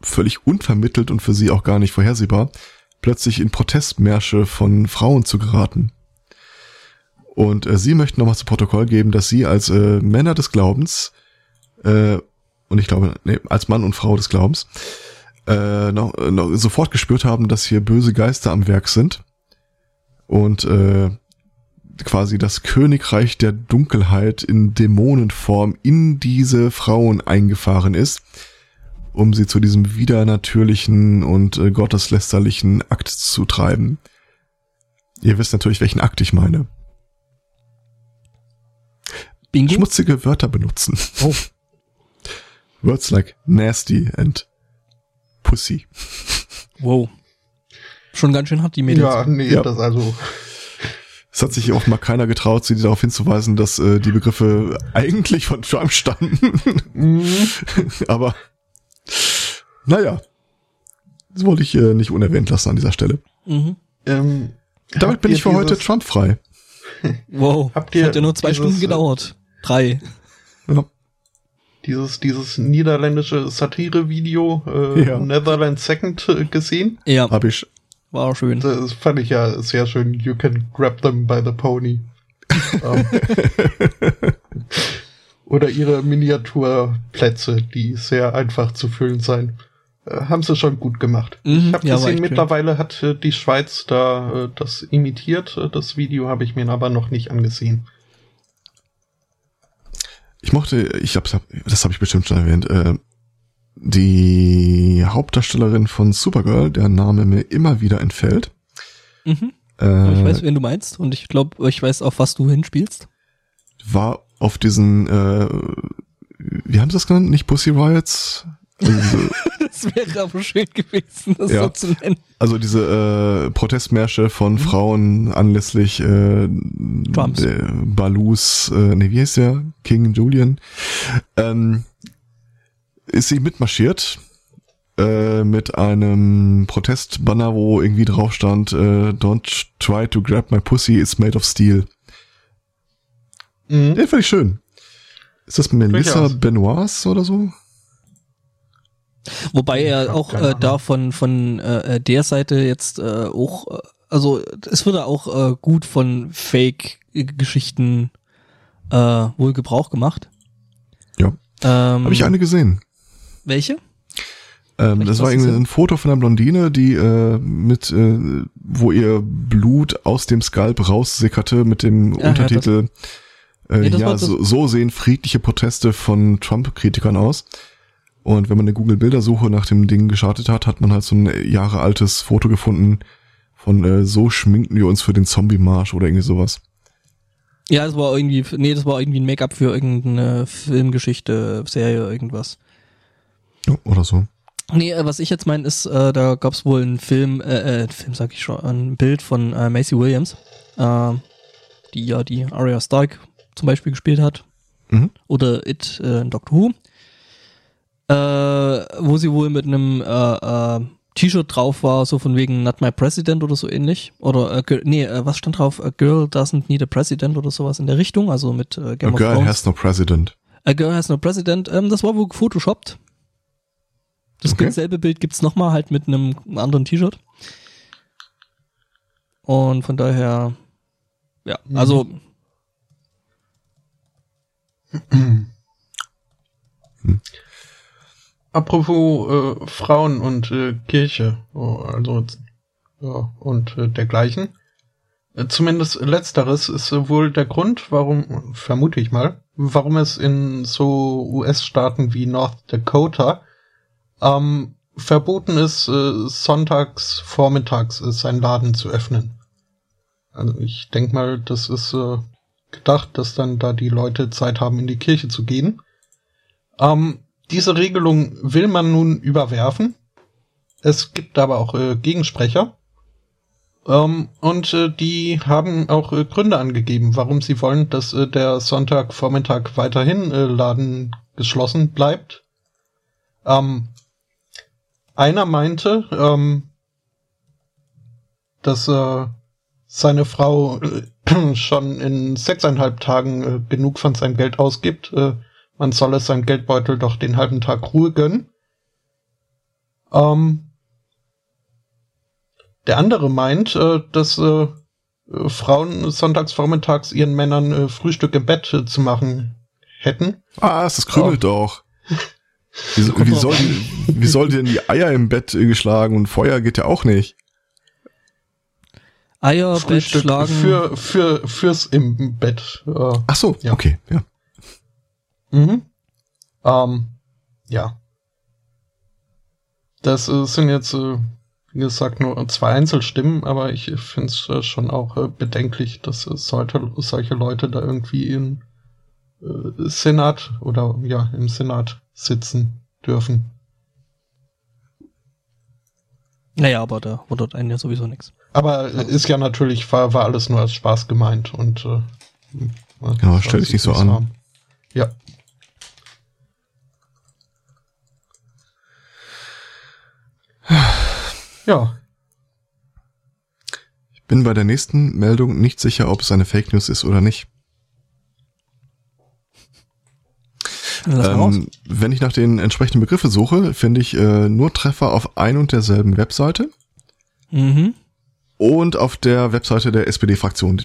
völlig unvermittelt und für sie auch gar nicht vorhersehbar plötzlich in Protestmärsche von Frauen zu geraten. Und äh, sie möchten nochmal zu Protokoll geben, dass sie als äh, Männer des Glaubens äh, und ich glaube, nee, als Mann und Frau des Glaubens äh, noch, noch sofort gespürt haben, dass hier böse Geister am Werk sind und äh, quasi das Königreich der Dunkelheit in Dämonenform in diese Frauen eingefahren ist, um sie zu diesem widernatürlichen und äh, gotteslästerlichen Akt zu treiben. Ihr wisst natürlich, welchen Akt ich meine. Bingo. Schmutzige Wörter benutzen. Oh. Words like nasty and pussy. Wow. Schon ganz schön hart, die Mädels. Ja, nee, Ja. das also. Es hat sich hier offenbar keiner getraut, sie darauf hinzuweisen, dass äh, die Begriffe eigentlich von Trump stammen. Mhm. Aber naja, das wollte ich äh, nicht unerwähnt lassen an dieser Stelle. Mhm. Ähm, Damit bin ich für heute dieses- Trump frei. Wow. Habt ihr Hat ja nur zwei dieses, Stunden äh, gedauert. Drei. Ja. Dieses, dieses niederländische Satire-Video äh, Ja. Netherlands Second äh, gesehen. Ja. Hab ich. War schön. Das fand ich ja sehr schön. You can grab them by the pony. Ähm, Oder ihre Miniaturplätze, die sehr einfach zu füllen sein. Äh, haben sie schon gut gemacht. Mhm, ich habe ja, gesehen, echt schön. mittlerweile hat äh, die Schweiz da äh, das imitiert. Das Video habe ich mir aber noch nicht angesehen. Ich mochte, ich hab's, das habe ich bestimmt schon erwähnt, äh, die Hauptdarstellerin von Supergirl, der Name mir immer wieder entfällt. Mhm. Äh, ich weiß, wen du meinst und ich glaube, ich weiß, auf was du hinspielst. war auf diesen, äh, wie haben sie das genannt? Nicht Pussy Riots? Also, Das wäre aber schön gewesen, das Ja. so zu nennen. also diese äh, Protestmärsche von Frauen anlässlich äh, Trumps. äh, Balus, äh, nee, wie heißt der? King Julian. Ähm, ist sie mitmarschiert äh, mit einem Protestbanner, wo irgendwie drauf stand, äh, Don't try to grab my pussy, it's made of steel. Mhm. Den fand ich schön. Ist das Melissa. Benoist oder so? Wobei er auch äh, da von, von äh, der Seite jetzt äh, auch, äh, also es wurde auch äh, gut von Fake-Geschichten äh, wohl Gebrauch gemacht. Ja. Ähm, Habe ich eine gesehen. Welche? Ähm, das war irgendwie ein Foto von einer Blondine, die äh, mit, äh, wo ihr Blut aus dem Skalp raussickerte mit dem Ja, Untertitel. äh, Nee, ja, so, so sehen friedliche Proteste von Trump-Kritikern aus. Und wenn man eine Google-Bildersuche nach dem Ding gestartet hat, hat man halt so ein Jahre altes Foto gefunden von äh, so schminken wir uns für den Zombie-Marsch oder irgendwie sowas. Ja, das war irgendwie, nee, das war irgendwie ein Make-up für irgendeine Filmgeschichte, Serie, irgendwas. Ja, Oder so. Nee, äh, was ich jetzt meine, ist, äh, da gab's wohl einen Film, äh, äh, Film sag ich schon, ein Bild von äh, Macy Williams, äh, die ja die Arya Stark zum Beispiel gespielt hat. Mhm. Oder It äh, Doctor Who. Äh, wo sie wohl mit einem äh, äh, T-Shirt drauf war, so von wegen Not My President oder so ähnlich. Oder, äh, Girl- nee, äh, was stand drauf? A Girl Doesn't Need a President oder sowas in der Richtung, also mit äh, Game A of girl Thrones. has no president. A Girl Has No President, ähm, das war wohl gefotoshoppt. Das Okay. selbe Bild gibt's nochmal halt mit einem anderen T-Shirt. Und von daher, ja, Mhm. also, Apropos äh, Frauen und äh, Kirche, oh, also ja, und äh, dergleichen. Äh, zumindest letzteres ist äh, wohl der Grund, warum, vermute ich mal, warum es in so US-Staaten wie North Dakota ähm, verboten ist, äh, sonntags vormittags äh, seinen Laden zu öffnen. Also ich denk mal, das ist äh, gedacht, dass dann da die Leute Zeit haben, in die Kirche zu gehen. Ähm, diese Regelung will man nun überwerfen. Es gibt aber auch äh, Gegensprecher. Ähm, und äh, die haben auch äh, Gründe angegeben, warum sie wollen, dass äh, der Sonntagvormittag weiterhin äh, Laden geschlossen bleibt. Ähm, einer meinte, ähm, dass äh, seine Frau äh, schon in sechseinhalb Tagen äh, genug von seinem Geld ausgibt. Äh, man solle seinem Geldbeutel doch den halben Tag Ruhe gönnen. Ähm, der andere meint, äh, dass äh, Frauen sonntags vormittags ihren Männern Frühstück im Bett zu machen hätten. Ah, es krümelt doch. Wie, wie, soll, wie soll denn die Eier im Bett äh, geschlagen und Feuer geht ja auch nicht? Eier, Bett Frühstück schlagen. für, für, fürs im Bett. Äh, Ach so, Ja. okay, ja. Mhm. Ähm, ja. Das äh, sind jetzt, äh, wie gesagt, nur zwei Einzelstimmen, aber ich finde es äh, schon auch äh, bedenklich, dass äh, solche, solche Leute da irgendwie im Senat oder ja, im Senat sitzen dürfen. naja, aber da wundert einen ja sowieso nichts. Aber äh, ist ja natürlich, war, war alles nur als Spaß gemeint und äh, Ja, stell dich nicht so an. Ja. Ja, Ich bin bei der nächsten Meldung nicht sicher, ob es eine Fake News ist oder nicht. Lass mal raus. Ähm, wenn ich nach den entsprechenden Begriffen suche, finde ich äh, nur Treffer auf ein und derselben Webseite. Mhm. und auf der Webseite der SPD-Fraktion.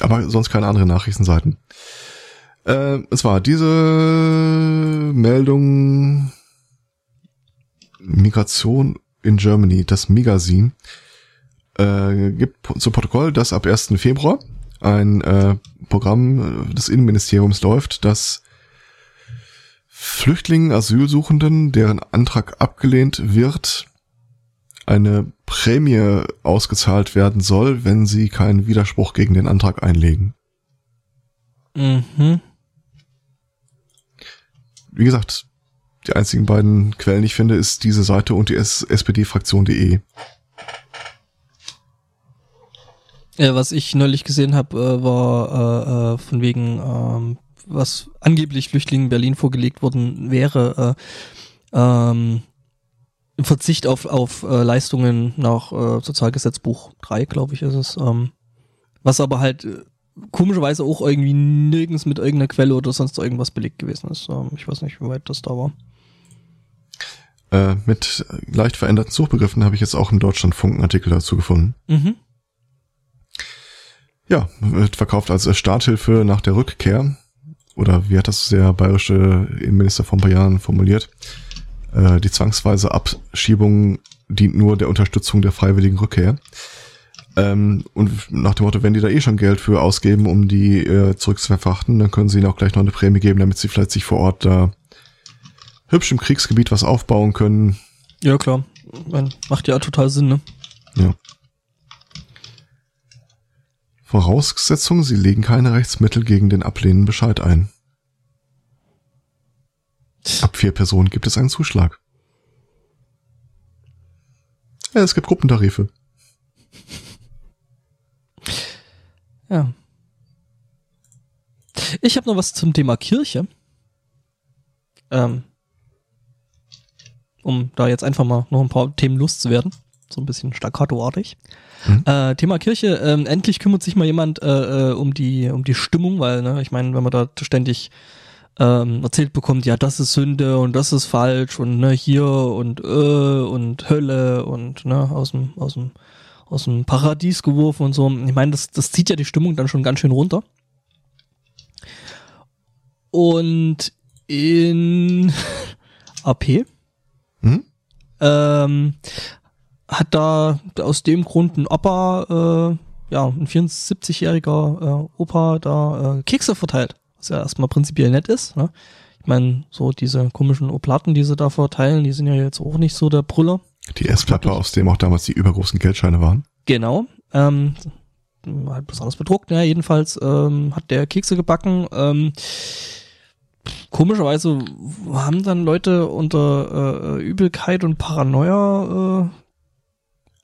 Aber sonst keine anderen Nachrichtenseiten. Äh, es war diese Meldung Migration in Germany, das Migasin, äh, gibt zu Protokoll, dass ab 1. Februar ein äh, Programm des Innenministeriums läuft, das Flüchtlingen, Asylsuchenden, deren Antrag abgelehnt wird, eine Prämie ausgezahlt werden soll, wenn sie keinen Widerspruch gegen den Antrag einlegen. Mhm. Wie gesagt, die einzigen beiden Quellen, die ich finde, ist diese Seite und die spdfraktion.de. Ja, was ich neulich gesehen habe, äh, war äh, äh, von wegen, ähm, was angeblich Flüchtlingen in Berlin vorgelegt worden wäre, äh, ähm, im Verzicht auf, auf äh, Leistungen nach äh, Sozialgesetzbuch 3, glaube ich, ist es. Ähm, was aber halt äh, komischerweise auch irgendwie nirgends mit irgendeiner Quelle oder sonst irgendwas belegt gewesen ist. Ähm, ich weiß nicht, wie weit das da war. Äh, mit leicht veränderten Suchbegriffen habe ich jetzt auch im Deutschlandfunk einen Artikel dazu gefunden. Mhm. Ja, wird verkauft als Starthilfe nach der Rückkehr. Oder wie hat das der bayerische Innenminister vor ein paar Jahren formuliert? Äh, die zwangsweise Abschiebung dient nur der Unterstützung der freiwilligen Rückkehr. Ähm, und nach dem Motto, wenn die da eh schon Geld für ausgeben, um die äh, zurückzuverfrachten, dann können sie ihnen auch gleich noch eine Prämie geben, damit sie vielleicht sich vor Ort da hübsch im Kriegsgebiet was aufbauen können. Ja, klar. Man, macht ja total Sinn, ne? Ja. Voraussetzung, sie legen keine Rechtsmittel gegen den Ablehnen Bescheid ein. Ab vier Personen gibt es einen Zuschlag. Ja, es gibt Gruppentarife. Ja. Ich habe noch was zum Thema Kirche. Ähm, um da jetzt einfach mal noch ein paar Themen loszuwerden. So ein bisschen staccatoartig. Mhm. Äh, Thema Kirche, ähm, endlich kümmert sich mal jemand äh, äh, um die um die Stimmung, weil, ne, ich meine, wenn man da ständig ähm, erzählt bekommt, ja, das ist Sünde und das ist falsch und ne, hier und äh, und Hölle und ne, aus dem, aus dem, aus dem Paradies geworfen und so. Ich meine, das, das zieht ja die Stimmung dann schon ganz schön runter. Und in AP Hm? ähm, hat da aus dem Grund ein Opa, äh, ja, ein 74-jähriger äh, Opa da äh, Kekse verteilt, was ja erstmal prinzipiell nett ist. Ne? Ich meine, so diese komischen Oblaten, die sie da verteilen, die sind ja jetzt auch nicht so der Brüller. Die Essklappe, aus dem auch damals die übergroßen Geldscheine waren. Genau. Ähm, halt besonders bedruckt, ja, jedenfalls ähm, hat der Kekse gebacken. Ähm, komischerweise haben dann Leute unter äh, Übelkeit und Paranoia äh,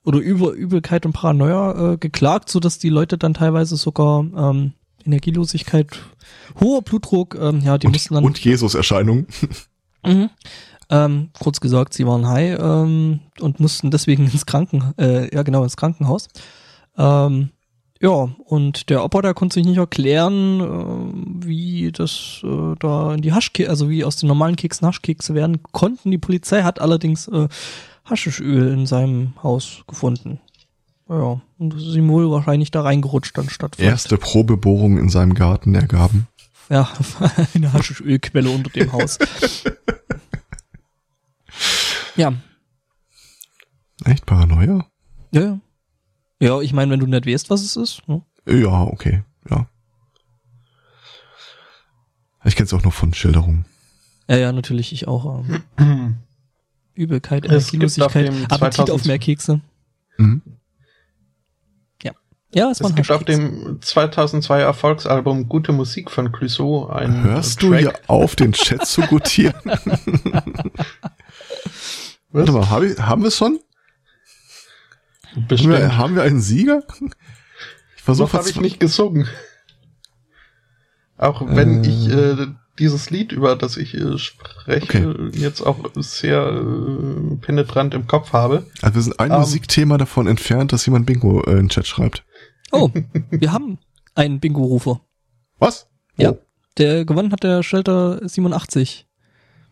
oder über Übelkeit und Paranoia äh, geklagt, so dass die Leute dann teilweise sogar ähm, Energielosigkeit, hoher Blutdruck, ähm, ja, die mussten Und, dann und Jesus-Erscheinungen. Mhm. Ähm, kurz gesagt, sie waren high ähm, und mussten deswegen ins Kranken, äh, ja genau, ins Krankenhaus. Ähm, ja, und der Opa, der konnte sich nicht erklären, äh, wie das äh, da in die Haschkekse, also wie aus den normalen Keksen Haschkekse werden konnten. Die Polizei hat allerdings äh, Haschischöl in seinem Haus gefunden. Ja, und das ist ihm wohl wahrscheinlich da reingerutscht anstatt Erste Probebohrung in seinem Garten ergaben. Ja, eine Haschischölquelle unter dem Haus. ja, Echt Paranoia? Ja, ja. Ja, ich meine, wenn du nicht weißt, was es ist. Ne? Ja, okay, ja. Ich kenne es auch noch von Schilderungen. Ja, ja, natürlich, ich auch. Ähm, Übelkeit, Es gibt auf Energielosigkeit, dem Appetit 2000 auf mehr Kekse. Mhm. Ja, es Es waren gibt auf Haschkekse. dem 2002 Erfolgsalbum Gute Musik von Clouseau einen Hörst Track. du hier auf, den Chat zu gutieren? Warte mal, hab ich, haben wir es schon? Haben Bestimmt. wir, haben wir einen Sieger? Ich So versuche habe ich nicht gesungen. Auch wenn Äh. ich äh, dieses Lied, über das ich äh, spreche, Okay. jetzt auch sehr äh, penetrant im Kopf habe. Also wir sind ein Ähm. Musikthema davon entfernt, dass jemand Bingo äh, in den Chat schreibt. Oh, wir haben einen Bingo-Rufer. Was? Ja. Oh, Der gewonnen hat der Shelter 87.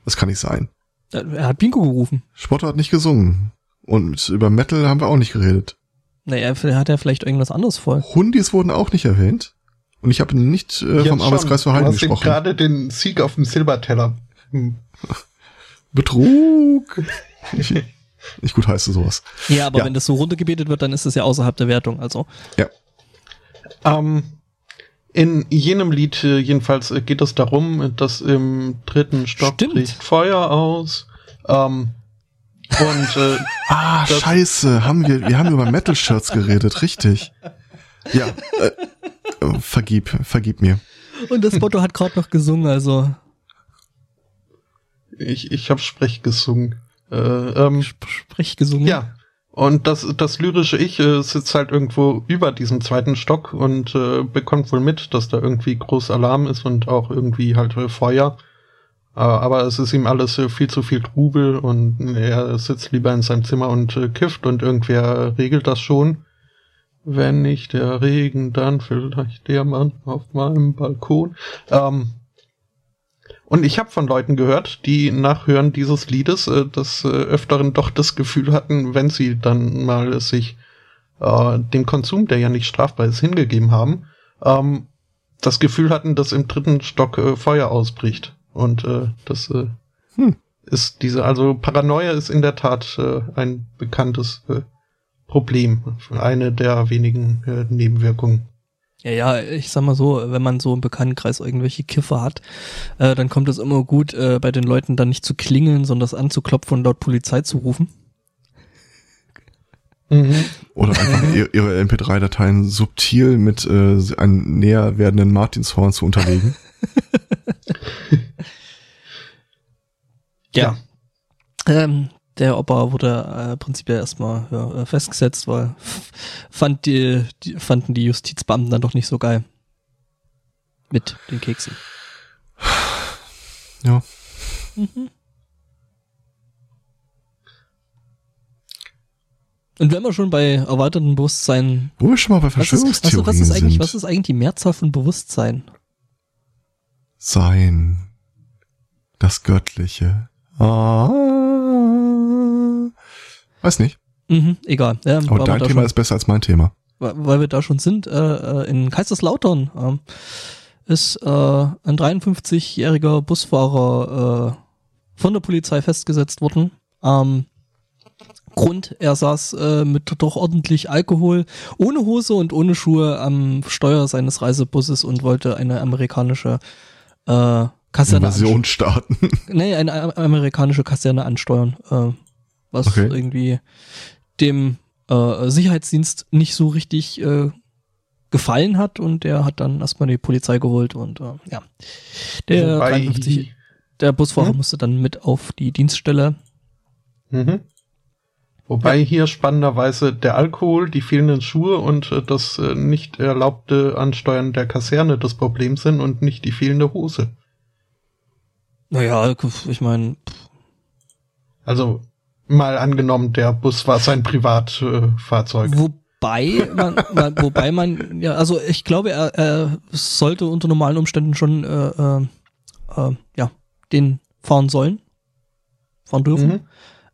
das kann nicht sein. Er er hat Bingo gerufen. Spotto hat nicht gesungen. Und über Metal haben wir auch nicht geredet. Naja, hat er vielleicht irgendwas anderes vor. Hundis wurden auch nicht erwähnt. Und ich habe nicht äh, vom Arbeitskreis für Heiden gesprochen. gerade den Sieg auf dem Silberteller. Hm. Betrug. ich, ich gut heiße sowas. Ja, aber ja. wenn das so runtergebetet wird, dann ist das ja außerhalb der Wertung. Also. Ja. Ähm, in jenem Lied äh, jedenfalls äh, geht es darum, dass im dritten Stock Stimmt. Feuer aus. Ähm, und äh, ah, scheiße, haben wir, wir haben über Metal Shirts geredet, richtig. Ja, äh, vergib, vergib mir. Und das Motto hat gerade noch gesungen, also. Ich, ich habe Sprech gesungen. Äh, ähm, Sprech gesungen? Ja. Und das, das lyrische Ich äh, sitzt halt irgendwo über diesem zweiten Stock und äh, bekommt wohl mit, dass da irgendwie groß Alarm ist und auch irgendwie halt äh, Feuer. Äh, aber es ist ihm alles äh, viel zu viel Trubel und er sitzt lieber in seinem Zimmer und äh, kifft und irgendwer regelt das schon. Wenn nicht der Regen, dann vielleicht der Mann auf meinem Balkon. Ähm, und ich habe von Leuten gehört, die nach Hören dieses Liedes äh, des äh, Öfteren doch das Gefühl hatten, wenn sie dann mal sich äh, dem Konsum, der ja nicht strafbar ist, hingegeben haben, ähm, das Gefühl hatten, dass im dritten Stock äh, Feuer ausbricht. Und äh, das äh, hm. ist diese, also Paranoia ist in der Tat äh, ein bekanntes äh, Problem. Eine der wenigen äh, Nebenwirkungen. Ja, ja, ich sag mal so, wenn man so im Bekanntenkreis irgendwelche Kiffer hat, äh, dann kommt es immer gut, äh, bei den Leuten dann nicht zu klingeln, sondern das anzuklopfen und dort Polizei zu rufen. Mhm. Oder einfach ihre MP3-Dateien subtil mit äh, einem näher werdenden Martinshorn zu unterlegen. ja. ja. Ähm, der Opa wurde äh, prinzipiell erstmal ja, äh, festgesetzt, weil fand die, die, fanden die Justizbeamten dann doch nicht so geil. Mit den Keksen. Ja. Mhm. Und wenn wir schon bei erweitertem Bewusstsein. Wo wir schon mal bei Verschwörungstheorien was ist, was, was ist eigentlich, was ist eigentlich die Mehrzahl von Bewusstsein? Sein. Das Göttliche. Ah. Weiß nicht. Mhm, egal. Ja, Aber dein Thema schon, ist besser als mein Thema. Weil wir da schon sind, äh, äh in Kaiserslautern äh, ist äh, ein 53-jähriger Busfahrer äh, von der Polizei festgesetzt worden. Ähm, Grund, er saß äh, mit doch ordentlich Alkohol, ohne Hose und ohne Schuhe am Steuer seines Reisebusses und wollte eine amerikanische Kaserne Invasion starten. Nee, eine amerikanische Kaserne ansteuern. Was okay. irgendwie dem äh, Sicherheitsdienst nicht so richtig äh, gefallen hat und der hat dann erstmal die Polizei geholt und äh, ja. Der Wobei 53, der Busfahrer hm? musste dann mit auf die Dienststelle. Mhm. Wobei ja. hier spannenderweise der Alkohol, die fehlenden Schuhe und äh, das äh, nicht erlaubte Ansteuern der Kaserne das Problem sind und nicht die fehlende Hose. Naja, ich meine. Also Mal angenommen, der Bus war sein Privatfahrzeug. Wobei man, man, wobei man, ja, also ich glaube, er, er sollte unter normalen Umständen schon, äh, äh, äh, ja, den fahren sollen, fahren dürfen. Mhm.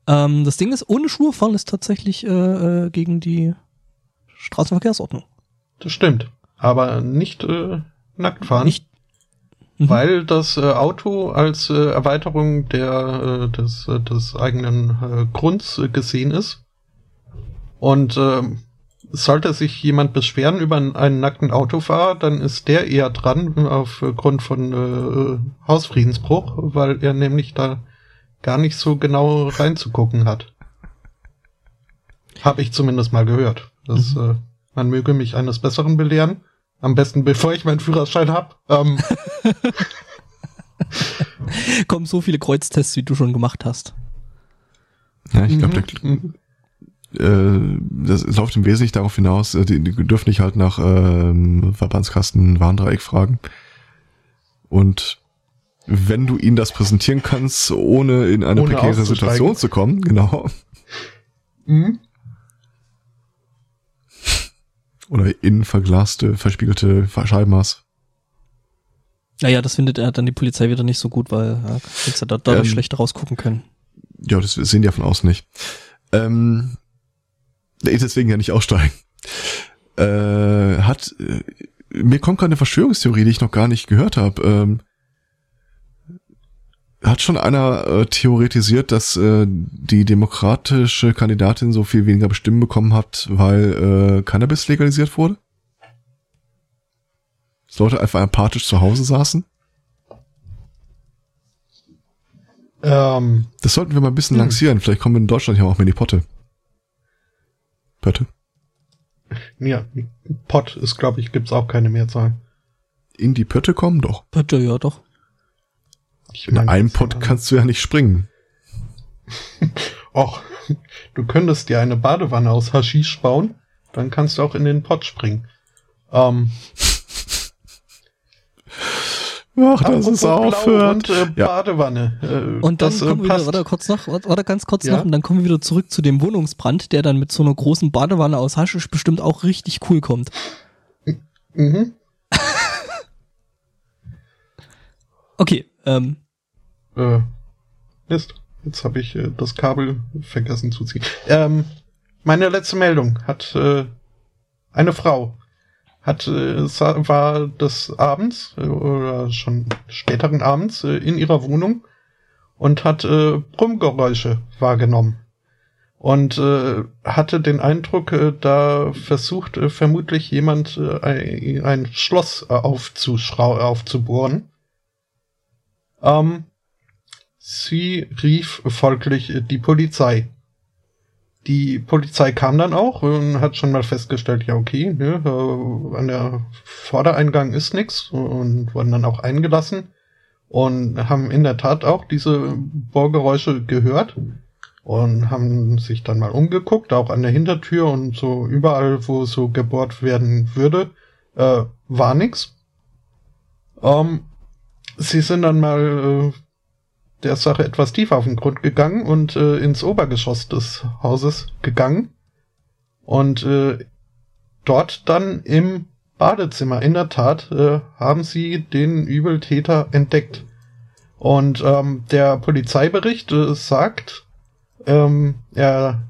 Ähm, das Ding ist, ohne Schuhe fahren ist tatsächlich äh, äh, gegen die Straßenverkehrsordnung. Das stimmt, aber nicht äh, nackt fahren. Nicht Mhm. Weil das äh, Auto als äh, Erweiterung der, äh, des, äh, des eigenen äh, Grunds äh, gesehen ist. Und äh, sollte sich jemand beschweren über einen, einen nackten Autofahrer, dann ist der eher dran aufgrund von äh, Hausfriedensbruch, weil er nämlich da gar nicht so genau reinzugucken hat. Habe ich zumindest mal gehört. Das, mhm. äh, man möge mich eines Besseren belehren. Am besten, bevor ich meinen Führerschein hab. Ähm. Kommen so viele Kreuztests, wie du schon gemacht hast. Ja, ich glaube, mhm. äh, das läuft im Wesentlichen darauf hinaus, äh, die, die dürfen nicht halt nach ähm, Verbandskasten Warndreieck fragen. Und wenn du ihnen das präsentieren kannst, ohne in eine ohne prekäre Situation zu kommen, genau. Mhm. Oder innen verglaste, verspiegelte Scheibenmaß. Naja, das findet er dann die Polizei wieder nicht so gut, weil ja, jetzt da dadurch ähm, schlechter rausgucken können. Ja, das sehen die ja von außen nicht. ähm, deswegen ja nicht aussteigen. Äh, hat, äh, mir kommt gerade eine Verschwörungstheorie, die ich noch gar nicht gehört habe. Ähm, hat schon einer äh, theoretisiert, dass äh, die demokratische Kandidatin so viel weniger Stimmen bekommen hat, weil äh, Cannabis legalisiert wurde? Dass Leute einfach apathisch zu Hause saßen? Ähm, Das sollten wir mal ein bisschen Hm. lancieren. Vielleicht kommen wir in Deutschland ja auch mal in die Potte. Pötte? ja, Pot ist, glaube ich, gibt's auch keine Mehrzahl. In die Pötte kommen doch. Bitte, ja doch. Ich In einem Pott kannst du ja nicht springen. Och, du könntest dir eine Badewanne aus Haschisch bauen, dann kannst du auch in den Pott springen. Ähm, Ach, das ist aufhört. und äh, Ja. Badewanne. Äh, Und dann das, äh, kommen wir wieder, passt. warte kurz noch, warte ganz kurz Ja? noch, und dann kommen wir wieder zurück zu dem Wohnungsbrand, der dann mit so einer großen Badewanne aus Haschisch bestimmt auch richtig cool kommt. Mhm. Okay, ähm, Äh, Mist. Jetzt habe ich äh, das Kabel vergessen zu ziehen. Ähm, meine letzte Meldung hat äh, eine Frau hat äh, war des Abends äh, oder schon späteren Abends äh, in ihrer Wohnung und hat äh, Brummgeräusche wahrgenommen und äh, hatte den Eindruck, äh, da versucht äh, vermutlich jemand äh, ein, Schloss äh, aufzubohren. Ähm, Sie rief folglich die Polizei. Die Polizei kam dann auch und hat schon mal festgestellt, ja okay, ne, äh, an der Vordereingang ist nix und wurden dann auch eingelassen und haben in der Tat auch diese Bohrgeräusche gehört und haben sich dann mal umgeguckt, auch an der Hintertür und so überall, wo so gebohrt werden würde, äh, war nix. Ähm, sie sind dann mal äh, der Sache etwas tiefer auf den Grund gegangen und äh, ins Obergeschoss des Hauses gegangen und äh, dort dann im Badezimmer in der Tat äh, haben sie den Übeltäter entdeckt. Und ähm, der Polizeibericht äh, sagt, ähm, er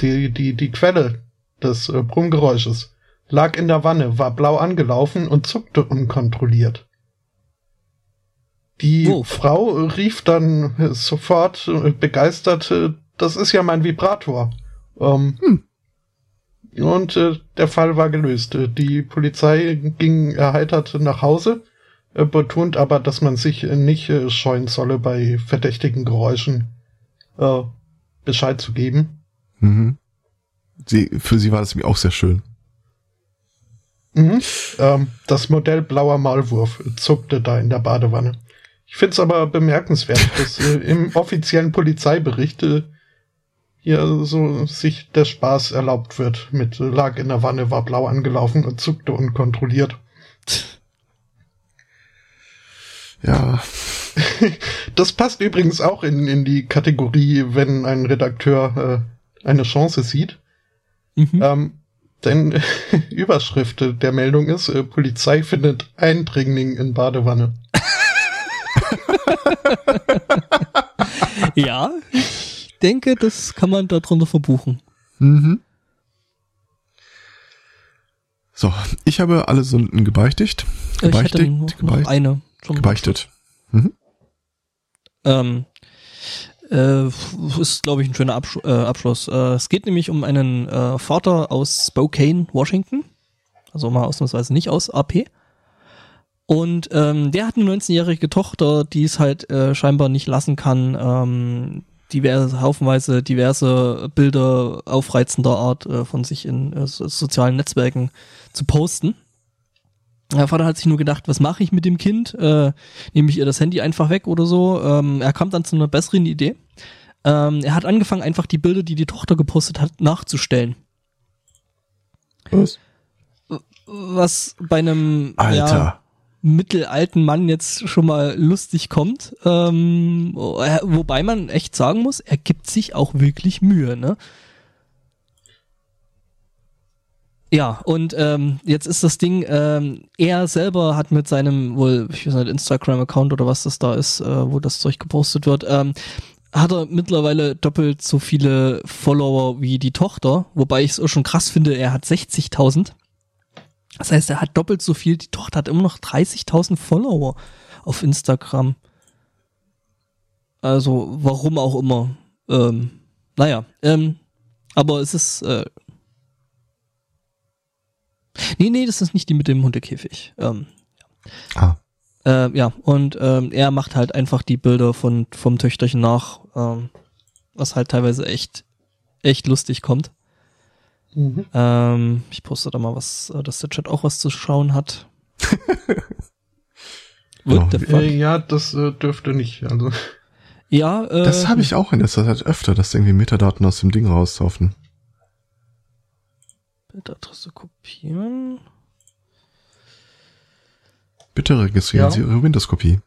die, die, die Quelle des äh, Brummgeräusches lag in der Wanne, war blau angelaufen und zuckte unkontrolliert. Die Oh. Frau rief dann sofort äh, begeistert, äh, das ist ja mein Vibrator. Ähm, Hm. Und äh, der Fall war gelöst. Äh, Die Polizei ging erheitert nach Hause, äh, betont aber, dass man sich nicht äh, scheuen solle, bei verdächtigen Geräuschen äh, Bescheid zu geben. Mhm. Sie, für sie war das auch sehr schön. Mhm. Ähm, das Modell blauer Maulwurf zuckte da in der Badewanne. Ich finde es aber bemerkenswert, dass äh, im offiziellen Polizeibericht äh, hier so sich der Spaß erlaubt wird. Mit äh, lag in der Wanne, war blau angelaufen und zuckte unkontrolliert. Ja, Das passt übrigens auch in, in die Kategorie, wenn ein Redakteur äh, eine Chance sieht. mhm. Ähm, denn Überschrift der Meldung ist, äh, Polizei findet Eindringling in Badewanne. ja, ich denke, das kann man darunter verbuchen. Mhm. So, ich habe alle Sünden gebeichtigt. Äh, Ich hätte Gebeichtigt, eine. Gebeichtet. Ähm, äh, ist, glaube ich, ein schöner Absch äh, Abschluss. Äh, es geht nämlich um einen äh, Vater aus Spokane, Washington. Also mal ausnahmsweise nicht aus AP. Und ähm, der hat eine 19-jährige Tochter, die es halt äh, scheinbar nicht lassen kann, ähm, diverse, haufenweise diverse Bilder aufreizender Art äh, von sich in äh, so- sozialen Netzwerken zu posten. Der Vater hat sich nur gedacht, was mache ich mit dem Kind? Äh, nehme ich ihr das Handy einfach weg oder so? Ähm, er kam dann zu einer besseren Idee. Ähm, er hat angefangen, einfach die Bilder, die die Tochter gepostet hat, nachzustellen. Was? Was bei einem Alter. Ja, mittelalten Mann jetzt schon mal lustig kommt. Ähm, äh, wobei man echt sagen muss, er gibt sich auch wirklich Mühe, ne? Ja, und ähm, jetzt ist das Ding, ähm, er selber hat mit seinem wohl, ich weiß nicht, Instagram-Account oder was das da ist, äh, wo das Zeug gepostet wird, ähm, hat er mittlerweile doppelt so viele Follower wie die Tochter, wobei ich es auch schon krass finde, er hat 60.000. Das heißt, er hat doppelt so viel, die Tochter hat immer noch 30.000 Follower auf Instagram. Also, warum auch immer. Ähm, naja, ähm, aber es ist. Äh, nee, nee, das ist nicht die mit dem Hundekäfig. Ähm, Ah, äh, ja, und ähm, er macht halt einfach die Bilder von vom Töchterchen nach, ähm, was halt teilweise echt echt lustig kommt. Mhm. Ähm, ich poste da mal was, äh, dass der Chat auch was zu schauen hat. What the fuck? Äh, ja, das äh, dürfte nicht. Also Ja, äh, das habe ich auch in letzter Zeit öfter, dass irgendwie Metadaten aus dem Ding rauslaufen. Bildadresse kopieren. Bitte registrieren Ja. Sie Ihre Windows-Kopie.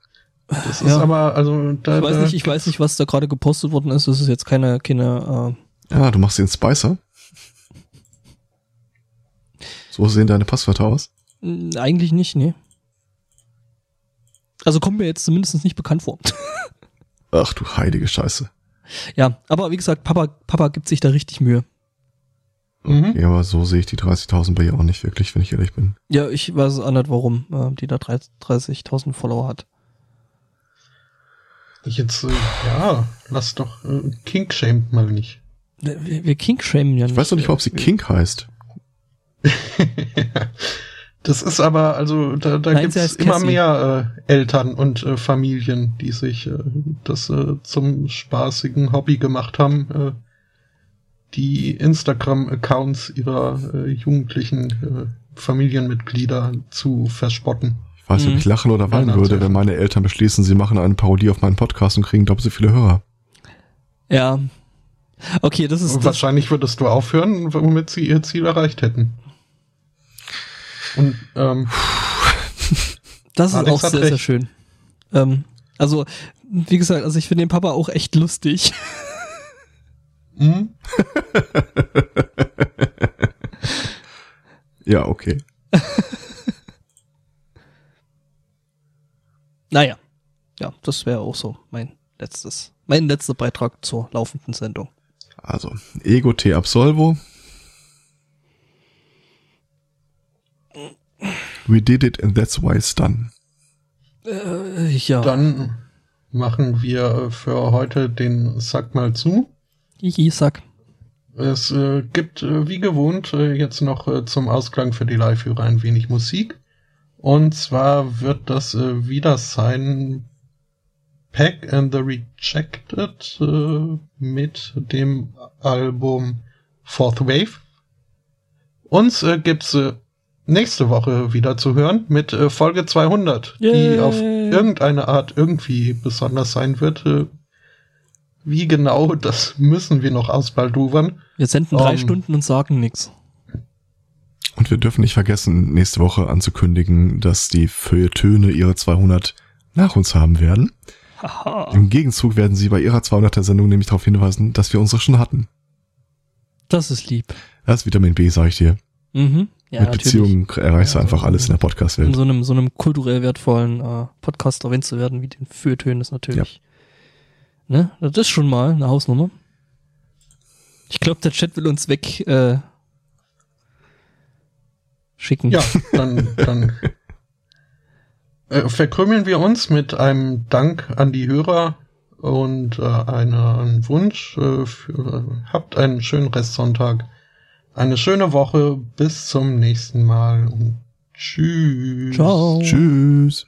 das Ja. ist aber, also da, Ich weiß nicht, ich weiß nicht, was da gerade gepostet worden ist. Das ist jetzt keine, keine, Ja, du machst den Spicer. So sehen deine Passwörter aus. äh, eigentlich nicht, nee. Also kommt mir jetzt zumindest nicht bekannt vor. Ach du heilige Scheiße. ja, aber wie gesagt, Papa, Papa gibt sich da richtig Mühe. Mhm. Ja, aber so sehe ich die 30.000 bei ihr auch nicht wirklich, wenn ich ehrlich bin. Ja, ich weiß auch nicht, warum äh, die da 30 30.000 Follower hat. Jetzt, äh, ja, lass doch äh, King shamed mal nicht. Wir, wir King-shamen ja nicht. Ich weiß noch nicht mal, ob sie Kink heißt. das ist aber, also da, da Nein, gibt's immer Cassie. mehr äh, Eltern und äh, Familien, die sich äh, das äh, zum spaßigen Hobby gemacht haben, äh, die Instagram-Accounts ihrer äh, jugendlichen äh, Familienmitglieder zu verspotten. Ich weiß nicht, ob Mhm. ich lachen oder weinen Nein, würde, wenn meine Eltern beschließen, sie machen eine Parodie auf meinen Podcast und kriegen doppelt so viele Hörer. Ja. Okay, das ist das. Wahrscheinlich würdest du aufhören, womit sie ihr Ziel erreicht hätten. Und ähm, Das ist Alex auch sehr, sehr recht. schön. Ähm, also, wie gesagt, also ich finde den Papa auch echt lustig. mh, Ja, okay. Naja. Ja, das wäre auch so mein letztes, mein letzter Beitrag zur laufenden Sendung. Also, Ego T Absolvo. We did it and that's why it's done. Äh, ja. dann machen wir für heute den Sack mal zu. Hihi, Sack. Es äh, gibt äh, wie gewohnt äh, jetzt noch äh, zum Ausklang für die Live-Hörer ein wenig Musik. Und zwar wird das äh, wieder sein Pack and the Rejected äh, mit dem Album Fourth Wave. Uns gibt's nächste Woche wieder zu hören mit Folge 200, die Yay. auf irgendeine Art irgendwie besonders sein wird. Wie genau, das müssen wir noch ausbaldowern. Wir senden drei Um. Stunden und sagen nix. Und wir dürfen nicht vergessen, nächste Woche anzukündigen, dass die Feuilletöne ihre 200 nach uns haben werden. Haha. Im Gegenzug werden sie bei ihrer 200er Sendung nämlich darauf hinweisen, dass wir unsere schon hatten. Das ist lieb. Das ist Vitamin B, sag ich dir. Mhm. Ja, Mit natürlich. Beziehungen erreichst du Ja, einfach alles in der In Podcast-Welt. so einem, so einem kulturell wertvollen äh, Podcast erwähnt zu werden, wie den Fürtönen, ist natürlich. Ne? Das ist schon mal eine Hausnummer. Ich glaube, der Chat will uns weg äh, schicken. Ja, dann, dann äh, verkrümeln wir uns mit einem Dank an die Hörer und äh, einen Wunsch. Äh, für, habt einen schönen Restsonntag, eine schöne Woche, bis zum nächsten Mal und tschüss. Ciao. Tschüss.